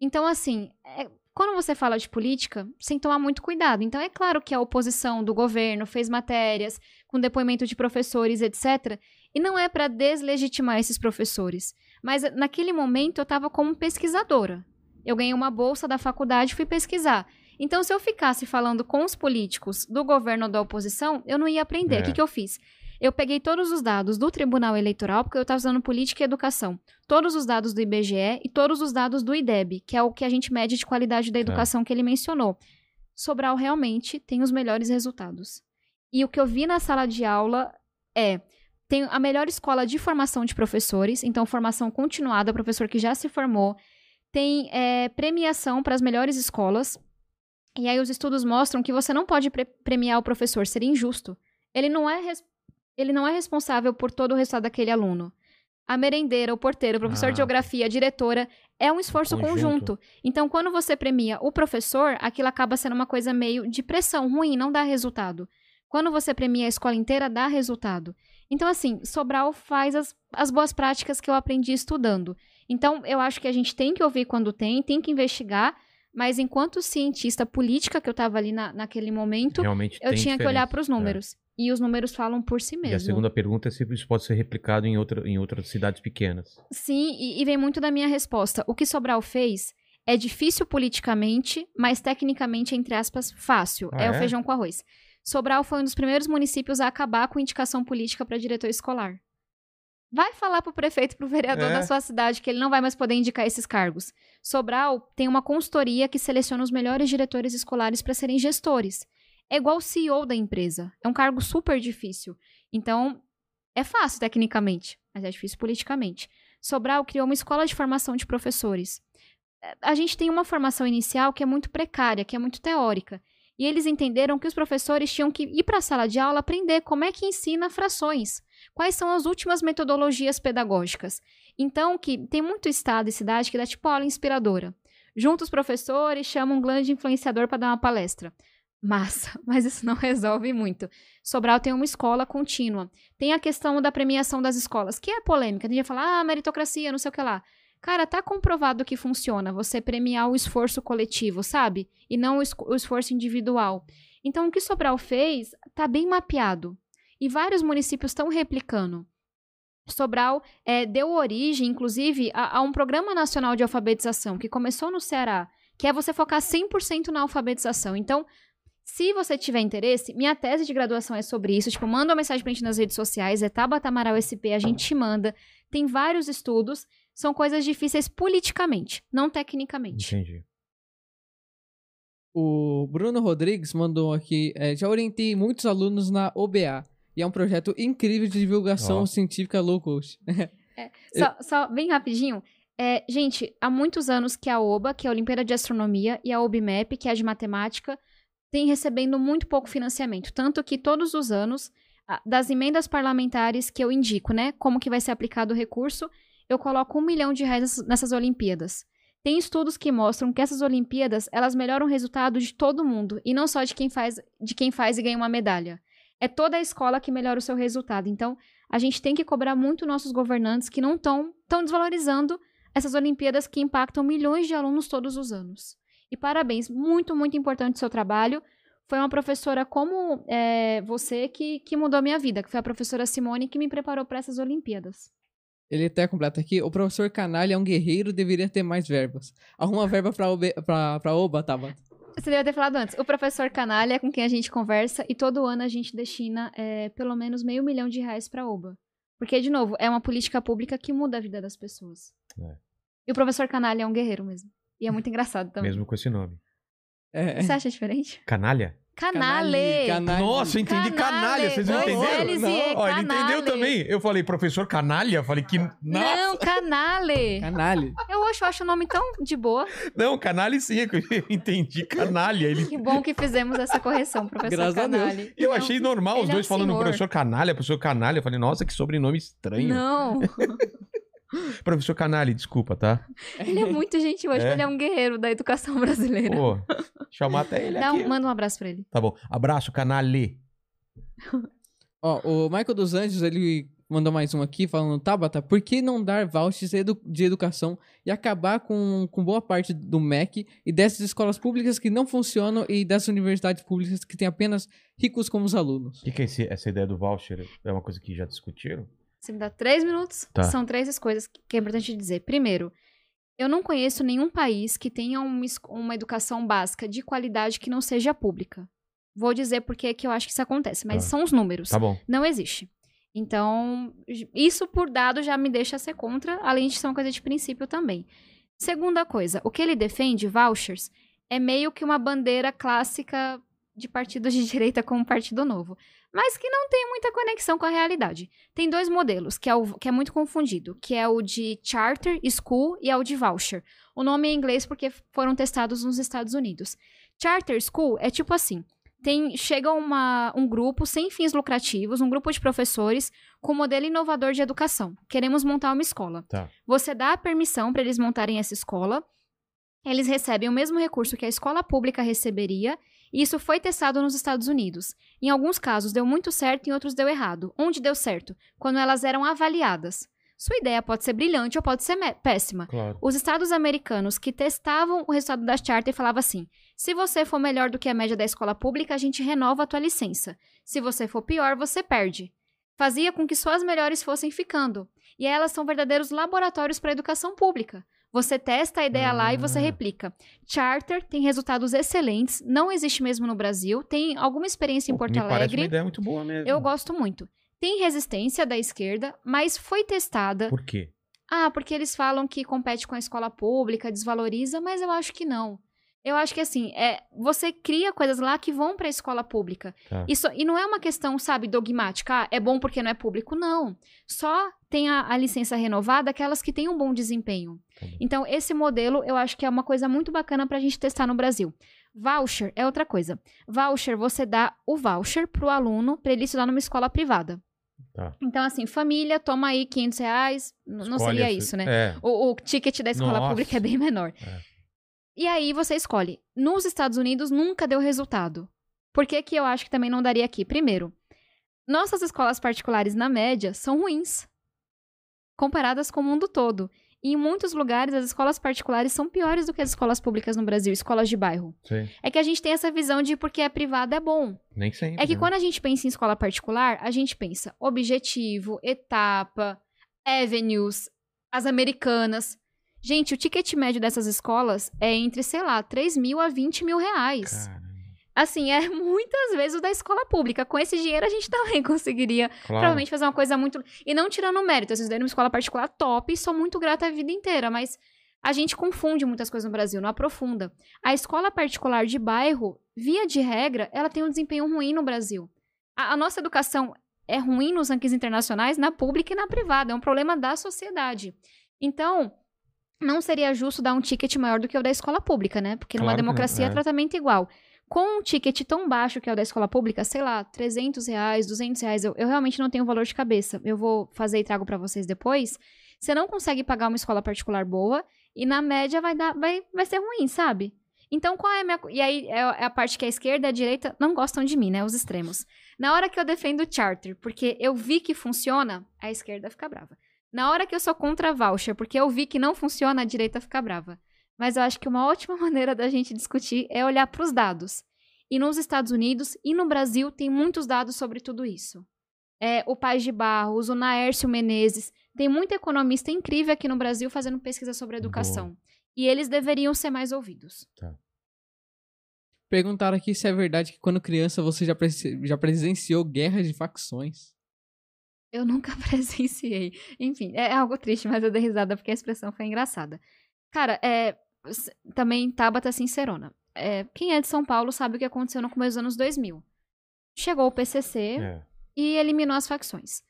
Então, assim, é- quando você fala de política, sem tomar muito cuidado. Então, é claro que a oposição do governo fez matérias com depoimento de professores, etc. E não é para deslegitimar esses professores. Mas naquele momento eu estava como pesquisadora. Eu ganhei uma bolsa da faculdade e fui pesquisar. Então, se eu ficasse falando com os políticos do governo ou da oposição, eu não ia aprender. É. O que, que eu fiz? Eu peguei todos os dados do Tribunal Eleitoral, porque eu estava usando política e educação. Todos os dados do IBGE e todos os dados do IDEB, que é o que a gente mede de qualidade da educação que ele mencionou. Sobral realmente tem os melhores resultados. E o que eu vi na sala de aula é tem a melhor escola de formação de professores, então formação continuada, professor que já se formou, tem é, premiação para as melhores escolas. E aí os estudos mostram que você não pode pre- premiar o professor, seria injusto. Ele não é ele não é responsável por todo o resultado daquele aluno. A merendeira, o porteiro, o professor Ah. de geografia, a diretora, é um esforço Conjunto. conjunto. Então, quando você premia o professor, aquilo acaba sendo uma coisa meio de pressão ruim, não dá resultado. Quando você premia a escola inteira, dá resultado. Então, assim, Sobral faz as, as boas práticas que eu aprendi estudando. Então, eu acho que a gente tem que ouvir quando tem, tem que investigar, mas enquanto cientista política que eu estava ali na, naquele momento, Realmente eu tinha que olhar para os números. E os números falam por si É. mesmo. E a segunda pergunta é se isso pode ser replicado em, outra, em outras cidades pequenas. Sim, e, e vem muito da minha resposta. O que Sobral fez é difícil politicamente, mas tecnicamente, entre aspas, fácil. Ah, é, o é? feijão com arroz. Sobral foi um dos primeiros municípios a acabar com indicação política para diretor escolar. Vai falar pro prefeito pro vereador É. da sua cidade que ele não vai mais poder indicar esses cargos. Sobral tem uma consultoria que seleciona os melhores diretores escolares para serem gestores. é igual o CEO da empresa. É um cargo super difícil. Então, é fácil tecnicamente, mas é difícil politicamente. Sobral criou uma escola de formação de professores. A gente tem uma formação inicial que é muito precária, que é muito teórica. E eles entenderam que os professores tinham que ir para a sala de aula aprender como é que ensina frações, quais são as últimas metodologias pedagógicas. Então, que tem muito estado e cidade que dá tipo aula inspiradora. Junta os professores, chama um grande influenciador para dar uma palestra. Massa, mas isso não resolve muito. Sobral tem uma escola contínua. Tem a questão da premiação das escolas, que é polêmica. Tem gente que fala, ah, meritocracia, não sei o que lá. Cara, tá comprovado que funciona você premiar o esforço coletivo, sabe? E não o, es o esforço individual. Então, o que Sobral fez tá bem mapeado. E vários municípios estão replicando. Sobral é, deu origem, inclusive, a, a, um programa nacional de alfabetização que começou no Ceará, que é você focar 100% na alfabetização. Então, se você tiver interesse, minha tese de graduação é sobre isso. Tipo, manda uma mensagem pra gente nas redes sociais, é Tabata SP, a gente manda. Tem vários estudos, são coisas difíceis politicamente, não tecnicamente. Entendi. O Bruno Rodrigues mandou aqui, é, já orientei muitos alunos na OBA. E é um projeto incrível de divulgação oh. científica low cost. é, só, só, bem rapidinho. É, gente, há muitos anos que a OBA, que é a Olimpíada de Astronomia, e a OBMAP, que é a de Matemática, tem recebendo muito pouco financiamento. Tanto que todos os anos, das emendas parlamentares que eu indico, né, como que vai ser aplicado o recurso, eu coloco um milhão de reais nessas Olimpíadas. Tem estudos que mostram que essas Olimpíadas, elas melhoram o resultado de todo mundo, e não só de quem faz, de quem faz e ganha uma medalha é toda a escola que melhora o seu resultado. Então, a gente tem que cobrar muito nossos governantes que não estão tão desvalorizando essas Olimpíadas que impactam milhões de alunos todos os anos. E parabéns, muito, muito importante o seu trabalho. Foi uma professora como é, você que, que mudou a minha vida, que foi a professora Simone que me preparou para essas Olimpíadas. Ele até completa aqui. O professor Canalha é um guerreiro, deveria ter mais verbas. Arruma verba pra, Oba, pra, pra Oba, tá, você deve ter falado antes. O professor Canalha é com quem a gente conversa e todo ano a gente destina é, pelo menos meio milhão de reais para OBA. Porque, de novo, é uma política pública que muda a vida das pessoas. É. E o professor Canalha é um guerreiro mesmo. E é muito engraçado também. Mesmo com esse nome. É. Você acha diferente? Canalha? Canale. Canale. Nossa, eu entendi canalha. canalha. Vocês não entenderam? Não. Ó, ele entendeu também. Eu falei, professor canalha? Falei que. Nossa. Não, canale. Canale. Eu acho, eu acho o nome tão de boa. Não, canale sim, é eu entendi. Canalha. Ele... Que bom que fizemos essa correção, professor Graças canale. E eu não, achei normal os dois é um falando senhor. professor canalha, professor canalha. Eu falei, nossa, que sobrenome estranho. Não. Professor Canali, desculpa, tá? Ele é muito gentil, acho é? que ele é um guerreiro da educação brasileira. Pô, chamar até ele Dá aqui. Um, manda um abraço pra ele. Tá bom. Abraço, Canali. Ó, o Michael dos Anjos, ele mandou mais um aqui falando, Tabata, por que não dar vouchers de educação e acabar com, com boa parte do MEC e dessas escolas públicas que não funcionam e dessas universidades públicas que têm apenas ricos como os alunos? O que, que é esse, essa ideia do voucher? É uma coisa que já discutiram? Você me dá três minutos. Tá. São três coisas que é importante dizer. Primeiro, eu não conheço nenhum país que tenha uma, uma educação básica de qualidade que não seja pública. Vou dizer porque que eu acho que isso acontece, mas tá. são os números. Tá bom. Não existe. Então, isso por dado já me deixa ser contra, além de ser uma coisa de princípio também. Segunda coisa, o que ele defende, vouchers, é meio que uma bandeira clássica de partidos de direita como o Partido Novo mas que não tem muita conexão com a realidade. Tem dois modelos, que é, o, que é muito confundido, que é o de charter school e é o de voucher. O nome é em inglês porque foram testados nos Estados Unidos. Charter school é tipo assim, tem, chega uma, um grupo sem fins lucrativos, um grupo de professores com modelo inovador de educação. Queremos montar uma escola. Tá. Você dá a permissão para eles montarem essa escola, eles recebem o mesmo recurso que a escola pública receberia e isso foi testado nos Estados Unidos. Em alguns casos deu muito certo, em outros deu errado. Onde deu certo? Quando elas eram avaliadas. Sua ideia pode ser brilhante ou pode ser péssima. Claro. Os estados americanos que testavam o resultado da charter falavam assim: se você for melhor do que a média da escola pública, a gente renova a tua licença. Se você for pior, você perde. Fazia com que só as melhores fossem ficando. E elas são verdadeiros laboratórios para a educação pública. Você testa a ideia ah. lá e você ah. replica. Charter tem resultados excelentes, não existe mesmo no Brasil, tem alguma experiência em Porto me Alegre. Parece uma ideia muito boa mesmo. Eu gosto muito. Tem resistência da esquerda, mas foi testada. Por quê? Ah, porque eles falam que compete com a escola pública, desvaloriza, mas eu acho que não. Eu acho que assim, é, você cria coisas lá que vão para a escola pública. Tá. Isso, e não é uma questão, sabe, dogmática. Ah, é bom porque não é público. Não. Só tem a, a licença renovada aquelas que têm um bom desempenho. Então, esse modelo eu acho que é uma coisa muito bacana para a gente testar no Brasil. Voucher é outra coisa. Voucher, você dá o voucher pro aluno para ele estudar numa escola privada. Tá. Então, assim, família, toma aí 500 reais. N- Não Escolhe seria esse- isso, né? É. O, o ticket da escola Nossa. pública é bem menor. É. E aí você escolhe. Nos Estados Unidos nunca deu resultado. Por que, que eu acho que também não daria aqui? Primeiro, nossas escolas particulares, na média, são ruins. Comparadas com o mundo todo. E em muitos lugares, as escolas particulares são piores do que as escolas públicas no Brasil, escolas de bairro. Sei. É que a gente tem essa visão de porque é privada é bom. Nem sempre. É que né? quando a gente pensa em escola particular, a gente pensa objetivo, etapa, avenues, as americanas. Gente, o ticket médio dessas escolas é entre, sei lá, 3 mil a 20 mil reais. Caramba. Assim, é muitas vezes o da escola pública. Com esse dinheiro a gente também conseguiria Claro. provavelmente fazer uma coisa muito. E não tirando o mérito. Eu estudei numa escola particular top e sou muito grata a vida inteira, mas a gente confunde muitas coisas no Brasil, não aprofunda. A escola particular de bairro, via de regra, ela tem um desempenho ruim no Brasil. A, a nossa educação é ruim nos rankings internacionais, na pública e na privada. É um problema da sociedade. Então, não seria justo dar um ticket maior do que o da escola pública, né? Porque numa Claro não, democracia é é. tratamento igual. Com um ticket tão baixo que é o da escola pública, sei lá, 300 reais, 200 reais, eu, eu realmente não tenho valor de cabeça. Eu vou fazer e trago pra vocês depois. Você não consegue pagar uma escola particular boa e na média vai dar, vai, vai ser ruim, sabe? Então qual é a minha. E aí é é a parte que a esquerda e a direita não gostam de mim, né? Os extremos. Na hora que eu defendo o charter, porque eu vi que funciona, a esquerda fica brava. Na hora que eu sou contra voucher, porque eu vi que não funciona, a direita fica brava. Mas eu acho que uma ótima maneira da gente discutir é olhar para os dados. E nos Estados Unidos e no Brasil tem muitos dados sobre tudo isso. É, o Paz de Barros, o Naércio Menezes, tem muito economista incrível aqui no Brasil fazendo pesquisa sobre educação. E eles deveriam ser mais ouvidos. Perguntaram aqui se é verdade que quando criança você já, presen- já presenciou guerras de facções. Eu nunca presenciei. Enfim, é algo triste, mas eu dei risada porque a expressão foi engraçada. Cara, é. Também Tabata Sincerona. É, quem é de São Paulo sabe o que aconteceu no começo dos anos 2000. Chegou o PCC É. e eliminou as facções.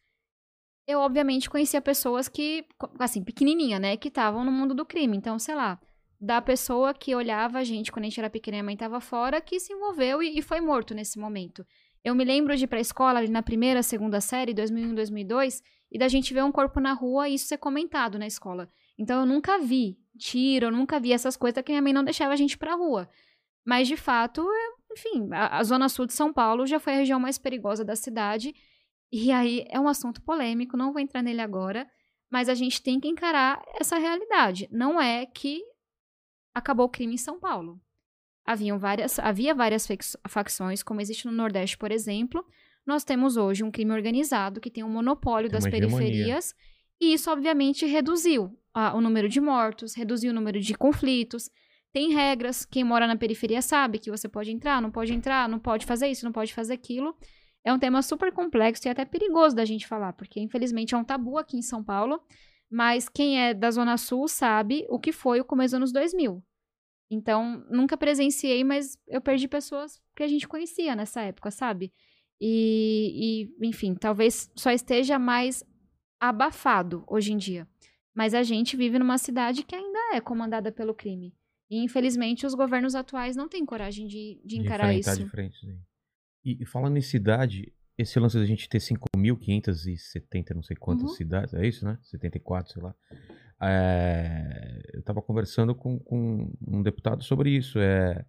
Eu, obviamente, conhecia pessoas que, assim, pequenininha, né? Que estavam no mundo do crime. Então, sei lá, da pessoa que olhava a gente quando a gente era pequena e a mãe tava fora, que se envolveu e, e foi morto nesse momento. Eu me lembro de ir pra escola ali na primeira, segunda série, 2001, 2002, e da gente ver um corpo na rua e isso ser comentado na escola. Então, eu nunca vi tiro, eu nunca vi essas coisas que minha mãe não deixava a gente pra rua. Mas, de fato, é- enfim, a, a zona sul de São Paulo já foi a região mais perigosa da cidade. E aí é um assunto polêmico, não vou entrar nele agora, mas a gente tem que encarar essa realidade. Não é que acabou o crime em São Paulo. Haviam várias, havia várias facções, como existe no Nordeste, por exemplo. Nós temos hoje um crime organizado que tem um monopólio Tem das uma hegemonia. periferias, e isso, obviamente, reduziu ah, o número de mortos, reduziu o número de conflitos. Tem regras, quem mora na periferia sabe que você pode entrar, não pode entrar, não pode fazer isso, não pode fazer aquilo. É um tema super complexo e até perigoso da gente falar, porque infelizmente é um tabu aqui em São Paulo, mas quem é da Zona Sul sabe o que foi o começo dos anos 2000. Então, nunca presenciei, mas eu perdi pessoas que a gente conhecia nessa época, sabe? E, e, enfim, talvez só esteja mais abafado hoje em dia. Mas a gente vive numa cidade que ainda é comandada pelo crime. E, infelizmente, os governos atuais não têm coragem de, de encarar enfrentar isso. de frente, sim. E, e falando em cidade, esse lance da gente ter 5.570, não sei quantas Uhum. cidades, é isso, né? 74, sei lá. É, eu tava conversando com, com um deputado sobre isso. É,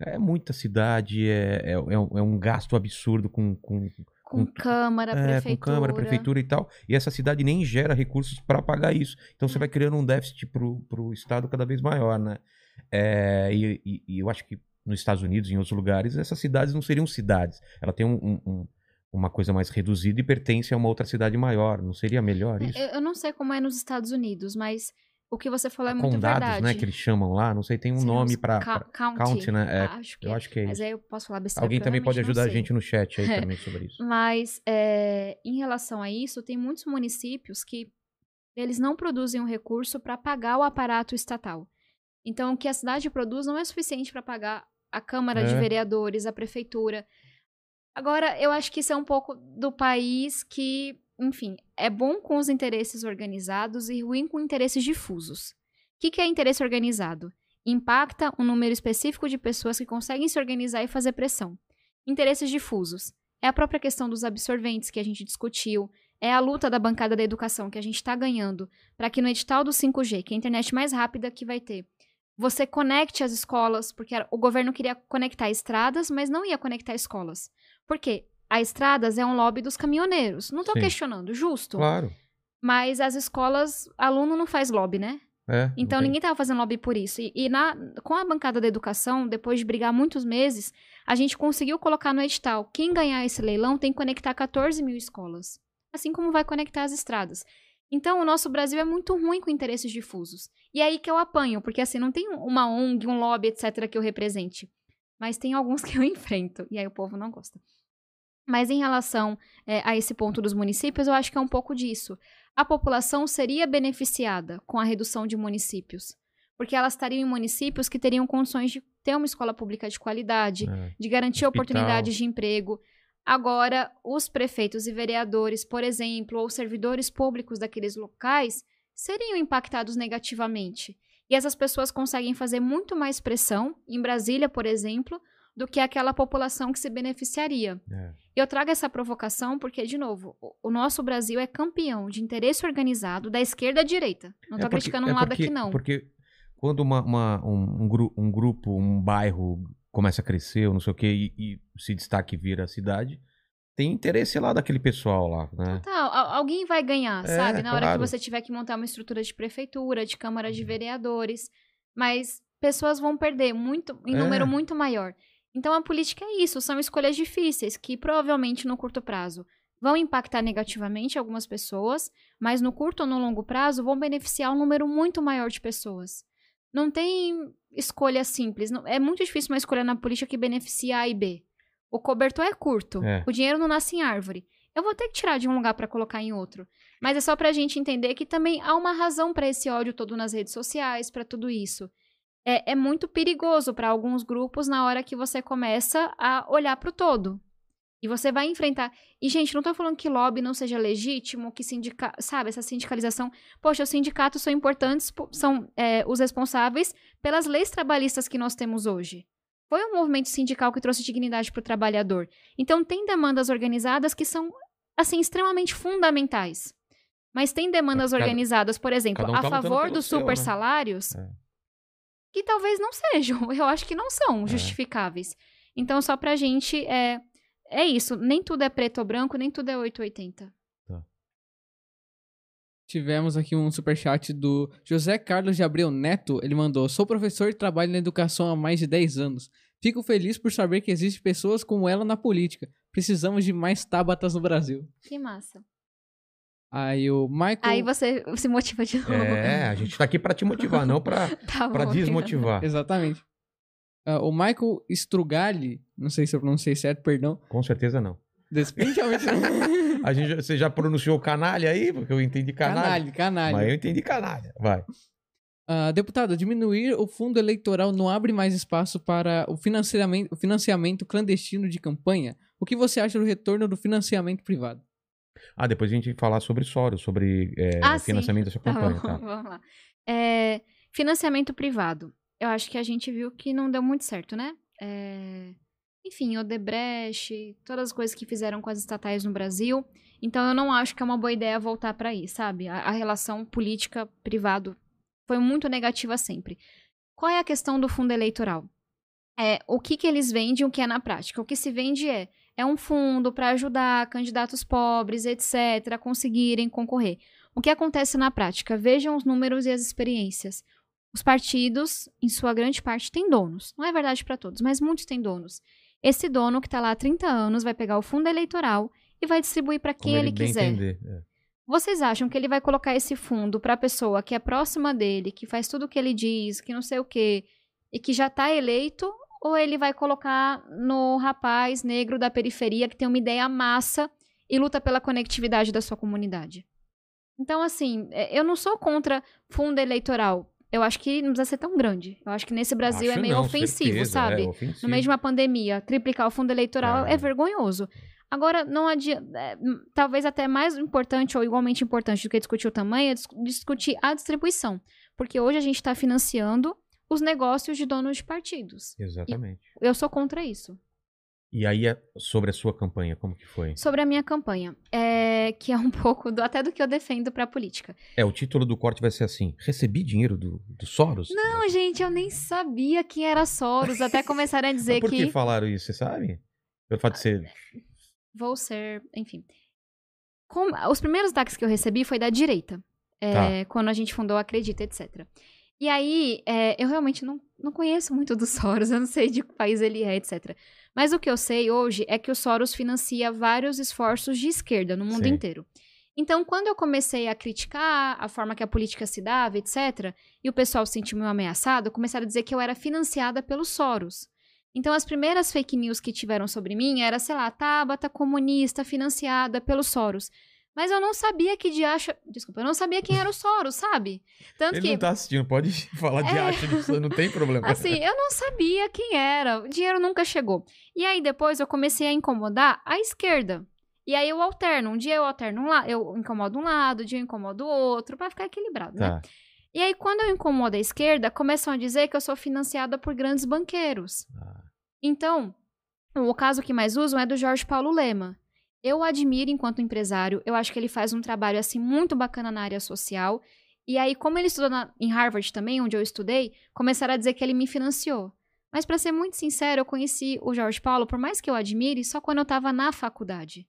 é muita cidade, é, é, é um é um gasto absurdo com, com, Com com- Câmara, é, Prefeitura. com Câmara, Prefeitura e tal. E essa cidade nem gera recursos para pagar isso. Então você vai criando um déficit pro, pro Estado cada vez maior, né? É, e, e- e eu acho que nos Estados Unidos e em outros lugares, essas cidades não seriam cidades. Ela tem um- um- um- uma coisa mais reduzida e pertence a uma outra cidade maior. Não seria melhor isso? Eu, eu não sei como é nos Estados Unidos, mas o que você falou é muito Condados, verdade. né? Que eles chamam lá. Não sei, tem um Seriam nome para county, county, né? É, acho que eu é. acho que é Mas isso. aí eu posso falar besteira. Alguém também pode ajudar a gente no chat aí também sobre isso. Mas é, em relação a isso, tem muitos municípios que eles não produzem um recurso para pagar o aparato estatal. Então, o que a cidade produz não é suficiente para pagar a Câmara de É. Vereadores, a Prefeitura. Agora, eu acho que isso é um pouco do país que, enfim, é bom com os interesses organizados e ruim com interesses difusos. O que, que é interesse organizado? Impacta um número específico de pessoas que conseguem se organizar e fazer pressão. Interesses difusos. É a própria questão dos absorventes que a gente discutiu. É a luta da bancada da educação que a gente está ganhando para que no edital do 5G, que é a internet mais rápida que vai ter, você conecte as escolas, porque o governo queria conectar estradas, mas não ia conectar escolas. Por quê? A estradas é um lobby dos caminhoneiros. Não estou questionando, justo. Claro. Mas as escolas, aluno não faz lobby, né? É, Então ninguém estava fazendo lobby por isso. E, e na, com a bancada da educação, depois de brigar muitos meses, a gente conseguiu colocar no edital: quem ganhar esse leilão tem que conectar 14 mil escolas. Assim como vai conectar as estradas. Então o nosso Brasil é muito ruim com interesses difusos. E é aí que eu apanho, porque assim, não tem uma ONG, um lobby, etc., que eu represente. Mas tem alguns que eu enfrento. E aí o povo não gosta. Mas em relação é, a esse ponto dos municípios, eu acho que é um pouco disso. A população seria beneficiada com a redução de municípios, porque elas estariam em municípios que teriam condições de ter uma escola pública de qualidade, É. de garantir Hospital. oportunidades de emprego. Agora, os prefeitos e vereadores, por exemplo, ou servidores públicos daqueles locais, seriam impactados negativamente. E essas pessoas conseguem fazer muito mais pressão, em Brasília, por exemplo, do que aquela população que se beneficiaria. É. Eu trago essa provocação porque, de novo, o- nosso Brasil é campeão de interesse organizado da esquerda à direita. Não É tô porque- criticando um é lado porque- aqui, não. Porque quando uma, uma- um, um gru- um grupo, um bairro começa a crescer, ou não sei o quê, e, e se destaque e vira a cidade, tem interesse lá daquele pessoal lá, né? Tá, al- alguém vai ganhar, É, sabe? Na hora claro. que você tiver que montar uma estrutura de prefeitura, de câmara Uhum. de vereadores. Mas pessoas vão perder muito, em É. número muito maior. Então a política é isso, são escolhas difíceis que provavelmente no curto prazo vão impactar negativamente algumas pessoas, mas no curto ou no longo prazo vão beneficiar um número muito maior de pessoas. Não tem escolha simples. não- É muito difícil uma escolha na política que beneficia A e B. O cobertor é curto. É. O dinheiro não nasce em árvore. Eu vou ter que tirar de um lugar para colocar em outro. Mas é só pra gente entender que também há uma razão para esse ódio todo nas redes sociais, para tudo isso. É, é muito perigoso para alguns grupos na hora que você começa a olhar pro todo. E você vai enfrentar. E, gente, não tô falando que lobby não seja legítimo, que sindica... sabe, essa sindicalização. Poxa, os sindicatos são importantes, po- são é, os responsáveis pelas leis trabalhistas que nós temos hoje. Foi um movimento sindical que trouxe dignidade para o trabalhador. Então, tem demandas organizadas que são, assim, extremamente fundamentais. Mas tem demandas Cada- organizadas, por exemplo, um a tá lutando favor dos seu, super né? salários, É. que talvez não sejam. Eu acho que não são É. justificáveis. Então, só pra gente, é, é isso. Nem tudo é preto ou branco, nem tudo é 880. Tivemos aqui um superchat do José Carlos de Abreu Neto. Ele mandou: Sou professor e trabalho na educação há mais de 10 anos. Fico feliz por saber que existem pessoas como ela na política. Precisamos de mais tábatas no Brasil. Que massa. Aí o Michael. Aí você se motiva de novo. É, a gente tá aqui pra te motivar, não pra, Tá pra desmotivar. Exatamente. Ah, o Michael Strugali, não sei se eu pronunciei certo, perdão. Com certeza não. Definitivamente A gente, você já pronunciou canalha aí? Porque eu entendi canalha. Canalha, canalha. Mas eu entendi canalha. Vai. Ah, deputado, diminuir o fundo eleitoral não abre mais espaço para o financiamento, o financiamento clandestino de campanha? O que você acha do retorno do financiamento privado? Ah, depois a gente falar sobre Soros, sobre é, Ah, sim. financiamento da sua Tá campanha, bom, tá? vamos lá. É, financiamento privado. Eu acho que a gente viu que não deu muito certo, né? É, enfim, Odebrecht, todas as coisas que fizeram com as estatais no Brasil. Então eu não acho que é uma boa ideia voltar para aí, sabe? A, a relação política-privado foi muito negativa sempre. Qual é a questão do fundo eleitoral? É, o que, que eles vendem e o que é na prática? O que se vende é, é um fundo para ajudar candidatos pobres, etc., a conseguirem concorrer. O que acontece na prática? Vejam os números e as experiências. Os partidos, em sua grande parte, têm donos. Não é verdade para todos, mas muitos têm donos. Esse dono que está lá há 30 anos vai pegar o fundo eleitoral e vai distribuir para quem ele, ele quiser. entender. é. Vocês acham que ele vai colocar esse fundo para a pessoa que é próxima dele, que faz tudo o que ele diz, que não sei o quê, e que já está eleito? Ou ele vai colocar no rapaz negro da periferia que tem uma ideia massa e luta pela conectividade da sua comunidade? Então, assim, é, eu não sou contra fundo eleitoral. Eu acho que não precisa ser tão grande. Eu acho que nesse Brasil é Acho meio não, ofensivo, certeza, sabe? é ofensivo. No meio de uma pandemia, triplicar o fundo eleitoral É. é, vergonhoso. Agora, não adianta. é, hum, talvez até mais importante ou igualmente importante do que discutir o tamanho é dis- discutir a distribuição. Porque hoje a gente está financiando os negócios de donos de partidos. Exatamente. Eu sou contra isso. E aí, é sobre a sua campanha, como que foi? Sobre a minha campanha, é, que é um pouco do- até do que eu defendo para a política. É, o título do corte vai ser assim: Recebi dinheiro do, do Soros? Não, gente, eu nem sabia quem era Soros, até começaram a dizer por que que falaram isso, você sabe? Pelo fato de ser. vou ser, enfim. Com- os primeiros ataques que eu recebi foi da direita, é, Tá. quando a gente fundou Acredita, etc. E aí, é, eu realmente não, não conheço muito do Soros, eu não sei de que país ele é, etc. Mas o que eu sei hoje é que o Soros financia vários esforços de esquerda no mundo Sim. inteiro. Então, quando eu comecei a criticar a forma que a política se dava, etc., e o pessoal se sentiu meio ameaçado, começaram a dizer que eu era financiada pelo Soros. Então, as primeiras fake news que tiveram sobre mim era, sei lá, Tabata comunista financiada pelo Soros. Mas eu não sabia que de acha... Desculpa, eu não sabia quem era o Soros, sabe? Tanto Ele que... não tá assistindo, pode falar de É. acha não tem problema. Assim, eu não sabia quem era. O dinheiro nunca chegou. E aí depois eu comecei a incomodar a esquerda. E aí eu alterno. Um dia eu alterno um lado, eu incomodo um lado, um dia eu incomodo o outro, pra ficar equilibrado, né? Tá. E aí quando eu incomodo a esquerda, começam a dizer que eu sou financiada por grandes banqueiros. Ah, Então, o caso que mais usam é do Jorge Paulo Lema. Eu o admiro enquanto empresário, eu acho que ele faz um trabalho assim muito bacana na área social. E aí, como ele estudou na- em Harvard também, onde eu estudei, começaram a dizer que ele me financiou. Mas pra ser muito sincero, eu conheci o Jorge Paulo, por mais que eu admire, só quando eu tava na faculdade.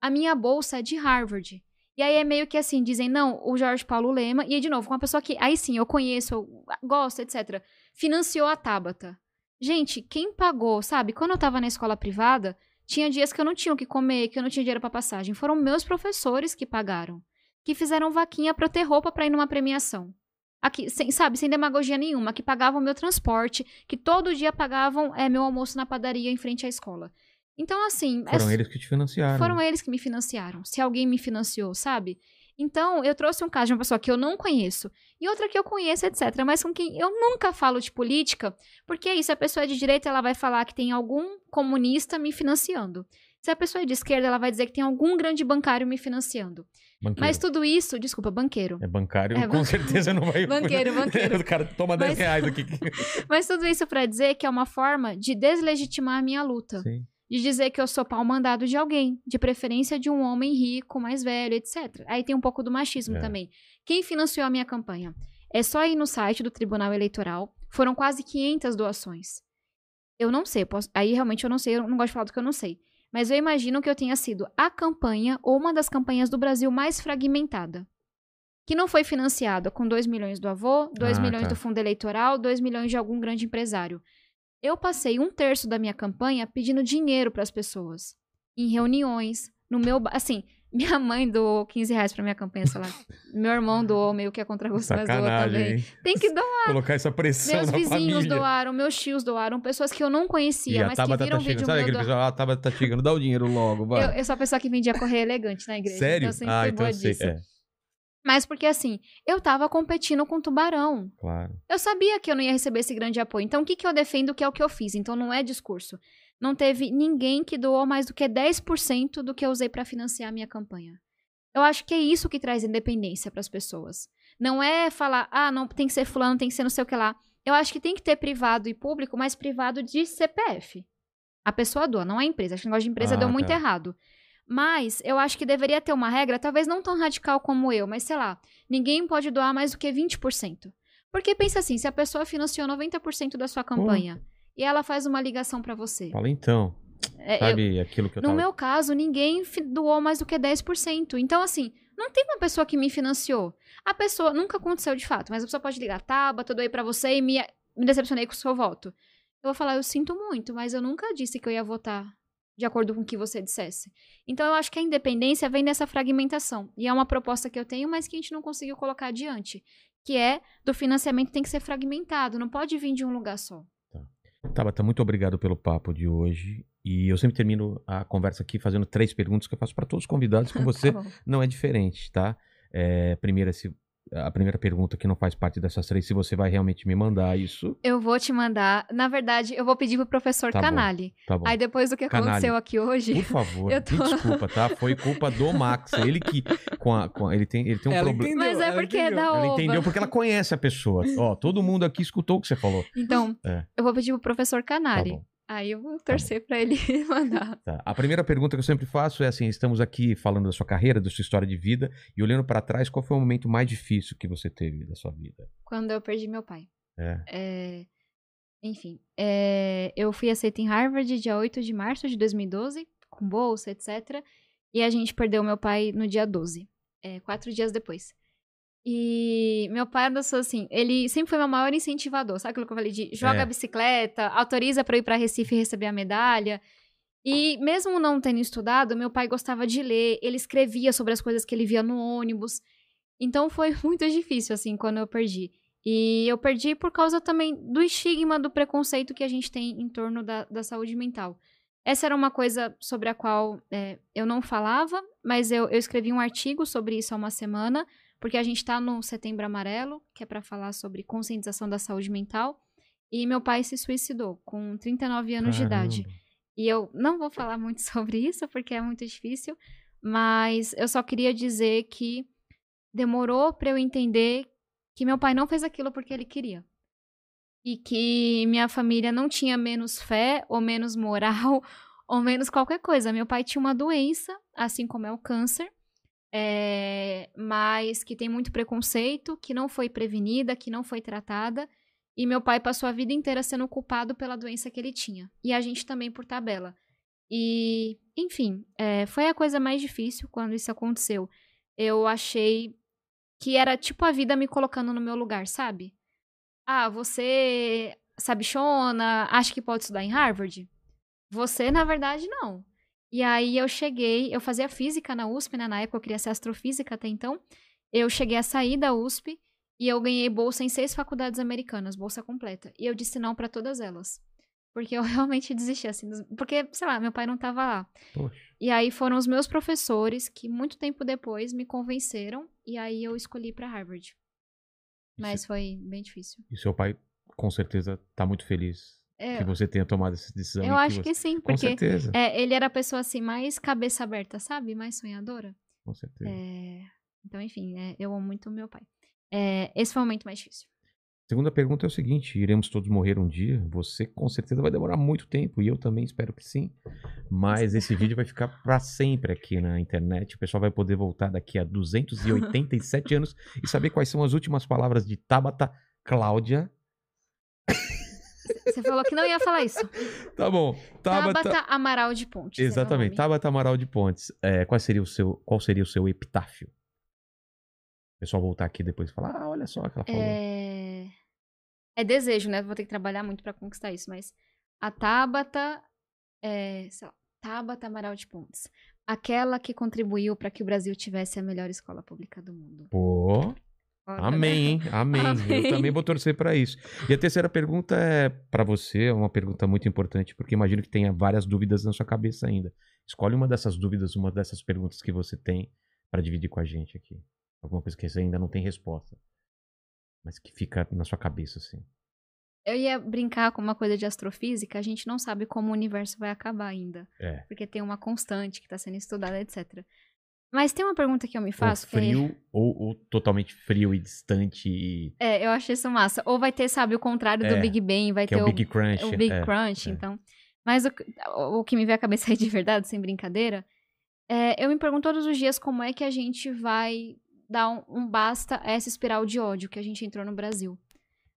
A minha bolsa é de Harvard. E aí é meio que assim, dizem, não, o Jorge Paulo Lema, e aí, de novo, com uma pessoa que, aí sim, eu conheço, eu gosto, etc., financiou a Tabata. Gente, quem pagou, sabe? Quando eu tava na escola privada, tinha dias que eu não tinha o que comer, que eu não tinha dinheiro pra passagem. Foram meus professores que pagaram. Que fizeram vaquinha pra eu ter roupa pra ir numa premiação. Aqui, sem, sabe, sem demagogia nenhuma, que pagavam meu transporte, que todo dia pagavam é, meu almoço na padaria em frente à escola. Então, assim. é foram s- eles que te financiaram. foram eles que me financiaram. Se alguém me financiou, sabe? Então, eu trouxe um caso de uma pessoa que eu não conheço e outra que eu conheço, etc. Mas com quem eu nunca falo de política, porque é isso, a pessoa é de direita, ela vai falar que tem algum comunista me financiando. Se a pessoa é de esquerda, ela vai dizer que tem algum grande bancário me financiando. Banqueiro. Mas tudo isso, desculpa, banqueiro. É bancário, É, com ban- certeza não vai. Banqueiro, banqueiro. o cara toma 10 Mas- reais aqui. Mas tudo isso pra dizer que é uma forma de deslegitimar a minha luta. Sim. De dizer que eu sou pau mandado de alguém, de preferência de um homem rico, mais velho, etc. Aí tem um pouco do machismo É. também. Quem financiou a minha campanha? É só ir no site do Tribunal Eleitoral. Foram quase 500 doações. Eu não sei, posso- aí realmente eu não sei, eu não gosto de falar do que eu não sei. Mas eu imagino que eu tenha sido a campanha ou uma das campanhas do Brasil mais fragmentada. Que não foi financiada com 2 milhões do avô, 2 Ah, milhões tá. do fundo eleitoral, 2 milhões de algum grande empresário. Eu passei um terço da minha campanha pedindo dinheiro para as pessoas. Em reuniões, no meu. Assim, minha mãe doou 15 reais pra minha campanha, sei lá. Meu irmão doou meio que a contragosto, mas doou também. hein? Tem que doar. Colocar essa pressão Meus vizinhos família. doaram, meus tios doaram, pessoas que eu não E conhecia, a mas que Tabata viram tá vídeo chegando. Sabe aquele doar. pessoal? A Tabata tá chegando, dá o dinheiro logo, vai. Eu, eu sou a pessoa que vendia correio elegante na igreja. Sério? Então eu sempre ah, fui então boa eu sei. disso. É, Mas porque assim, eu tava competindo com tubarão. claro. Eu sabia que eu não ia receber esse grande apoio. Então, o que, que eu defendo que é o que eu fiz? Então, não é discurso. Não teve ninguém que doou mais do que 10% do que eu usei para financiar a minha campanha. Eu acho que é isso que traz independência para as pessoas. Não é falar, ah, não tem que ser fulano, tem que ser não sei o que lá. Eu acho que tem que ter privado e público, mas privado de CPF. A pessoa doa, não a empresa. Acho que o negócio de empresa Ah, deu muito tá. errado. Mas eu acho que deveria ter uma regra, talvez não tão radical como eu, mas sei lá, ninguém pode doar mais do que 20%. Porque pensa assim, se a pessoa financiou 90% da sua campanha e ela faz uma ligação pra você. Fala então. é, eu- Sabe aquilo que eu no tava... meu caso, ninguém doou mais do que 10%. Então, assim, não tem uma pessoa que me financiou. A pessoa, nunca aconteceu de fato, mas a pessoa pode ligar, tá, eu doei pra você e me, me decepcionei com o seu voto. Eu vou falar, eu sinto muito, mas eu nunca disse que eu ia votar de acordo com o que você dissesse. Então, eu acho que a independência vem dessa fragmentação. E é uma proposta que eu tenho, mas que a gente não conseguiu colocar adiante. Que é do financiamento tem que ser fragmentado, não pode vir de um lugar só. Tabata, muito obrigado pelo papo de hoje. E eu sempre termino a conversa aqui fazendo três perguntas que eu faço para todos os convidados. Com você Tá não é diferente, tá? É, primeira, se a primeira pergunta que não faz parte dessas três, se você vai realmente me mandar isso. Eu vou te mandar. Na verdade, eu vou pedir pro professor Tá bom. Canali. Tá bom. Aí depois do que Canali. aconteceu aqui hoje. Por favor, Eu tô- desculpa, tá? Foi culpa do Max. Ele que. Com a, com a- ele, tem, ele tem um Ela problema. Mas é ela porque é entendeu. da Ela Oba. entendeu porque ela conhece a pessoa. Ó, todo mundo aqui escutou o que você falou. Então, É. eu vou pedir pro professor Tá Canali. bom. Aí eu vou torcer pra ele mandar. Tá. A primeira pergunta que eu sempre faço é assim: estamos aqui falando da sua carreira, da sua história de vida, e olhando pra trás, qual foi o momento mais difícil que você teve da sua vida? Quando eu perdi meu pai. É. É, Enfim, é, eu fui aceita em Harvard dia 8 de março de 2012, com bolsa, etc. E a gente perdeu meu pai no dia 12, é, quatro dias depois. E meu pai pessoas assim, ele sempre foi meu maior incentivador, sabe aquilo que eu falei de joga É. a bicicleta, autoriza pra eu ir pra Recife e receber a medalha. E mesmo não tendo estudado, meu pai gostava de ler, ele escrevia sobre as coisas que ele via no ônibus. Então foi muito difícil, assim, quando eu perdi. E eu perdi por causa também do estigma, do preconceito que a gente tem em torno da, da saúde mental. Essa era uma coisa sobre a qual é, eu não falava, mas eu, eu escrevi um artigo sobre isso há uma semana, porque a gente está no Setembro Amarelo, que é para falar sobre conscientização da saúde mental. E meu pai se suicidou com 39 anos de idade. Caramba. E eu não vou falar muito sobre isso, porque é muito difícil, mas eu só queria dizer que demorou para eu entender que meu pai não fez aquilo porque ele queria. E que minha família não tinha menos fé, ou menos moral, ou menos qualquer coisa. Meu pai tinha uma doença, assim como é o câncer, é, mas que tem muito preconceito, que não foi prevenida, que não foi tratada. E meu pai passou a vida inteira sendo culpado pela doença que ele tinha. E a gente também por tabela. E, enfim, é, foi a coisa mais difícil quando isso aconteceu. Eu achei que era tipo a vida me colocando no meu lugar, sabe? Ah, você sabichona, acha que pode estudar em Harvard? Você, na verdade, não. E aí eu cheguei, eu fazia física na USP, né? Na época eu queria ser astrofísica até então. Eu cheguei a sair da USP e eu ganhei bolsa em seis faculdades americanas, bolsa completa. E eu disse não pra todas elas. Porque eu realmente desisti, assim. Porque, sei lá, meu pai não tava lá. Poxa. E aí foram os meus professores que, muito tempo depois, me convenceram. E aí eu escolhi pra Harvard. Mas foi bem difícil. E seu pai, com certeza, tá muito feliz É, que você tenha tomado essa decisão. eu acho você... que sim, Com porque certeza. é, ele era a pessoa assim, mais cabeça aberta, sabe? Mais sonhadora. Com certeza. É, Então, enfim, é, eu amo muito meu pai. É, esse foi o momento mais difícil. Segunda pergunta é o seguinte: iremos todos morrer um dia? Você com certeza vai demorar muito tempo e eu também espero que sim. Mas esse vídeo vai ficar pra sempre aqui na internet. O pessoal vai poder voltar daqui a 287 anos e saber quais são as últimas palavras de Tabata Cláudia. Você falou que não ia falar isso. Tá bom. Tabata. Tabata Amaral de Pontes. é Exatamente. Tabata Amaral de Pontes. É, qual, seria o seu, qual seria o seu epitáfio? O pessoal voltar aqui depois e falar: ah, olha só o que ela falou. É... é desejo, né? Vou ter que trabalhar muito pra conquistar isso, mas a Tabata, é, sei lá, Tabata Amaral de Pontes, aquela que contribuiu pra que o Brasil tivesse a melhor escola pública do mundo. Pô. Tá Amém, hein? Amém. Amém. Eu também vou torcer pra isso. E a terceira pergunta é pra você, é uma pergunta muito importante, porque imagino que tenha várias dúvidas na sua cabeça ainda. Escolhe uma dessas dúvidas, uma dessas perguntas que você tem pra dividir com a gente aqui. Alguma coisa que você ainda não tem resposta, mas que fica na sua cabeça assim. Eu ia brincar com uma coisa de astrofísica, a gente não sabe como o universo vai acabar ainda. É. Porque tem uma constante que está sendo estudada, etc. Mas tem uma pergunta que eu me Ou faço. é- frio ou, ou totalmente frio e distante e É, eu acho isso massa. Ou vai ter, sabe, o contrário do É, Big Bang, vai que ter é o Big Crunch. o Big é. Crunch, é. então. Mas o, que- o que me vem à cabeça aí de verdade, sem brincadeira, é, eu me pergunto todos os dias como é que a gente vai dar um, um basta a essa espiral de ódio que a gente entrou no Brasil.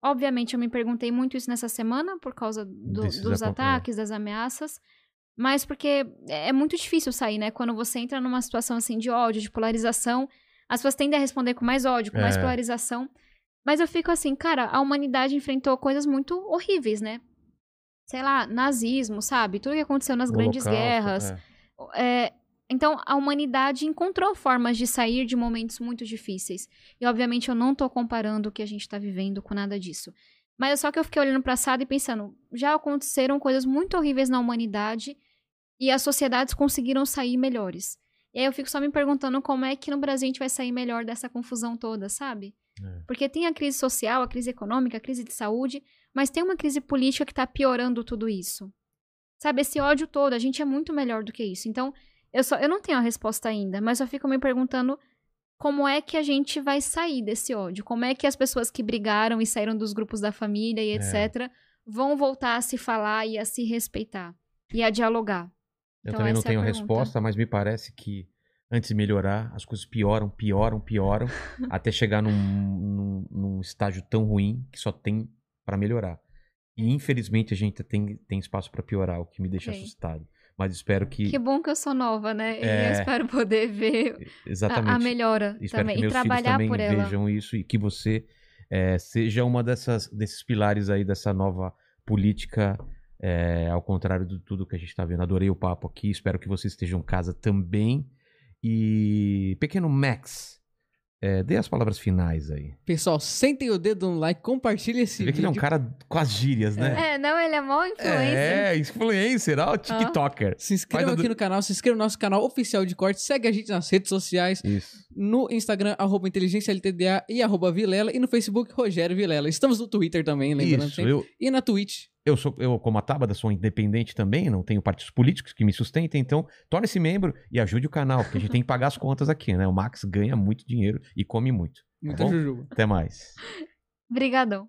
Obviamente, eu me perguntei muito isso nessa semana por causa do- dos é. ataques, das ameaças. Mas porque é é muito difícil sair, né? Quando você entra numa situação assim de ódio, de polarização, as pessoas tendem a responder com mais ódio, com mais É. polarização. Mas eu fico assim, cara, a humanidade enfrentou coisas muito horríveis, né? Sei lá, nazismo, sabe? Tudo que aconteceu nas O grandes Holocausto, guerras. é. É, então, a humanidade encontrou formas de sair de momentos muito difíceis. E, obviamente, eu não tô comparando o que a gente tá vivendo com nada disso. Mas é só que eu fiquei olhando pra passado e pensando, já aconteceram coisas muito horríveis na humanidade e as sociedades conseguiram sair melhores. E aí eu fico só me perguntando como é que no Brasil a gente vai sair melhor dessa confusão toda, sabe? É. Porque tem a crise social, a crise econômica, a crise de saúde, mas tem uma crise política que tá piorando tudo isso. Sabe, esse ódio todo, a gente é muito melhor do que isso. Então, eu só eu não tenho a resposta ainda, mas eu fico me perguntando como é que a gente vai sair desse ódio? Como é que as pessoas que brigaram e saíram dos grupos da família e É. etc vão voltar a se falar e a se respeitar e a dialogar? Eu Então, também não é tenho pergunta. resposta, mas me parece que antes de melhorar, as coisas pioram, pioram, pioram, até chegar num, num- num estágio tão ruim que só tem pra melhorar. E infelizmente a gente tem, tem espaço pra piorar, o que me deixa assustado. Mas espero que. Que bom que eu sou nova, né? E É. eu espero poder ver a, Exatamente. a melhora Espero também que e meus filhos trabalhar também por ela. vejam isso e que você eh, seja uma dessas, desses pilares aí dessa nova política, eh, ao contrário de tudo que a gente está vendo. Adorei o papo aqui, espero que vocês estejam em casa também. E pequeno Max, eh, dê as palavras finais aí. Pessoal, sentem o dedo no like, compartilha esse Você vê que vídeo. ele é um cara com as gírias, né? É, não, ele é mó influencer. É, influencer, ó, TikToker. Se inscreva aqui do- no canal, se inscreva no nosso canal oficial de corte, segue a gente nas redes sociais, Isso. no Instagram, arroba inteligência LTDA e arroba Vilela, e no Facebook, Rogério Vilela. Estamos no Twitter também, lembrando Isso, sempre. eu, E na Twitch. Eu sou, eu, como a Tabata, sou independente também, não tenho partidos políticos que me sustentem, então torne-se membro e ajude o canal, porque a gente tem que pagar as contas aqui, né? O Max ganha muito dinheiro e come muito. Bom? jujuba. Até mais. Brigadão.